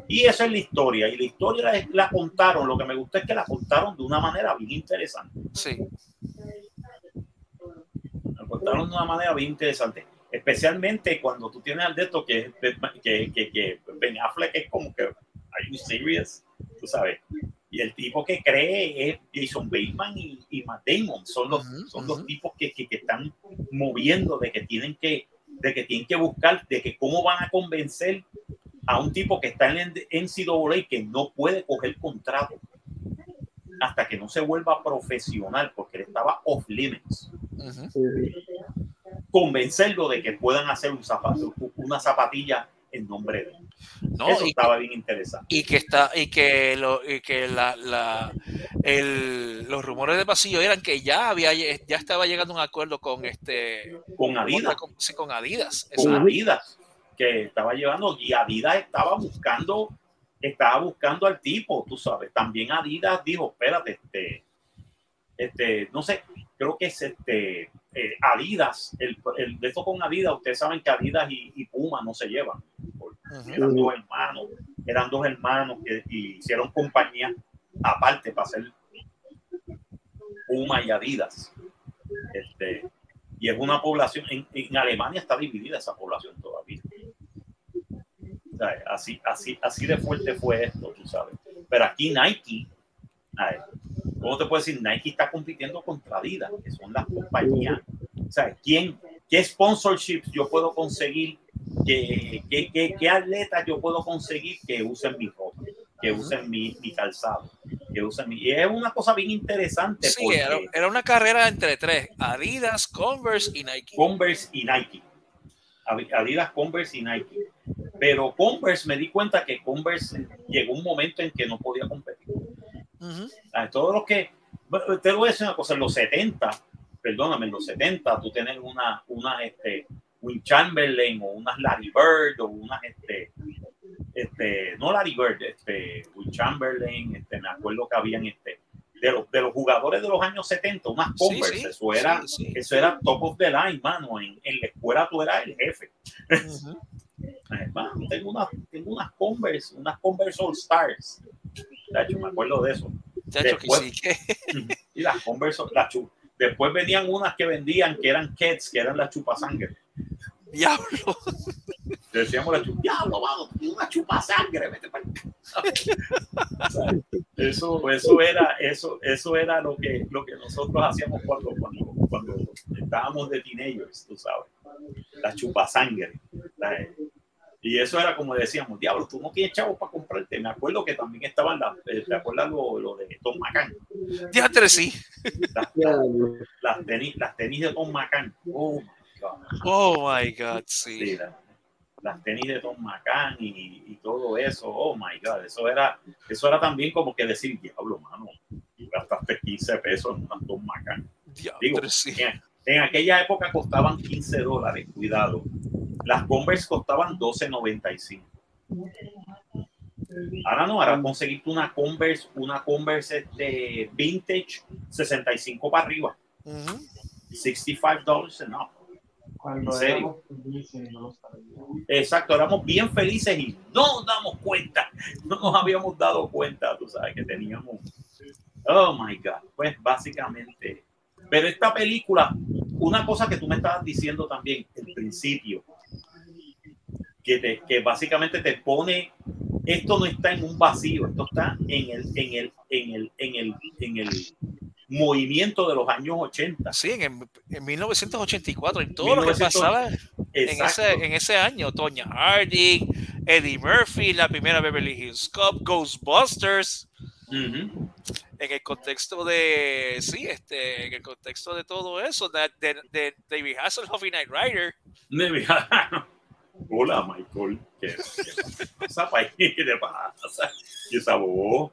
Y esa es la historia. Y la historia la, la contaron. Lo que me gusta es que la contaron de una manera bien interesante.
Sí.
La contaron de una manera bien interesante. Especialmente cuando tú tienes al de esto que, que, que, que Ben Affleck es como que, ¿are you serious? Tú sabes. Y el tipo que cree es Jason Bateman y, y Matt Damon. Son los, son los tipos que, que, que están moviendo de que tienen que de que tienen que buscar de que cómo van a convencer a un tipo que está en el NCAA que no puede coger contrato hasta que no se vuelva profesional porque él estaba off limits convencerlo de que puedan hacer un zapato, una zapatilla en nombre de él.
No,
Eso
y,
estaba bien interesante.
y que está y que lo y que la, la el, los rumores de pasillo eran que ya había ya estaba llegando a un acuerdo con este
Con Adidas,
con, sí, con Adidas
con. Adidas, que estaba llevando, y Adidas estaba buscando, estaba buscando al tipo, tú sabes. También Adidas dijo, espérate, este, este, no sé, creo que es este eh, Adidas, el, el de esto con Adidas, ustedes saben que Adidas y, y Puma no se llevan por, Eran dos hermanos, eran dos hermanos que hicieron compañía aparte para hacer Puma y Adidas. Este, y es una población, en, en Alemania está dividida esa población todavía. Así, así, así de fuerte fue esto, tú sabes. Pero aquí Nike, ¿cómo te puedo decir? Nike está compitiendo contra Adidas, que son las compañías. O sea, ¿quién, ¿qué sponsorships yo puedo conseguir? ¿Qué, qué, qué, qué atletas yo puedo conseguir que usen mi ropa? que usen mi, mi calzado, que usen mi... Y es una cosa bien interesante.
Sí,
porque
era, era una carrera entre tres: Adidas, Converse y Nike.
Converse y Nike. Adidas, Converse y Nike. Pero Converse me di cuenta que Converse llegó un momento en que no podía competir.
Ujú.
Ah, Todo lo que... bueno, Te voy a decir una cosa, en los 70, perdóname, en los 70 tú tienes una, una este, Will Chamberlain o unas Larry Bird o unas, este, este, no Larry Bird, este, Will Chamberlain, este, me acuerdo que habían, este, de los, de los jugadores de los años 70, unas
Sí,
Converse,
sí,
eso era,
sí, sí.
eso era top of the line, mano, en, en la escuela tú eras el jefe. Eh, mano, tengo, unas, tengo unas Converse, unas Converse All Stars. De hecho, me acuerdo de eso.
Que
Después-
sí, que-
Y las Converse, las Después venían unas que vendían que eran Kets, que eran las chupasangre.
Diablo.
Decíamos la chupa, diablo, vamos, una chupasangre, vete para Eso, eso era, eso, eso era lo que, lo que nosotros hacíamos cuando, cuando, cuando estábamos de teenagers, tú sabes. La chupasangre. La- y eso era como decíamos, diablo, tú no tienes chavos para comprarte. Me acuerdo que también estaban las, eh, ¿te acuerdas lo, lo de Tom McCann?
Diantre, sí.
Las, las tenis, las tenis de Tom McCann. Oh.
Oh my God,
Sí,
sí.
la- las tenis de Tom McCann y, y todo eso. Oh my God. Eso era, eso era también como que decir, diablo, mano, gastaste 15 pesos en unas Tom McCann. Digo,
sí.
en, en aquella época costaban 15 dólares, cuidado. Las Converse costaban 12.95. Ahora no, ahora conseguiste una Converse, una Converse de vintage 65 para arriba,
Ujú.
65 dólares up.
Cuando éramos felices, no.
Exacto, éramos bien felices y no nos damos cuenta, no nos habíamos dado cuenta, tú sabes, que teníamos. Oh my God, pues básicamente. Pero esta película, una cosa que tú me estabas diciendo también, el principio, que, te, que básicamente te pone, esto no está en un vacío, esto está en el, en el, en el, en el, en el movimiento de los años 80.
Sí, en, en 1984, en todo lo que
1900,
pasaba en ese, en ese año, Tonya Harding, Eddie Murphy, la primera Beverly Hills Cop, Ghostbusters, en el contexto de, sí, este, en el contexto de todo eso, de, de, de David Hasselhoff y Knight Rider.
Hola, Michael. ¿Qué, qué pasa? ¿Qué te pasa? Y esa voz.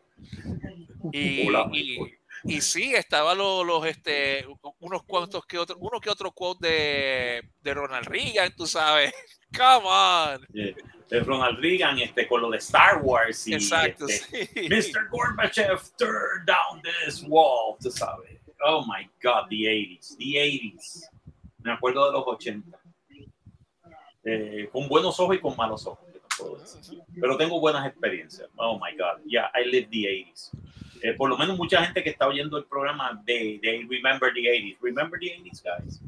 Y,
Hola,
y,
Michael.
y sí, estaba los, los, este, unos cuantos que otros, uno que otro quote de, de Ronald Reagan, tú sabes. Come on.
eh, de Ronald Reagan este, con lo de Star Wars. Y,
Exacto,
este,
sí.
Mr. Gorbachev, turn down this wall. Tú sabes. Oh my God, the 80s. The 80s. Me acuerdo de los 80. Eh, con buenos ojos y con malos ojos. Pero tengo buenas experiencias. Oh my God. Yeah, I lived the 80s. Eh, por lo menos mucha gente que está oyendo el programa, they, they remember the 80s. Remember the 80s, guys?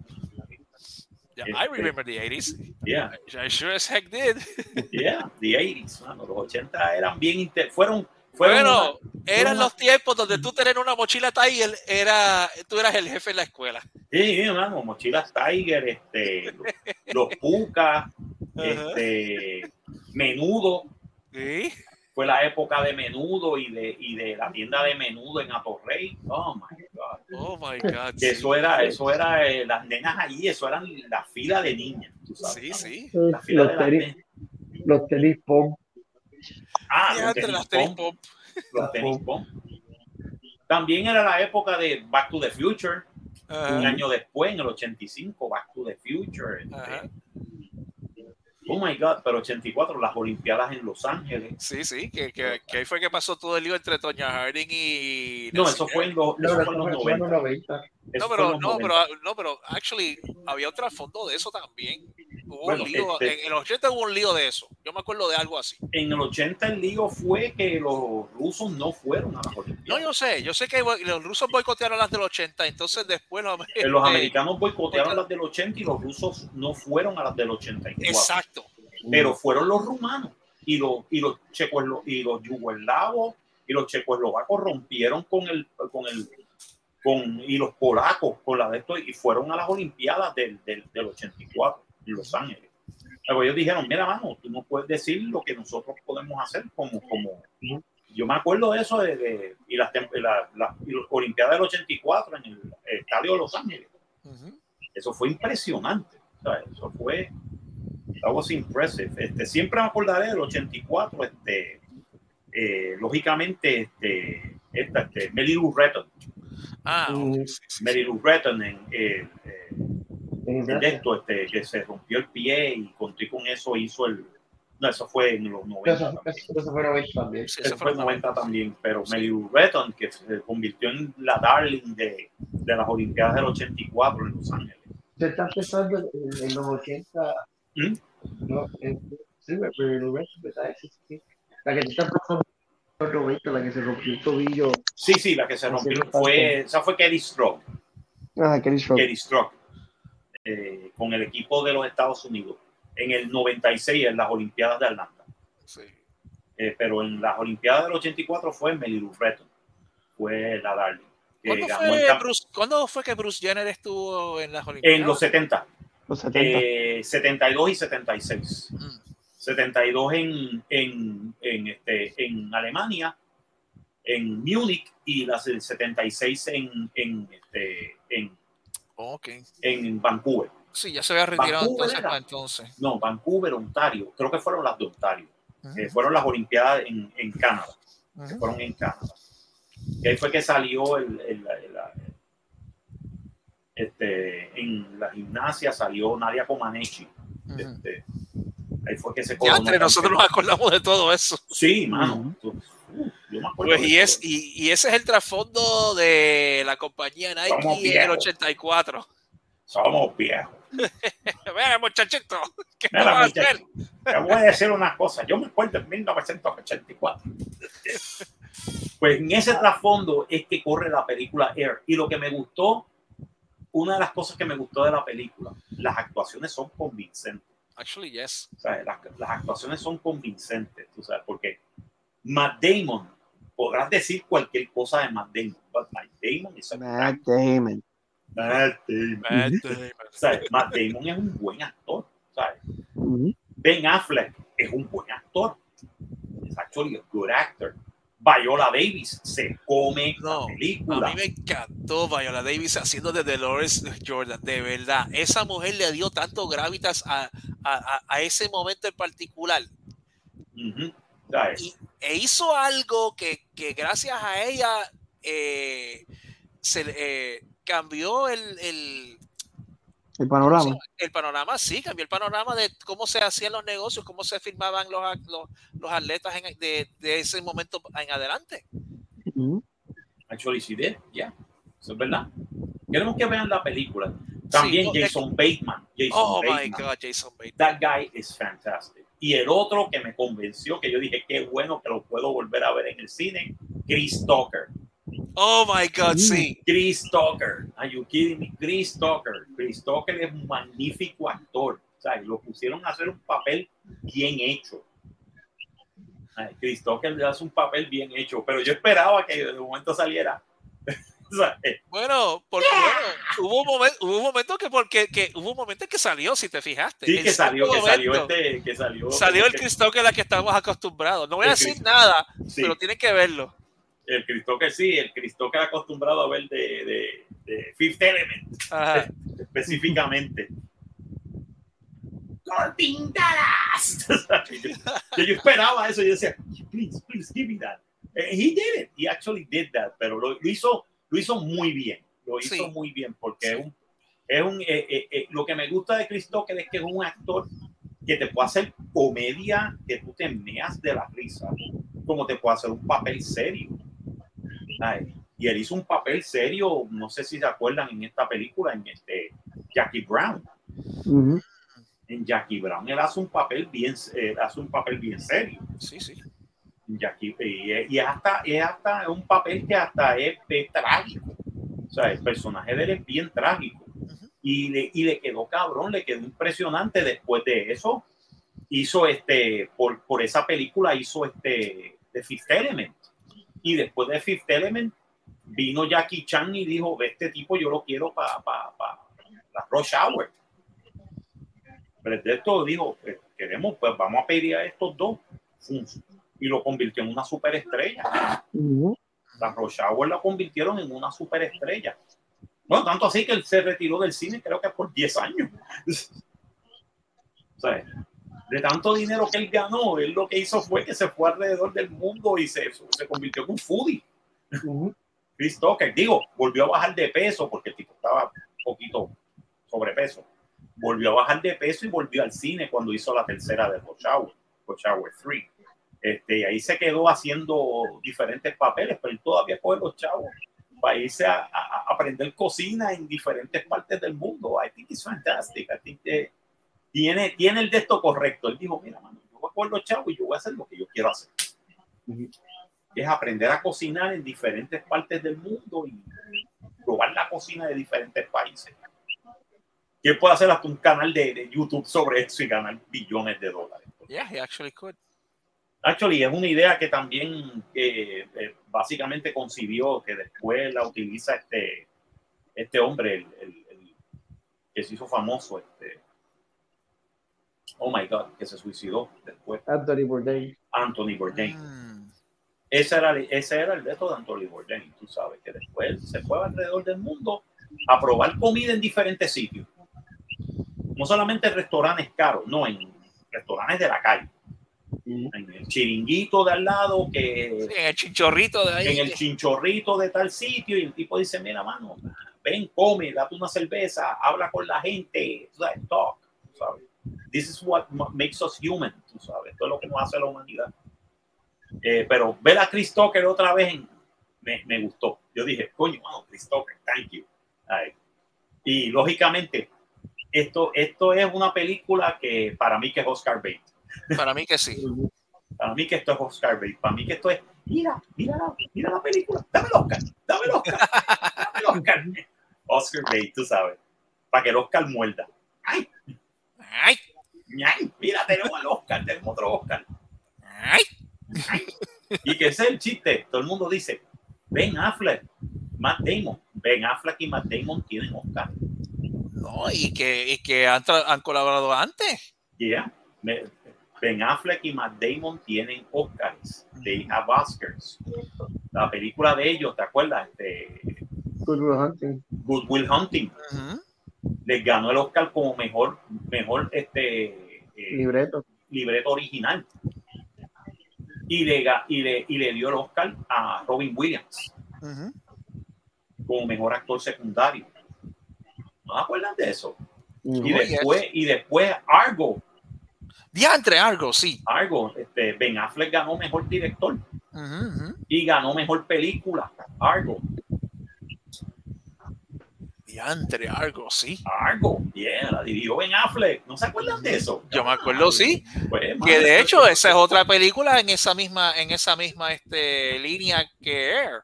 Yeah, I remember the 80s.
Yeah,
I sure as heck did.
yeah, the 80s. mano. Los 80 eran bien, inter- fueron, fueron
Bueno, eran
una-
los tiempos donde tú tener una mochila Tiger era, tú eras el jefe en la escuela.
Sí, hermano, mochilas Tiger, este, los, los Puka, este, Menudo,
Sí.
Fue la época de Menudo y de, y de la tienda de Menudo en Atorrey. Oh my God.
Oh my God.
Que
sí.
eso era, eso era, eh, las nenas allí, eso eran la fila de niñas, tú sabes.
Sí, sí.
La fila de
Los
las
tenis, los tenis pop.
Ah, los tenis
las tenis pop.
los tenis pump. También era la época de Back to the Future, un año después, en el 85, Back to the Future. este,
Ajá.
Oh my God, pero 84, las Olimpiadas en Los Ángeles.
Sí, sí, que, que, que ahí fue que pasó todo el lío entre Tonya Harding y.
No, eso fue en los,
No,
eso
no,
fue en
no,
los
eso fue en
90.
los 90.
No, pero, no,
90.
pero, no, pero, actually, había un trasfondo de eso también. Hubo
Bueno,
un lío,
este-
en, en los 80 hubo un lío de eso. Yo me acuerdo de algo así.
En el 80 el lío fue que los rusos no fueron a las
No,
Olimpiadas.
yo sé, yo sé que los rusos boicotearon las del 80, entonces después los,
Eh, los
este,
americanos boicotearon las del 80 y los rusos no fueron a las del 84.
Exacto.
Pero fueron los rumanos y los, y los checos y los yugoslavos y los checoslovacos rompieron con el con el con y los polacos con la de esto y fueron a las olimpiadas del, del, del 84 en Los Ángeles. Pero ellos dijeron, mira, mano, tú no puedes decir lo que nosotros podemos hacer como, como yo me acuerdo de eso de, de- y las la- la- y las olimpiadas del 84 en el estadio de Los Ángeles. Eso fue impresionante. o sea, Eso fue. That was impressive. Este, siempre me acordaré del 84. Este, eh, lógicamente, este, esta, este, Lou Retton.
Ah,
Mm.
sí, sí, sí.
Mary Lou Retton en, eh, eh, esto, este, que se rompió el pie y con, y con eso hizo el. No, eso fue en los 90.
Eso,
también.
eso, eso fue 90 también.
Sí,
Eso fue en
fue
los 90 también, pero Mary Lou Retton, que se convirtió en la darling de, de las Olimpiadas del 84 en Los Ángeles.
Se está empezando en, en los 80.
¿Mm?
No, en, sí, pero en los 90, ¿verdad? Sí, sí. La que se está pasando en los 90, la que se rompió el tobillo.
Sí, sí, la que se rompió fue, esa fue Kelly Stroke,
Ah, Kelly Stroke.
Kelly Stroke, eh, con el equipo de los Estados Unidos en el 96 en las Olimpiadas de Atlanta.
Sí.
Eh, pero en las Olimpiadas del 84 fue Melly Lou Retton, fue la Darling.
¿Cuándo fue,
camp-
Bruce, ¿Cuándo fue que Bruce Jenner estuvo en las Olimpiadas?
en los 70,
Los 70.
eh, 72 y 76.
Mm.
72 en, en, en, este, en Alemania, en Múnich, y las del 76 en, en, este, en,
Ok.
en Vancouver.
Sí, ya se había retirado entonces
era.
entonces.
No, Vancouver, Ontario. Creo que fueron las de Ontario. Que fueron las Olimpiadas en, en Canadá. que fueron en Canadá. Y ahí fue que salió el, el- el- este, en la gimnasia salió Nadia Comaneci. Este, ahí fue que se
Ya
coronó
entre nosotros nos acordamos de todo eso.
Sí, mano. Uh, yo me acuerdo
Pues y, es, y, y ese es el trasfondo de la compañía
Somos
Nike en el
viejos.
84.
Somos viejos.
Mira, muchachito, ¿qué
Mira,
vamos a hacer?
Te voy a decir una cosa. Yo me acuerdo en 1984. Pues en ese trasfondo es que corre la película Air. Y lo que me gustó, una de las cosas que me gustó de la película, las actuaciones son convincentes.
Actually, yes.
O sea, las, las actuaciones son convincentes, tú sabes, porque Matt Damon, podrás decir cualquier cosa de Matt Damon, but Matt Damon es
Matt Damon.
Matt Damon.
Matt. Damon.
O sea, Matt Damon es un buen actor, ¿sabes? Ben Affleck es un buen actor. Es actually a good actor. Viola Davis se come
No,
la
A
película.
mí me encantó Viola Davis haciendo de Dolores Jordan, de verdad. Esa mujer le dio tanto gravitas a, a- a- a ese momento en particular. Y, e hizo algo que, que gracias a ella eh, se eh, cambió el, el,
El panorama.
el panorama, sí, cambió el panorama de cómo se hacían los negocios, cómo se firmaban los, los, los atletas en- de, de ese momento en adelante.
Ujú.
Actually, she did, yeah. Eso es verdad. Queremos que vean la película. También Jason Bateman. Jason
Oh my
Bateman.
God, Jason Bateman.
That guy is fantastic. Y el otro que me convenció, que yo dije, qué bueno que lo puedo volver a ver en el cine, Chris Tucker.
Oh my God, sí.
Chris Tucker. Are you kidding me? Chris Tucker. Chris Tucker es un magnífico actor. O sea, lo pusieron a hacer un papel bien hecho. Chris Tucker le hace un papel bien hecho, pero yo esperaba que de momento saliera. O sea, eh,
Bueno, porque bueno, hubo un momento, hubo un momento que porque que hubo un momento en que salió, si te fijaste.
sí, que salió, que salió este, que salió.
Salió el
que-
Chris Tucker la que estamos acostumbrados. No voy a decir
Chris-
nada,
sí,
pero tienen que verlo.
El Chris Tucker sí, el Chris Tucker acostumbrado a ver de, de, de Fifth Element.
Ajá.
específicamente. Dallas. que yo esperaba eso yo decía, please, please give me that. Eh, he did it. He actually did that. Pero lo, lo hizo, lo hizo muy bien. Lo hizo
Sí.
muy bien porque
Sí.
es un, es un eh, eh, eh, lo que me gusta de Chris Tucker es que es un actor que te puede hacer comedia que tú te meas de la risa, como te puede hacer un papel serio. Ay, Y él hizo un papel serio, no sé si se acuerdan en esta película, en este Jackie Brown.
Ujú.
en Jackie Brown él hace un papel bien, eh, hace un papel bien serio.
Sí, sí.
Jackie, y, y hasta, es hasta un papel que hasta es, es trágico. O sea, el personaje de él es bien trágico. Y le, y le quedó cabrón, le quedó impresionante después de eso. Hizo este, por, por esa película hizo este, The Fifth Element. Y después de Fifth Element vino Jackie Chan y dijo, este tipo yo lo quiero para pa, pa, la Rush Hour. Pero de esto dijo, "Eh, queremos, pues vamos a pedir a estos dos. Y lo convirtió en una superestrella. La Rush Hour la convirtieron en una superestrella. Bueno, tanto así que él se retiró del cine, creo que por 10 años. o sea, de tanto dinero que él ganó, él lo que hizo fue que se fue alrededor del mundo y se, se convirtió en un foodie.
Ujú.
Chris Tucker, digo, volvió a bajar de peso porque el tipo estaba un poquito sobrepeso. Volvió a bajar de peso y volvió al cine cuando hizo la tercera de Rush Hour 3. Este, y ahí se quedó haciendo diferentes papeles, pero él todavía coge los chavos para irse a, a- a aprender cocina en diferentes partes del mundo. I think it's fantastic. I think que tiene, tiene el de esto correcto. Él dijo, mira, mano, yo voy a coger los chavos y yo voy a hacer lo que yo quiero hacer. Es aprender a cocinar en diferentes partes del mundo y probar la cocina de diferentes países. Y él puede hacer hasta un canal de, de YouTube sobre eso y ganar billones de dólares.
Yeah, he actually could.
Actually, es una idea que también eh, eh, básicamente concibió, que después la utiliza este, este hombre, el, el- el que se hizo famoso, este, oh my God, que se suicidó después,
Anthony Bourdain.
Anthony Bourdain.
Mm,
Ese era, ese era el reto de Anthony Bourdain, tú sabes, que después se fue alrededor del mundo a probar comida en diferentes sitios. No solamente en restaurantes caros, no, en restaurantes de la calle.
Ujú.
En el chiringuito de al lado, que
sí, en el chinchorrito de ahí.
en el chinchorrito de tal sitio y el tipo dice, mira, mano, ven, come, date una cerveza, habla con la gente, talk, sabes. This is what ma- makes us human, tú sabes, esto es lo que nos hace la humanidad. Eh, pero ver a Chris Tucker otra vez en- me, me gustó. Yo dije, coño, mano, Chris Tucker, thank you. Ay. Y lógicamente, esto, esto es una película que para mí que es Oscar bait.
Para mí que sí.
Para mí que esto es Oscar bait. Para mí que esto es, mira, mira la, mira la película, dame el Oscar, dame el Oscar, dame el Oscar. Oscar bait, tú sabes, para que el Oscar muerda. Ay,
Ay,
ay, mira, tenemos el Oscar, tenemos otro Oscar.
ay.
Y que ese es el chiste. Todo el mundo dice, Ben Affleck, Matt Damon. Ben Affleck y Matt Damon tienen Oscar.
No, y que, y que han, han colaborado antes.
Yeah. Me- Ben Affleck y Matt Damon tienen Oscars. They have Oscars. La película de ellos, ¿te acuerdas? Este,
Good Will Hunting.
Good Will Hunting.
Ujú.
Les ganó el Oscar como mejor, mejor este, eh,
Libreto.
libreto original. Y le, y, le, y le dio el Oscar a Robin Williams como mejor actor secundario. ¿No se acuerdan de eso? Y después, y después Argo,
Diantre, algo, sí.
Argo, este, Ben Affleck ganó mejor director y ganó mejor película. Argo,
Diantre, algo, sí.
Argo, yeah, la dirigió Ben Affleck. ¿No se acuerdan de eso?
Yo me acuerdo, sí.
Pues,
Que de hecho esa es otra película en esa misma, en esa misma este, línea que Air.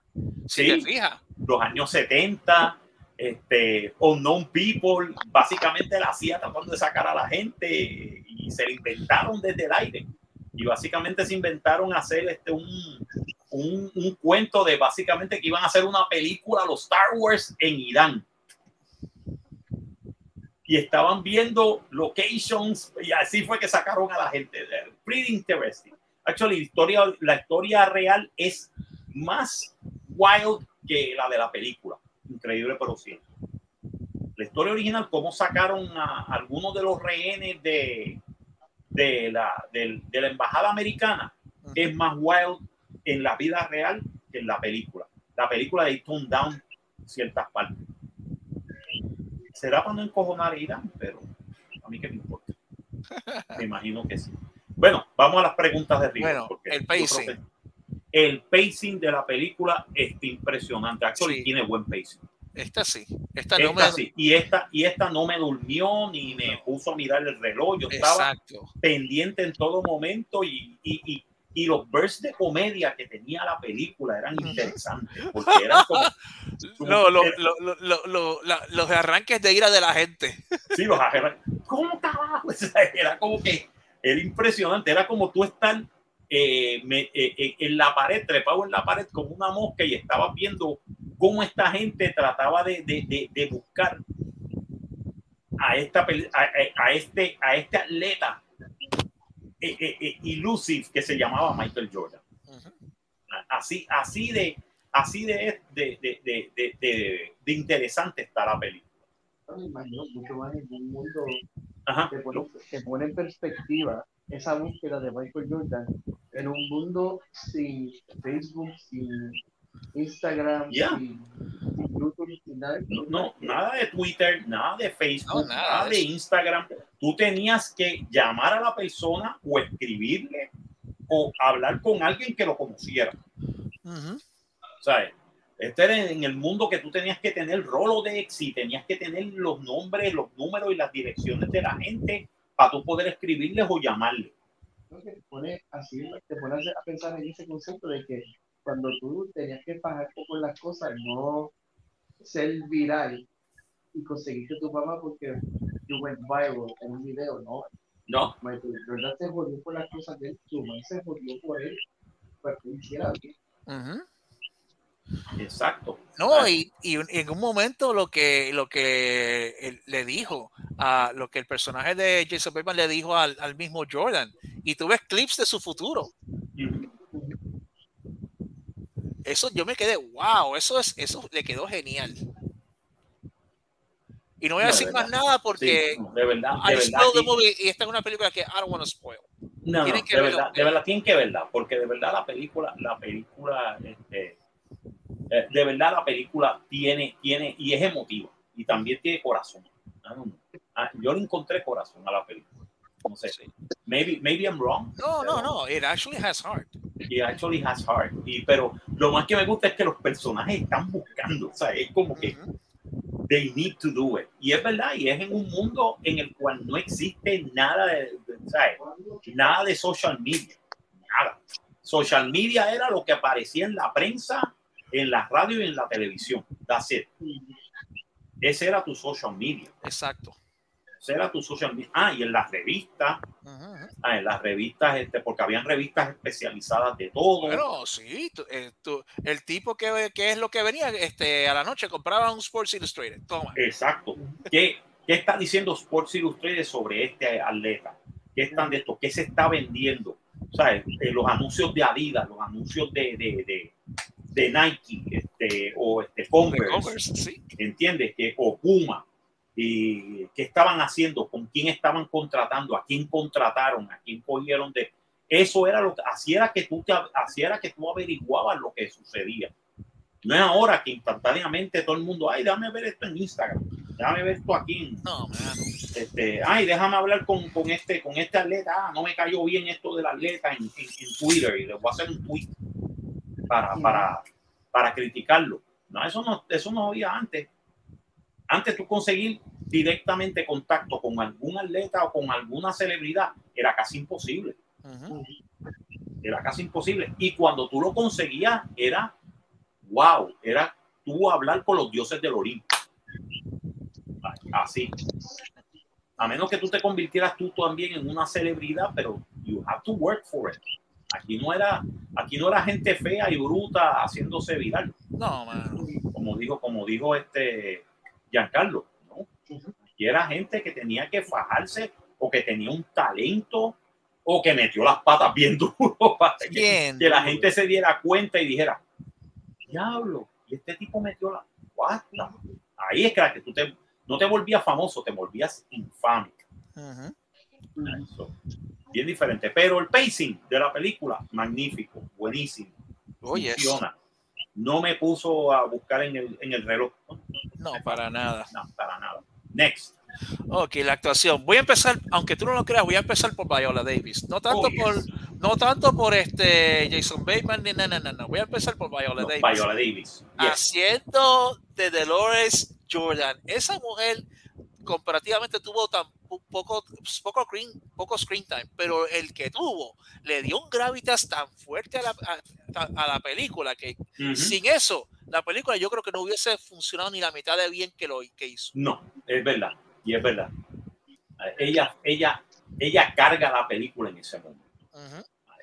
Si
Sí.
te fijas.
los años 70, este, Unknown People, básicamente la hacía tratando de sacar a la gente y se la inventaron desde el aire. Y básicamente se inventaron hacer este, un, un, un cuento de básicamente que iban a hacer una película, los Star Wars, en Irán. Y estaban viendo locations y así fue que sacaron a la gente. Pretty interesting. Actually, la historia, la historia real es más wild que la de la película. Increíble, pero cierto. La historia original, cómo sacaron a algunos de los rehenes de, de, la, del- de la embajada americana, es más wild en la vida real que en la película. La película de Tone Down ciertas partes. Será para no encojonar a Irán, pero a mí que me importa. Me imagino que sí. Bueno, vamos a las preguntas de River.
Bueno, el pacing.
El pacing de la película es impresionante. Actually,
Sí.
tiene buen pacing.
Esta sí. Esta
Esta
no me.
sí. Y esta, y esta no me durmió ni me puso a mirar el reloj. Yo estaba
Exacto.
pendiente en todo momento y, y, y, y los bursts de comedia que tenía la película eran interesantes. Porque eran como, como-
Lo- lo- lo- la- los arranques de ira de la gente.
Sí, los agarran. ¿Cómo carajo? Era como que era impresionante. Era como tú estar eh, me- eh, eh, en la pared, trepado en la pared como una mosca y estabas viendo cómo esta gente trataba de, de- de- de buscar a, esta, a, a- este, a este atleta elusive que se llamaba Michael Jordan. Así, así de, así de, de, de, de, de- de- de interesante está la película.
Me imagino mucho más en un mundo que pone, que pone en perspectiva esa búsqueda de Michael Jordan en un mundo sin Facebook, sin Instagram, nada.
No, no, nada de Twitter, nada de Facebook,
No, nada
nada,
de.
Instagram. Tú tenías que llamar a la persona o escribirle o hablar con alguien que lo conociera.
Ujú.
¿Sabes? Este era en el mundo que tú tenías que tener Rolodex y tenías que tener los nombres, los números y las direcciones de la gente para tú poder escribirles o llamarles.
Que te pone así, te pone a pensar en ese concepto de que cuando tú tenías que pagar poco las cosas, no ser viral y conseguirte tu fama porque you went viral en un video, no.
No,
Michael Jordan se jodió por las cosas de él, su mamá se jodió por él, para que hiciera bien.
Ujú.
exacto.
No,
Ah,
y, y en un momento lo que, lo que él le dijo, a lo que el personaje de Jason Bateman le dijo al, al mismo Jordan, y tú ves clips de su futuro.
ujú.
Eso yo me quedé, wow, eso es, eso le quedó genial. Y no voy a
No, de
decir más nada porque
Sí, de verdad,
I
de verdad.
the movie y esta es una película que I don't want to spoil.
No, no,
Tienen que
de
verlo.
verdad, de verdad, tienen que verla, porque de verdad la película, la película, este, eh, de verdad la película tiene, tiene, y es emotiva, y también tiene corazón. Know. Ah, yo le encontré corazón a la película. No sé,
Sí.
maybe, maybe I'm wrong.
No, no, no, it actually has heart.
It actually has heart. Y, pero lo más que me gusta es que los personajes están buscando, o sea, es como que they need to do it. Y es verdad, y es en un mundo en el cual no existe nada de, de- ¿sabes? nada de social media, nada. Social media era lo que aparecía en la prensa, en la radio y en la televisión. That's it. Ese era tu social media.
Exacto.
Ese era tu social media. Ah, y en las revistas, ah, en las revistas, este, porque habían revistas especializadas de todo.
Bueno, sí, tú- eh, tú- el tipo que, que es lo que venía este, a la noche compraba un Sports Illustrated. Toma.
Exacto. ¿Qué, ¿Qué está diciendo Sports Illustrated sobre este atleta? ¿Qué están de esto? ¿Qué se está vendiendo? ¿Sabes? Eh, los anuncios de Adidas, los anuncios de, de, de, de Nike, este, o este Converse,
Converse, sí.
¿entiendes? Que, o Puma. ¿Y qué estaban haciendo? ¿Con quién estaban contratando? ¿A quién contrataron? ¿A quién cogieron de...? Eso era lo que... Así era que tú, te, así era que tú averiguabas lo que sucedía. No es ahora que instantáneamente todo el mundo, ay, déjame ver esto en Instagram, déjame ver esto aquí, en-
No,
este, ay, déjame hablar con, con este, con este atleta, ah, no me cayó bien esto del atleta en, en- en Twitter y le voy a hacer un tweet para, para, para criticarlo. No, eso no, eso no había antes. Antes tú conseguir directamente contacto con algún atleta o con alguna celebridad era casi imposible era casi imposible. Y cuando tú lo conseguías, era wow, era tú hablar con los dioses del Olimpo. Así. A menos que tú te convirtieras tú también en una celebridad, pero you have to work for it. Aquí no era, aquí no era gente fea y bruta haciéndose viral,
No, man.
como dijo, como dijo este Giancarlo, ¿no? Aquí era gente que tenía que fajarse o que tenía un talento o que metió las patas bien duro para que,
Bien.
que la gente se diera cuenta y dijera, diablo, y este tipo metió la pata. Ahí es que, tú te, no te volvías famoso, te volvías infame. Eso. Bien diferente. Pero el pacing de la película, magnífico, buenísimo.
Oye,
Funciona. No me puso a buscar en el, en el reloj.
no, para nada.
No, para nada. Next.
Ok, la actuación. Voy a empezar, aunque tú no lo creas, voy a empezar por Viola Davis. No tanto
Oh, yes.
por, No tanto por este Jason Bateman, ni no, no, no, no. Voy a empezar por Viola
No,
Davis.
Viola Davis. Yes.
Haciendo de Dolores Jordan. Esa mujer comparativamente tuvo tan po- poco, poco, screen, poco screen time, pero el que tuvo le dio un gravitas tan fuerte a la, a, a la película que sin eso, la película yo creo que no hubiese funcionado ni la mitad de bien que lo que hizo.
No, es verdad. Y es verdad. Ella, ella, ella carga la película en ese momento.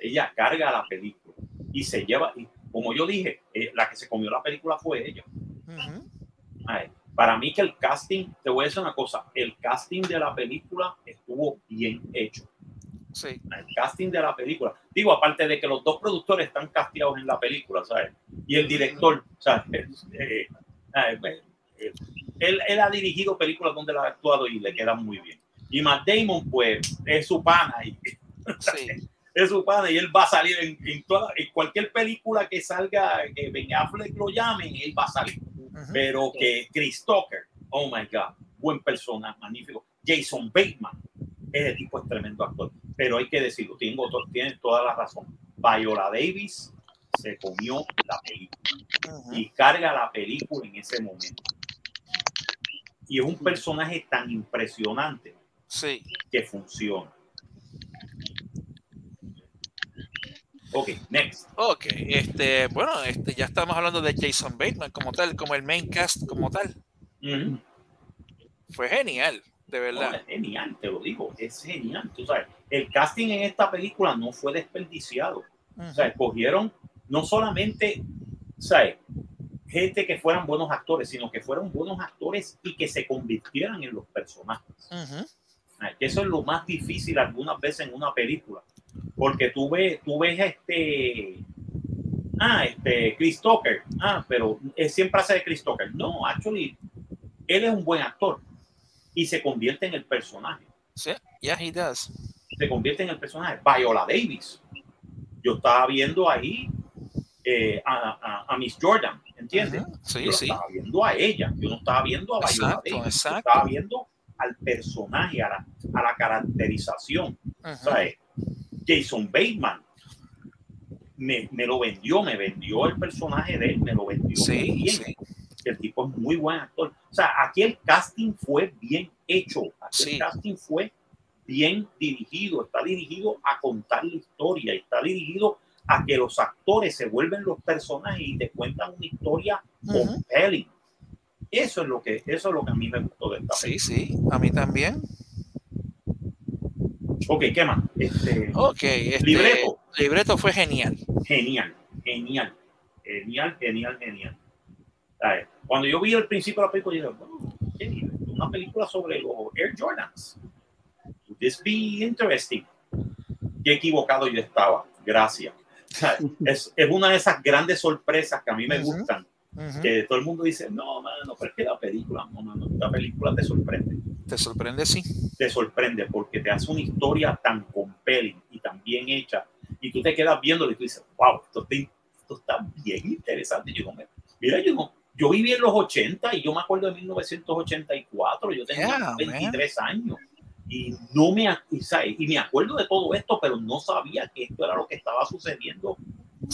Ella carga la película y se lleva, y como yo dije, eh, la que se comió la película fue ella. Ay, para mí que el casting, te voy a decir una cosa, el casting de la película estuvo bien hecho.
Sí.
El casting de la película. Digo, aparte de que los dos productores están casteados en la película, ¿sabes? Y el director, ¿sabes? Eh, eh, eh, él, él ha dirigido películas donde él ha actuado y le queda muy bien. Y Matt Damon, pues, es su pana y
Sí.
es su pana y él va a salir en, en toda- en cualquier película que salga, que Ben Affleck lo llamen, él va a salir.
Ujú.
Pero que Chris Tucker, oh my God, buen persona, magnífico. Jason Bateman, ese tipo es tremendo actor. Pero hay que decirlo, tengo, to- tiene toda la razón. Viola Davis se comió la película y carga la película en ese momento. Y es un personaje tan impresionante
Sí.
que funciona. Ok, next.
Ok, este, bueno, este, ya estamos hablando de Jason Bateman como tal, como el main cast como tal. Fue genial, de
No,
verdad.
es genial, te lo digo, es genial. Tú sabes, el casting en esta película no fue desperdiciado. O sea, escogieron no solamente, ¿sabes? gente que fueran buenos actores, sino que fueran buenos actores y que se convirtieran en los personajes. Que eso es lo más difícil algunas veces en una película. Porque tú ves, tú ves este. Ah, este, Chris Tucker. Ah, pero él siempre hace de Chris Tucker. No, actually, él es un buen actor y se convierte en el personaje.
Sí, yeah, he does.
se convierte en el personaje. Viola Davis. Yo estaba viendo ahí eh, a, a- a Miss Jordan, ¿entiendes?
Ujú. Sí,
Yo
sí.
estaba viendo a ella, yo no estaba viendo a Viola
Exacto,
Davis, yo
exacto.
estaba viendo al personaje, a la, a la caracterización.
Ujú.
¿sabes? Jason Bateman me, me lo vendió, me vendió el personaje de él, me lo vendió muy
Sí,
bien.
sí.
El tipo es muy buen actor. O sea, aquí el casting fue bien hecho. Aquí
Sí.
el casting fue bien dirigido. Está dirigido a contar la historia. Está dirigido a que los actores se vuelven los personajes y te cuentan una historia
Ujú.
compelling. Eso es lo que, eso es lo que a mí me gustó de esta
Sí, sí, a mí también.
Ok, ¿qué más? Este,
Ok, este,
Libreto.
libreto fue genial.
genial, genial, genial, genial, genial. ¿Sabes? Cuando yo vi el principio de la película, yo dije, "Wow, ¿qué? una película sobre los Air Jordans. Would this be interesting? Qué equivocado yo estaba. Gracias. Es, es una de esas grandes sorpresas que a mí me gustan.
Ujú.
Que todo el mundo dice, no, mano, pero es que la película, no, mano, la película te sorprende.
¿Te sorprende? Sí.
te sorprende porque te hace una historia tan compelling y tan bien hecha y tú te quedas viéndolo y tú dices, wow, esto está, esto está bien interesante. Yo no me- mira, yo no, yo viví en los 80 y yo me acuerdo de 1984, yo tenía
Yeah, man.
23 años y no me, y, ¿sabes? y me acuerdo de todo esto, pero no sabía que esto era lo que estaba sucediendo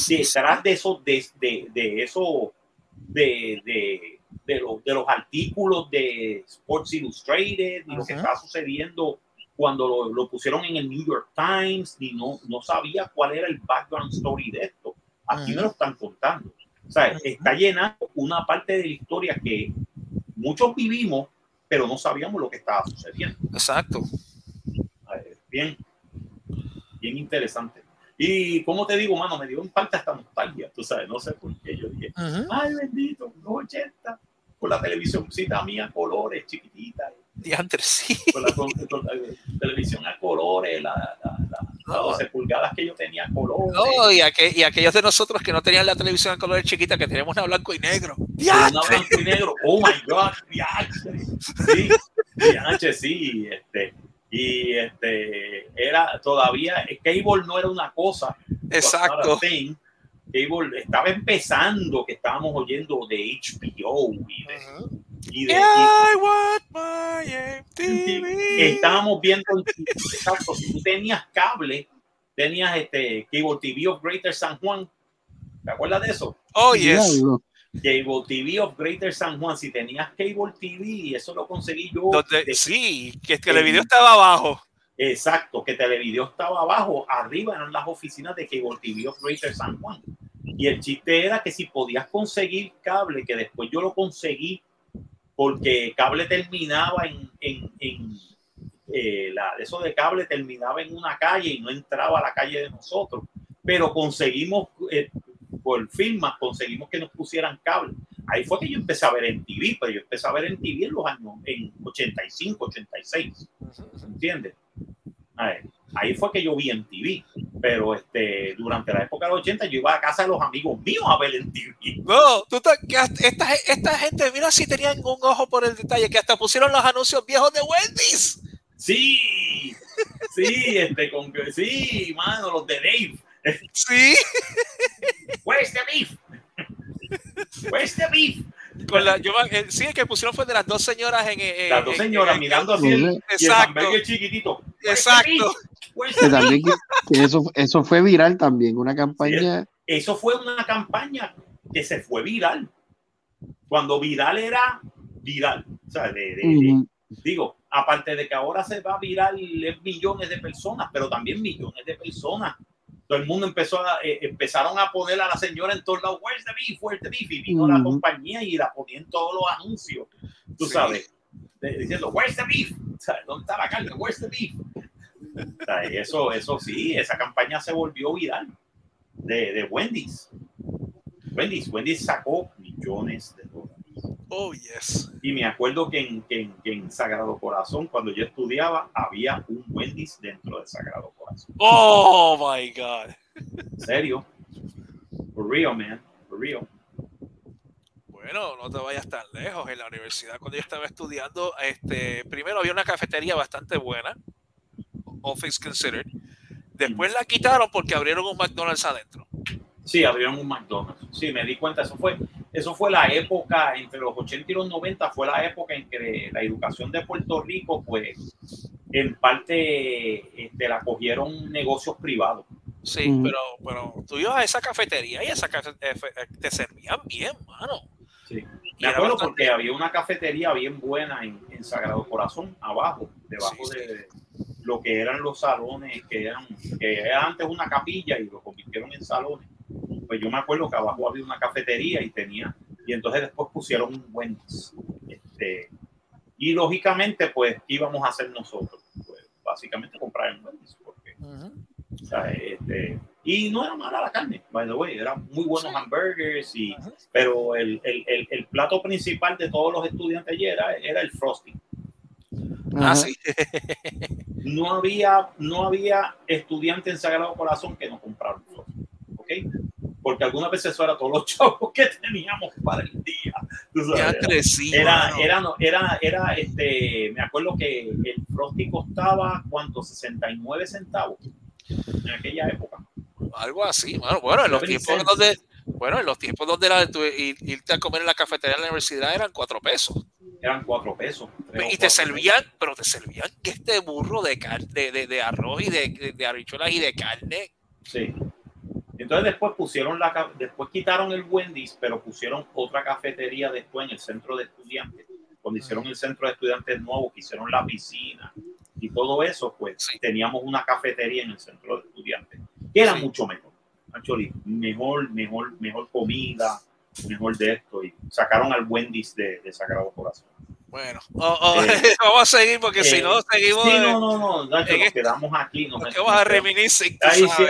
detrás de eso, de, de, de eso, de, de, de, los, de los artículos de Sports Illustrated y lo que estaba sucediendo cuando lo, lo pusieron en el New York Times y no, no sabía cuál era el background story de esto. Aquí me lo están contando. O sea, está llenando una parte de la historia que muchos vivimos, pero no sabíamos lo que estaba sucediendo.
Exacto.
Eh, Bien, bien interesante. Y como te digo, mano, me dio en parte hasta nostalgia, tú sabes, no sé por qué. Yo dije, ay, bendito, los 80, con la televisioncita mía, colores, chiquitita,
Diantre, sí.
con la, con- con la televisión a colores, la, la, la- las
No.
12 pulgadas que yo tenía a colores.
No, y, aqu- y aquellos de nosotros que no tenían la televisión a colores chiquita, que teníamos una blanco y negro.
una blanco y negro. Oh my God, diantre. Sí, diantre, sí. Este, y este, era todavía, Cable no era una cosa.
Exacto.
Thing. Cable estaba empezando, que estábamos oyendo de HBO y de,
Ujú.
Y de- y- estábamos viendo, exacto, si tú tenías cable, tenías este Cable TV of Greater San Juan. ¿Te acuerdas de eso?
Oh, yes.
Cable TV of Greater San Juan. Si tenías Cable TV, eso lo conseguí yo.
Donde-
de-
sí, que el televideo estaba abajo.
Exacto, que Televideo estaba abajo, arriba eran las oficinas de Cable TV of Greater San Juan. Y el chiste era que si podías conseguir cable, que después yo lo conseguí, porque cable terminaba en, en, en, eh, la, eso de cable terminaba en una calle y no entraba a la calle de nosotros. Pero conseguimos, eh, por firmas, conseguimos que nos pusieran cable. Ahí fue que yo empecé a ver en TV, pero yo empecé a ver en TV en los años, en 85, 86. ¿entiendes? Ahí, ahí fue que yo vi en TV, pero este, durante la época de los 80 yo iba a casa de los amigos míos a ver en TV.
No, tú que esta, esta gente, mira si tenían un ojo por el detalle, que hasta pusieron los anuncios viejos de Wendy's.
Sí, sí, este, con, sí, mano, los de Dave.
Sí,
Where's the beef? Where's the beef?
Con la, yo, me- eh, sí, el que pusieron fue de las dos señoras en. eh,
Las dos señoras
en-
mirando así el, y el
Exacto.
chiquitito.
Exacto.
Que también que, que eso, eso fue viral también, una campaña.
Eso fue una campaña que se fue viral. Cuando viral era viral. O sea, de- de- de,
Ujú.
digo, aparte de que ahora se va a virar millones de personas, pero también millones de personas. Todo el mundo empezó a, eh, empezaron a poner a la señora en todos lados, where's the beef, where's the beef, y vino la compañía y la ponía en todos los anuncios, tú
Sí.
sabes, diciendo, where's the beef, ¿dónde está la carne, where's the beef? Eso, eso sí, esa campaña se volvió viral de, de Wendy's. Wendy's, Wendy's sacó millones de dólares.
Oh, yes.
Y me acuerdo que en, que en- que en Sagrado Corazón, cuando yo estudiaba, había un Wendy's dentro de Sagrado Corazón.
Oh, my God.
En serio. For real, man. For real.
Bueno, no te vayas tan lejos. En la universidad, cuando yo estaba estudiando, este, primero había una cafetería bastante buena, things considered. Después la quitaron porque abrieron un McDonald's adentro.
Sí, abrieron un McDonald's. Sí, me di cuenta. Eso fue, eso fue la época, entre los 80 y los 90, fue la época en que la educación de Puerto Rico, pues, en parte este, la cogieron negocios privados.
Sí, pero, pero tú ibas a esa cafetería y esa cafe- eh, eh, te servían bien, mano.
Sí. Me acuerdo
bastante-
porque había una cafetería bien buena en, en Sagrado Corazón, abajo, debajo
Sí, sí.
de lo que eran los salones, que eran, que era antes una capilla y lo convirtieron en salones. Pues yo me acuerdo que abajo había una cafetería y tenía, y entonces después pusieron un Wendy's. Este, y lógicamente, pues, ¿qué íbamos a hacer nosotros? Pues básicamente comprar el Wendy's, porque o sea, este, y no era mala la carne, by the way, eran muy buenos hamburgers, y,
Ajá.
pero el, el, el, el plato principal de todos los estudiantes allí era, era el frosty.
Ah, sí.
No había, no había estudiante en Sagrado Corazón que no compraron frosty, Porque algunas veces eso era todos los chavos que teníamos para el día. sabes,
Ya
era-
crecí.
era, era, no, era, era, este, me acuerdo que el Frosty costaba, ¿cuánto? 69 centavos en aquella época.
Algo así, mano. Bueno, en los tiempos donde, bueno, en los tiempos donde era, tú, ir- irte a comer en la cafetería de la universidad eran cuatro pesos.
Eran cuatro pesos.
Y te servían, pero te servían que este burro de, car- de, de, de arroz y de, de, de habichuelas y de carne.
Sí. Entonces después pusieron la, después quitaron el Wendy's, pero pusieron otra cafetería después en el centro de estudiantes. Cuando hicieron el centro de estudiantes nuevo, que hicieron la piscina y todo eso, pues
Sí.
teníamos una cafetería en el centro de estudiantes, que era
Sí.
mucho mejor. Actually, mejor, mejor, mejor comida, mejor de esto. Y sacaron al Wendy's de, de Sagrado Corazón.
Bueno, oh, oh,
Eh,
vamos a seguir porque si
eh,
no seguimos.
Sí, no, no, no, Nacho, nos
este-
quedamos aquí. Nos,
porque vamos a
nos
reminiscir.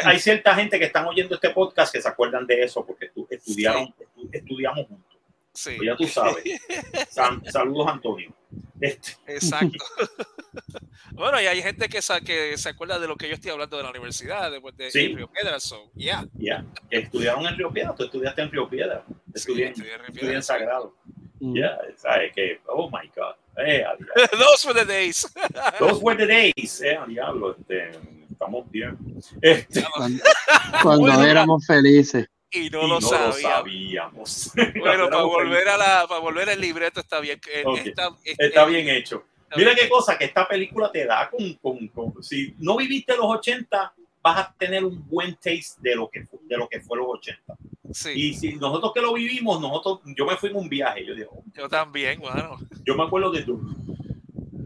hay, cierta gente que están oyendo este podcast que se acuerdan de eso porque estu- estudiaron, estu- estudiamos juntos.
Sí,
Pues ya tú sabes. San- saludos, Antonio. Este,
exacto. bueno, y hay gente que, sa- que se acuerda de lo que yo estoy hablando de la universidad, después de
Sí.
de Río Piedras. So, yeah.
ya, estudiaron en Río Piedra. Tú estudiaste en Río Piedra. Estudié,
Sí, estudié en Río
estudié en. Sagrado.
Mm.
Ya, sabes que, oh my God. Eh.
Those were the days.
Those were the days. Eh, diablo. Este, estamos bien. Este,
Cuando, cuando
Bueno,
éramos felices.
y no
y
lo
no
sabía.
sabíamos.
Bueno, para volver a la, para volver al libreto está bien. eh,
Ok.
Está,
Está bien hecho.
está
Mira
bien
qué cosa que esta película te da con, con, con- si no viviste los 80, vas a tener un buen taste de lo que, de lo que fue los 80.
Sí,
Y si nosotros que lo vivimos, nosotros, yo me fui en un viaje, yo digo,
yo también, bueno.
yo me acuerdo de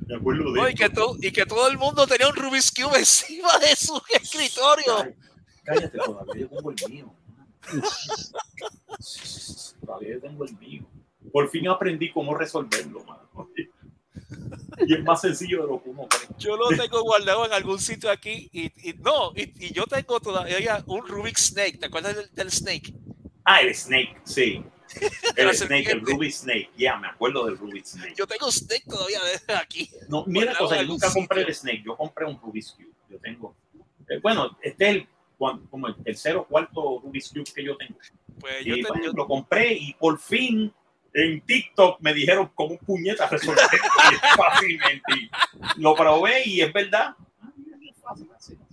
me acuerdo de
No, y, que to- y que todo el mundo tenía un Rubik's Cube encima de su escritorio.
Ay, Cállate, todavía yo tengo el mío. Todavía yo tengo el mío. Por fin aprendí cómo resolverlo, mano. Y es más sencillo de lo que uno cree.
Yo lo tengo guardado en algún sitio aquí y, y no, y, y yo tengo todavía un Rubik's Snake. ¿Te acuerdas del, del Snake?
Ah, el Snake, sí.
La
El Snake, el. Ruby Snake. Ya, me acuerdo del Ruby Snake.
Yo tengo Snake todavía aquí.
No, mira,
guardado
cosa, yo nunca compré el Snake, yo compré un Rubik's Cube. Yo tengo. eh, bueno, este es el, como el tercero o cuarto Rubik's Cube que yo tengo.
Pues yo,
Y
te-
bueno,
yo-
lo compré y por fin en TikTok me dijeron cómo puñetas resolver fácilmente. Lo probé y es verdad.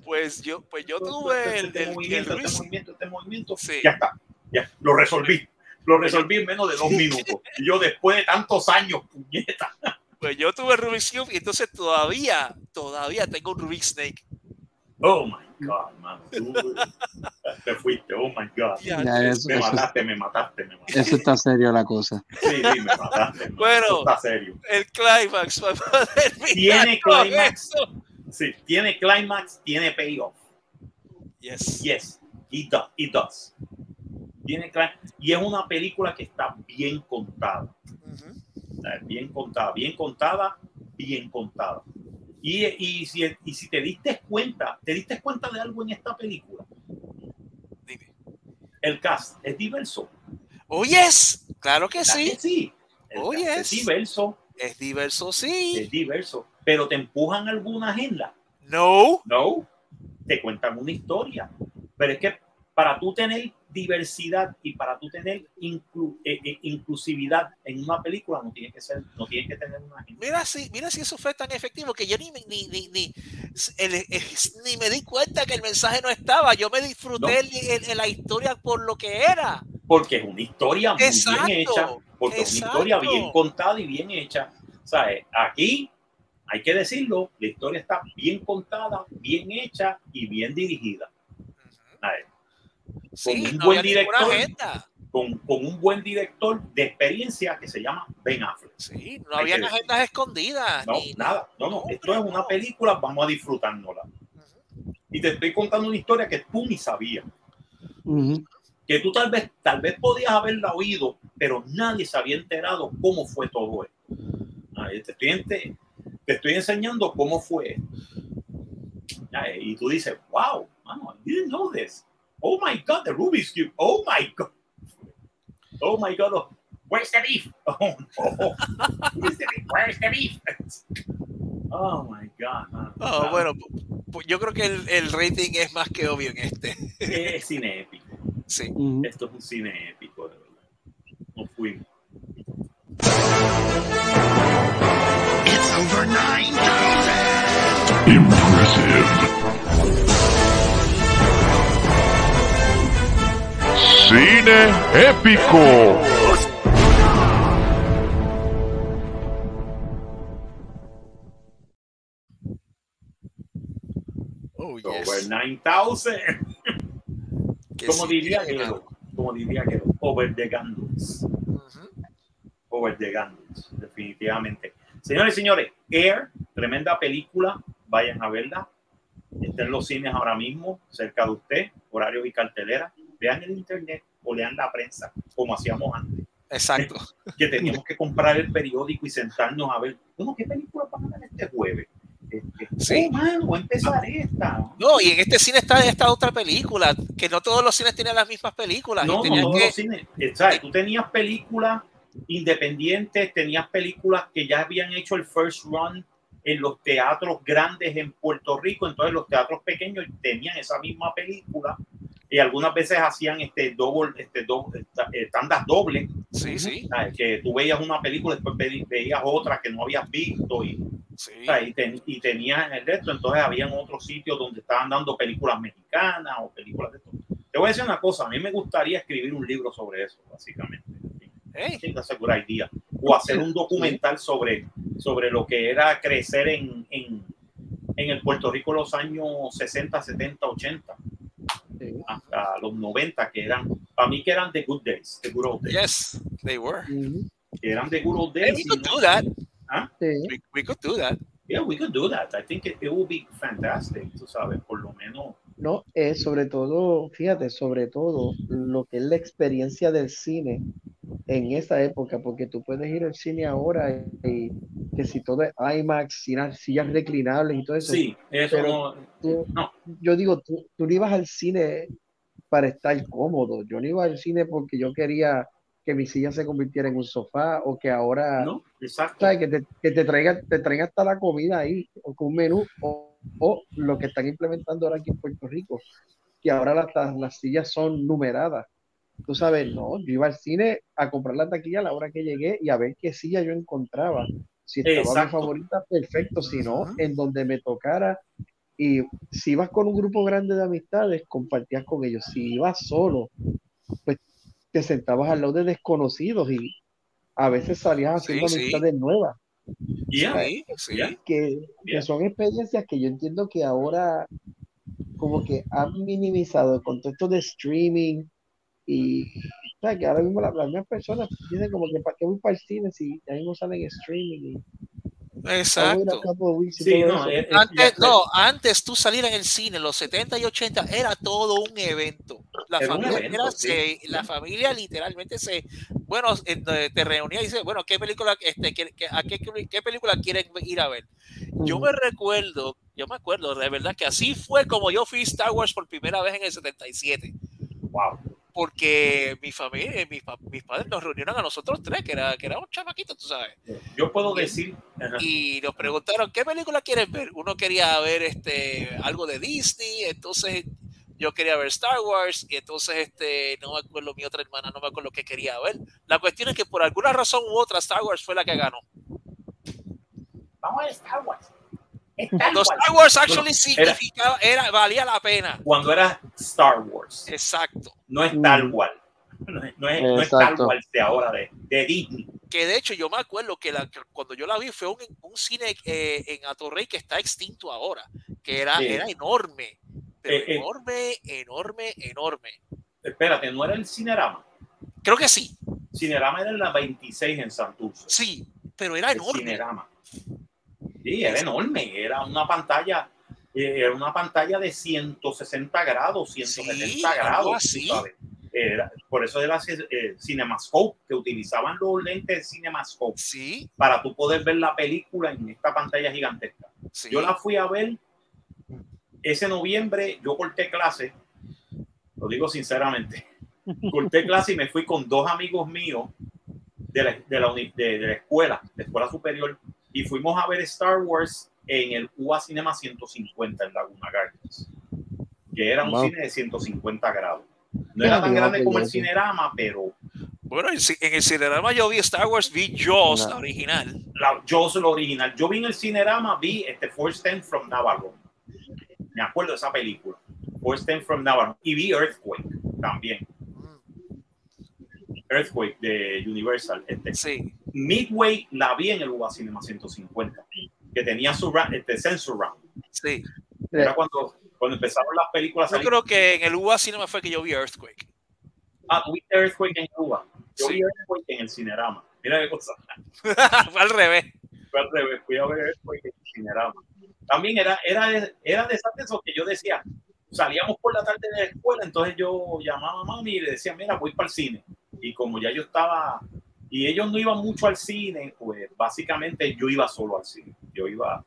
Pues yo, pues yo
Este
tuve el, el, el
movimiento, este movimiento, este movimiento.
Sí.
Ya está, ya, lo resolví. Lo resolví en menos de dos minutos. Y yo después de tantos años, puñeta.
Pues yo tuve Rubik's Cube y entonces todavía, todavía tengo un Rubik's Snake.
Oh my God, man. Tú te fuiste, oh my God.
Ya,
Ya, eso,
Me
eso-
mataste, me mataste, me mataste.
eso está serio la cosa.
Sí, sí, me mataste. man.
Bueno.
Está serio.
El climax. para
Tiene
esto.
Sí, tiene climax, tiene payoff.
Yes.
Yes, it does. It does. Tiene y es una película que está bien contada. Bien contada, bien contada, bien contada. Y, y, si, y si te diste cuenta, te diste cuenta de algo en esta película.
Dime.
El cast es diverso.
Oh, yes. Claro que
¿Verdad
sí.
que sí. El
Oh, yes.
Es diverso,
Es diverso, sí.
es diverso. Pero te empujan alguna agenda.
No.
No, te cuentan una historia. Pero es que para tú tener diversidad y para tú tener inclu- eh, eh, inclusividad en una película no tiene que ser, no tiene que tener una.
Mira si, mira si eso fue tan efectivo que yo ni, me- ni, ni, ni, el- el- ni me di cuenta que el mensaje no estaba. Yo me disfruté
No.
el- la historia por lo que era.
Porque es una historia muy
Exacto,
bien hecha, porque es una historia bien contada y bien hecha. ¿Sabes? Aquí hay que decirlo, la historia está bien contada, bien hecha y bien dirigida.
Sí,
un
no
buen director.
agenda.
Con, con un buen director de experiencia que se llama Ben Affleck.
Sí, no había
que decir.
agendas escondidas.
No,
ni-
nada, no, no,
no,
esto es una película, vamos a disfrutárnosla.
Ujú.
Y te estoy contando una historia que tú ni sabías.
Ujú.
que tú tal vez, tal vez podías haberla oído, pero nadie se había enterado cómo fue todo esto. Ahí te, estoy, ente- te estoy enseñando cómo fue. Ay, Y tú dices, wow, mano, I didn't know this. Oh my God, the Rubik's Cube. Oh my God. Oh my God. oh, Where's the beef? Oh no. Where's the beef? Where's the beef? Oh my God.
Oh, bueno, pu- pu- yo creo que el, el rating es más que obvio en este.
Es cine épico.
Sí.
Esto es un cine épico, de verdad. No fuimos.
It's over 9,000!
Impressive. Cine épico.
Oh,
Over 9000.
Que
Como diría Gelo, como diría Gelo, over the Gandals. Over the Gandals, definitivamente. Señores y señores, Air, tremenda película, vayan a verla. Está en los cines ahora mismo, cerca de usted, horarios y cartelera. Vean el internet o lean la prensa, como hacíamos antes,
Exacto.
que teníamos que comprar el periódico y sentarnos a ver, bueno, ¿qué película van a ver este jueves? Este,
Sí.
Oh, voy a empezar esta.
No, y en este cine está esta otra película, que no todos los cines tienen las mismas películas.
No,
y
no todos
que-
los cines. ¿sabes? Tú tenías películas independientes, tenías películas que ya habían hecho el first run en los teatros grandes en Puerto Rico, entonces los teatros pequeños tenían esa misma película y algunas veces hacían este doble, este doble, esta- eh, tandas dobles,
Sí, sí,
¿sabes? que tú veías una película, después ve- veías otra que no habías visto y,
sí.
y, ten- y tenías el resto, entonces habían otros sitios donde estaban dando películas mexicanas o películas de esto. Te voy a decir una cosa, a mí me gustaría escribir un libro sobre eso, básicamente. Good idea. O hacer un documental sobre, sobre lo que era crecer en, en, en el Puerto Rico los años 60, 70, 80,
Sí.
hasta los 90, que eran, para mí que eran the good days, the good old days,
Yes, they were.
Ujú.
que eran the good old
And
days.
we
y
could do that.
Sí.
We, we could do that.
Yeah, we could do that. I think it, it would be fantastic, tú sabes, por lo menos.
No, eh, sobre todo, fíjate, sobre todo lo que es la experiencia del cine en esa época, porque tú puedes ir al cine ahora y que si todo es IMAX, sillas, sillas reclinables y todo eso,
Sí, eso
Pero-
no,
tú-
no.
yo digo, tú, tú no ibas al cine para estar cómodo, yo no iba al cine porque yo quería que mi silla se convirtiera en un sofá o que ahora,
no, exacto.
¿sabes? Que te, que te traigan, te traigan hasta la comida ahí, o con un menú, o, o lo que están implementando ahora aquí en Puerto Rico, que ahora las, las sillas son numeradas. Tú sabes, no, yo iba al cine a comprar la taquilla a la hora que llegué y a ver qué silla yo encontraba. Si estaba mi
Exacto.
favorita, perfecto, si no, en donde me tocara. Y si ibas con un grupo grande de amistades, compartías con ellos. Si ibas solo, pues te sentabas al lado de desconocidos y a veces salías haciendo
Sí, sí.
amistades nuevas
Yeah,
Sí,
que, que son experiencias que yo entiendo que ahora como que han minimizado el contexto de streaming y o sea, que ahora mismo la- las mismas personas dicen como que para qué voy para el cine si ahí no salen streaming y
Exacto.
Sí, no, eh,
Antes,
ya-
no, antes tú salir en el cine, los 70 y 80, era todo un evento. La
Era un
familia,
evento,
era-
sí.
se- la familia literalmente se, bueno, te reunía y dice, bueno, ¿qué película, este, qué, qué- a qué, qué película quieren ir a ver? Yo me recuerdo, yo me acuerdo de verdad que así fue como yo fui Star Wars por primera vez en el 77.
wow.
Porque mi familia, mis, mis padres nos reunieron a nosotros tres, que era, que era un chamaquito, tú sabes.
Yo puedo decir, ajá,
y nos preguntaron qué película quieren ver. Uno quería ver este algo de Disney, entonces yo quería ver Star Wars y entonces este no me acuerdo mi otra hermana no me acuerdo qué quería ver. La cuestión es que por alguna razón u otra Star Wars fue la que ganó.
vamos a ver Star Wars.
Cuando Star Wars actually
era-
significaba era valía la pena.
Cuando era Star Wars,
Exacto.
no es tal
Mm.
cual. No es, no es, no de ahora, de, de Disney.
Que de hecho yo me acuerdo que, la, que cuando yo la vi fue un, un cine eh, en Atorrey que está extinto ahora, que era,
Sí.
era enorme, pero
Eh, eh.
enorme, enorme, enorme.
Espérate, no era el Cinerama.
Creo que sí,
Cinerama era en la 26 en Santurce.
sí, pero era
el
enorme.
Cinerama. Sí, era enorme. Era una pantalla, eh, era una pantalla de 160 grados, 170
Sí, algo
grados.
así.
sabes. Era- por eso era eh, Cinemascope, que utilizaban los lentes de Cinemascope
Sí,
para tú poder ver la película en esta pantalla gigantesca.
sí.
Yo la fui a ver ese noviembre, yo corté clase, lo digo sinceramente, corté clase y me fui con dos amigos míos de la, de la, de- de la escuela, de escuela superior, y fuimos a ver Star Wars en el UA Cinema 150 en Laguna Gardens, que era un
Wow.
cine de 150 grados. No era tan grande como el. Cinerama, pero
Bueno, en el Cinerama yo vi Star Wars, vi Jaws,
No.
la original.
la, yo soy lo original. Yo vi en el Cinerama, vi este Force 10 from Navarro. Me acuerdo de esa película. Force 10 from Navarro. Y vi Earthquake también. Earthquake de Universal. Este.
Sí,
Midway la vi en el UBA Cinema 150, que tenía su este, Sensor Round.
sí.
Era cuando, cuando empezaron las películas.
Yo creo que en el UA Cinema fue que yo vi Earthquake.
Ah, tú viste Earthquake en Cuba. Yo
Sí.
vi Earthquake en el Cinerama. Mira qué cosa.
fue al revés.
fue al revés, fui a ver Earthquake en el Cinerama. También era, era, de- era de esas de esos que yo decía, salíamos por la tarde de la escuela, entonces yo llamaba a mami y le decía, mira, voy para el cine. Y como ya yo estaba, y ellos no iban mucho al cine, pues básicamente yo iba solo al cine. Yo iba,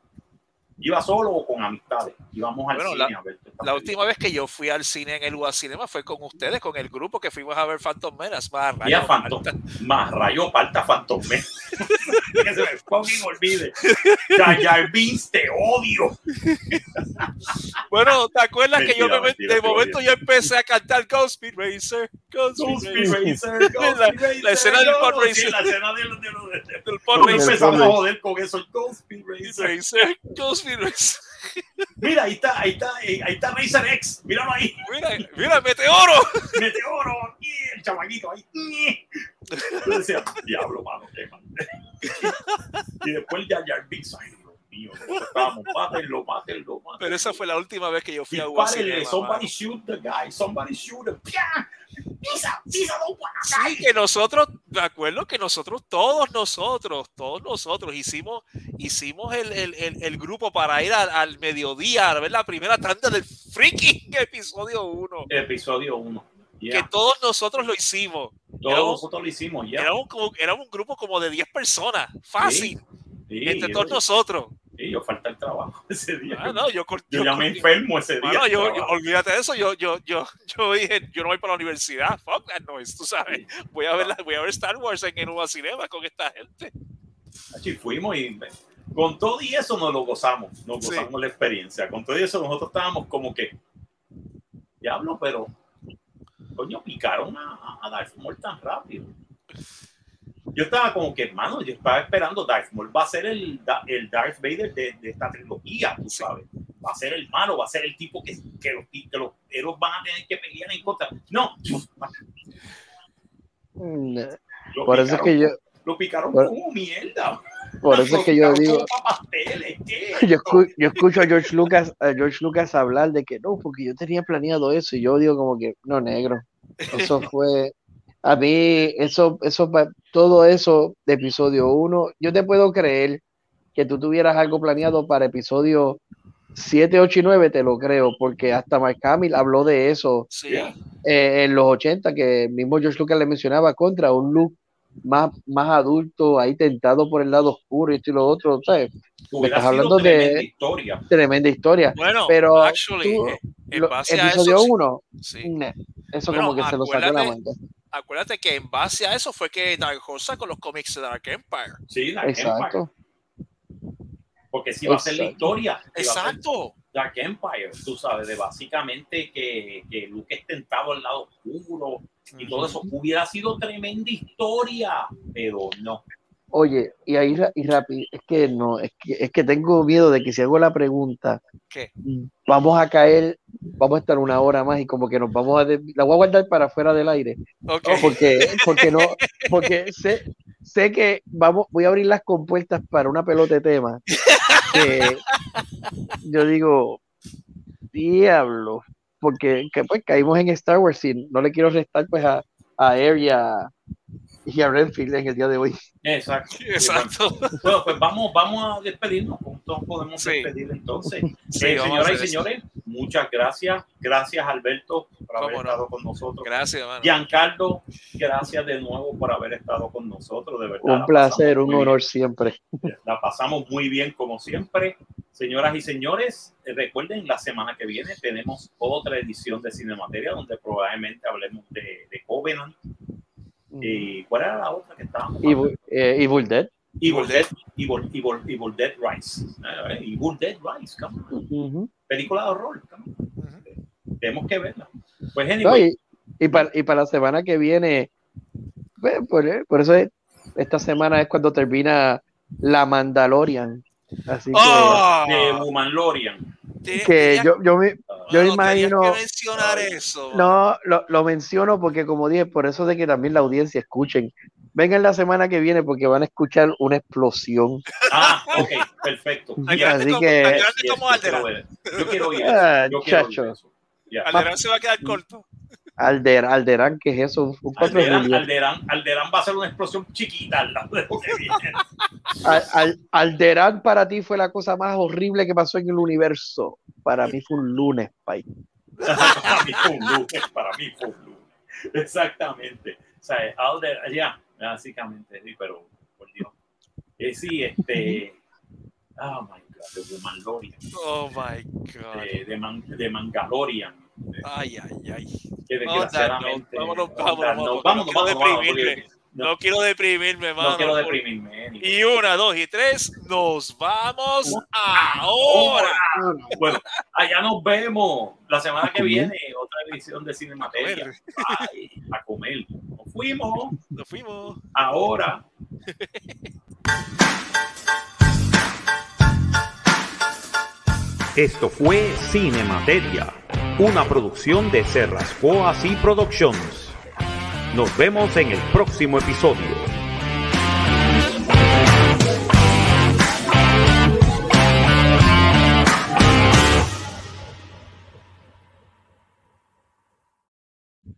iba solo o con amistades. Íbamos al
Bueno,
cine
la-
a ver.
La última vez que yo fui al cine en el UA Cinema fue con ustedes, con el grupo que fuimos a ver Phantom Menace. Más rayos,
Phantom, más rayo falta Phantom Man. que se me fucking olvide. Jar Binks, te odio.
Bueno, ¿te acuerdas que yo
Mentira,
me,
mentira,
de momento yo empecé a cantar Ghost Speed Racer, Ghost
Ghost
Speed
Speed
Racer,
Racer, Ghost
La-
Racer,
escena del pod
sí,
racing.
la escena del- del- del-
del
del-
pod racer,
empezamos a
Racer.
joder con eso, Ghost Speed Racer.
Racer, Ghost
Mira, ahí está, ahí está, ahí está Racer X. Míralo ahí.
Mira, mira, meteoro.
Meteoro, aquí, el chamaquito ahí. Yo decía, diablo, mano, qué mal. Y después ya Jar Binks, Dios mío. Nosotros estábamos, mátenlo, mátenlo, mátenlo.
Pero esa fue la última vez que yo fui a Guasinema,
somebody shoot the guy, somebody shoot him. Pisa,
Sí, que nosotros, me acuerdo que nosotros, todos nosotros, todos nosotros hicimos, hicimos el, el, el, el grupo para ir al, al mediodía a ver la primera tanda del freaking episodio 1.
Episodio 1.
Que todos nosotros lo hicimos.
Todos
éramos-
nosotros lo hicimos, ya.
Éramos, éramos un grupo como de 10 personas, fácil,
Sí,
entre todos nosotros.
Sí, yo falta el trabajo ese día.
Ah, no, yo,
yo
yo
ya me enfermo ese día. Del
yo, olvídate de eso, yo, yo, yo, yo dije, yo no voy para la universidad, fuck that noise, tú sabes, voy a ver, la- voy a ver Star Wars en, en un cinema con esta gente.
Así fuimos y con todo y eso nos lo gozamos, nos
Sí.
gozamos la experiencia. Con todo y eso nosotros estábamos como que, diablo, pero coño, picaron a, a Darth Maul tan rápido. Yo estaba como que, hermano, yo estaba esperando Darth Maul va a ser el, el Darth Vader de, de esta trilogía, tú sabes. Va a ser el malo, va a ser el tipo que, que, los, que los héroes van a tener que pelear en contra. No,
Mm,
lo
Por eso es
picaron-
que yo,
lo picaron
por-
como mierda.
por eso es que yo
picaron
digo, yo, escu- yo escucho a George Lucas, a George Lucas hablar de que no, porque yo tenía planeado eso y yo digo como que no negro. Eso fue a mí eso eso todo eso de episodio 1, yo te puedo creer que tú tuvieras algo planeado para episodio 7, 8 y 9, te lo creo, porque hasta Mark Hamill habló de eso
Sí,
eh, en los 80, que mismo George Lucas le mencionaba contra un look más, más adulto, ahí tentado por el lado oscuro y esto y lo otro, ¿sabes?
Hubiera
estás hablando de-
tremenda historia.
Tremenda historia.
bueno,
Pero
actually,
tú-
eh, en
Lo-
base a
episodio
eso,
1,
sí.
eso
Bueno,
como que se lo sacó la manga.
Acuérdate que en base a eso fue que Dark Horse sacó los cómics de Dark Empire.
Sí, Dark Empire.
Exacto.
Porque si va a ser la historia.
Exacto.
Dark Empire, tú sabes, de básicamente que, que Luke es tentado al lado oscuro y todo eso hubiera sido tremenda historia, pero no.
Oye, y ahí y rápido, es que no, es que, es que tengo miedo de que si hago la pregunta,
¿Qué?
vamos a caer, vamos a estar una hora más y como que nos vamos a, la voy a guardar para fuera del aire,
Ok.
No, porque, porque no, porque sé, sé que vamos, voy a abrir las compuertas para una pelota de tema. que yo digo, diablo, porque que, pues caímos en Star Wars y no le quiero restar pues a, a Air y a, y a Renfield en el día de hoy.
Exacto.
Exacto.
Bueno, pues vamos, vamos a despedirnos. Juntos podemos
Sí.
despedir entonces.
Sí,
Eh, señoras y
eso.
señores, muchas gracias. Gracias, Alberto, por haber
no.
estado con nosotros.
Gracias, mano.
Giancarlo, gracias de nuevo por haber estado con nosotros. De verdad.
Un
la
placer, un
muy bien.
honor siempre.
La pasamos muy bien como siempre. Señoras y señores, eh, recuerden, la semana que viene tenemos otra edición de Cinemateria donde probablemente hablemos de, de Covenant. ¿Y cuál era la otra que estábamos?
Evil, eh, Evil Dead.
Evil Dead, Evil, Evil, Evil Dead Rise. Eh, Evil Dead Rise, come on.
Ujú.
película de horror. come on.
Ujú.
Tenemos que verla. Pues
No,
anyway,
y, y para, y para la semana que viene, pues, por, por eso es- esta semana es cuando termina La Mandalorian. Así que,
¡Oh!
de Woman Lorian.
Te-
que
tenías-
yo, yo me, yo imagino-
tenías que mencionar eso.
no, lo, lo menciono porque como dije, por eso de que también la audiencia escuchen. Vengan la semana que viene porque van a escuchar una explosión.
Ah, ok, perfecto.
Así
como-
que-
como
yo quiero. Yo quiero ir.
Ah,
Yo quiero eso.
Se va a quedar corto.
Alder, Alderán, que es eso? Un 4 de
Alderán. Alderán, Alderán va a ser una explosión chiquita al lado de lo que viene.
Al- al- Alderán para ti fue la cosa más horrible que pasó en el universo. Para mí fue un lunes, pai.
para mí fue un lunes, para mí fue un lunes. Exactamente. O sea, Alder, ya, básicamente, sí, pero por Dios. Eh, sí, este. Oh my God, de Mandalorian.
Oh my God.
De, de, Man- de Mandalorian.
Ay, ay, ay.
Que desgraciadamente.
vámonos,
on
vámonos, vámonos, no quiero
vámonos,
deprimirme.
porque
No,
No.
quiero deprimirme, mano.
No quiero deprimirme.
Y una, dos y tres, nos vamos ahora.
Bueno, allá nos vemos la semana que viene, otra edición de Cinemateria. Ay, a comer. Nos fuimos
Nos fuimos.
ahora.
Esto fue Cinemateria, una producción de Serrasco Así Productions. Nos vemos en el próximo episodio.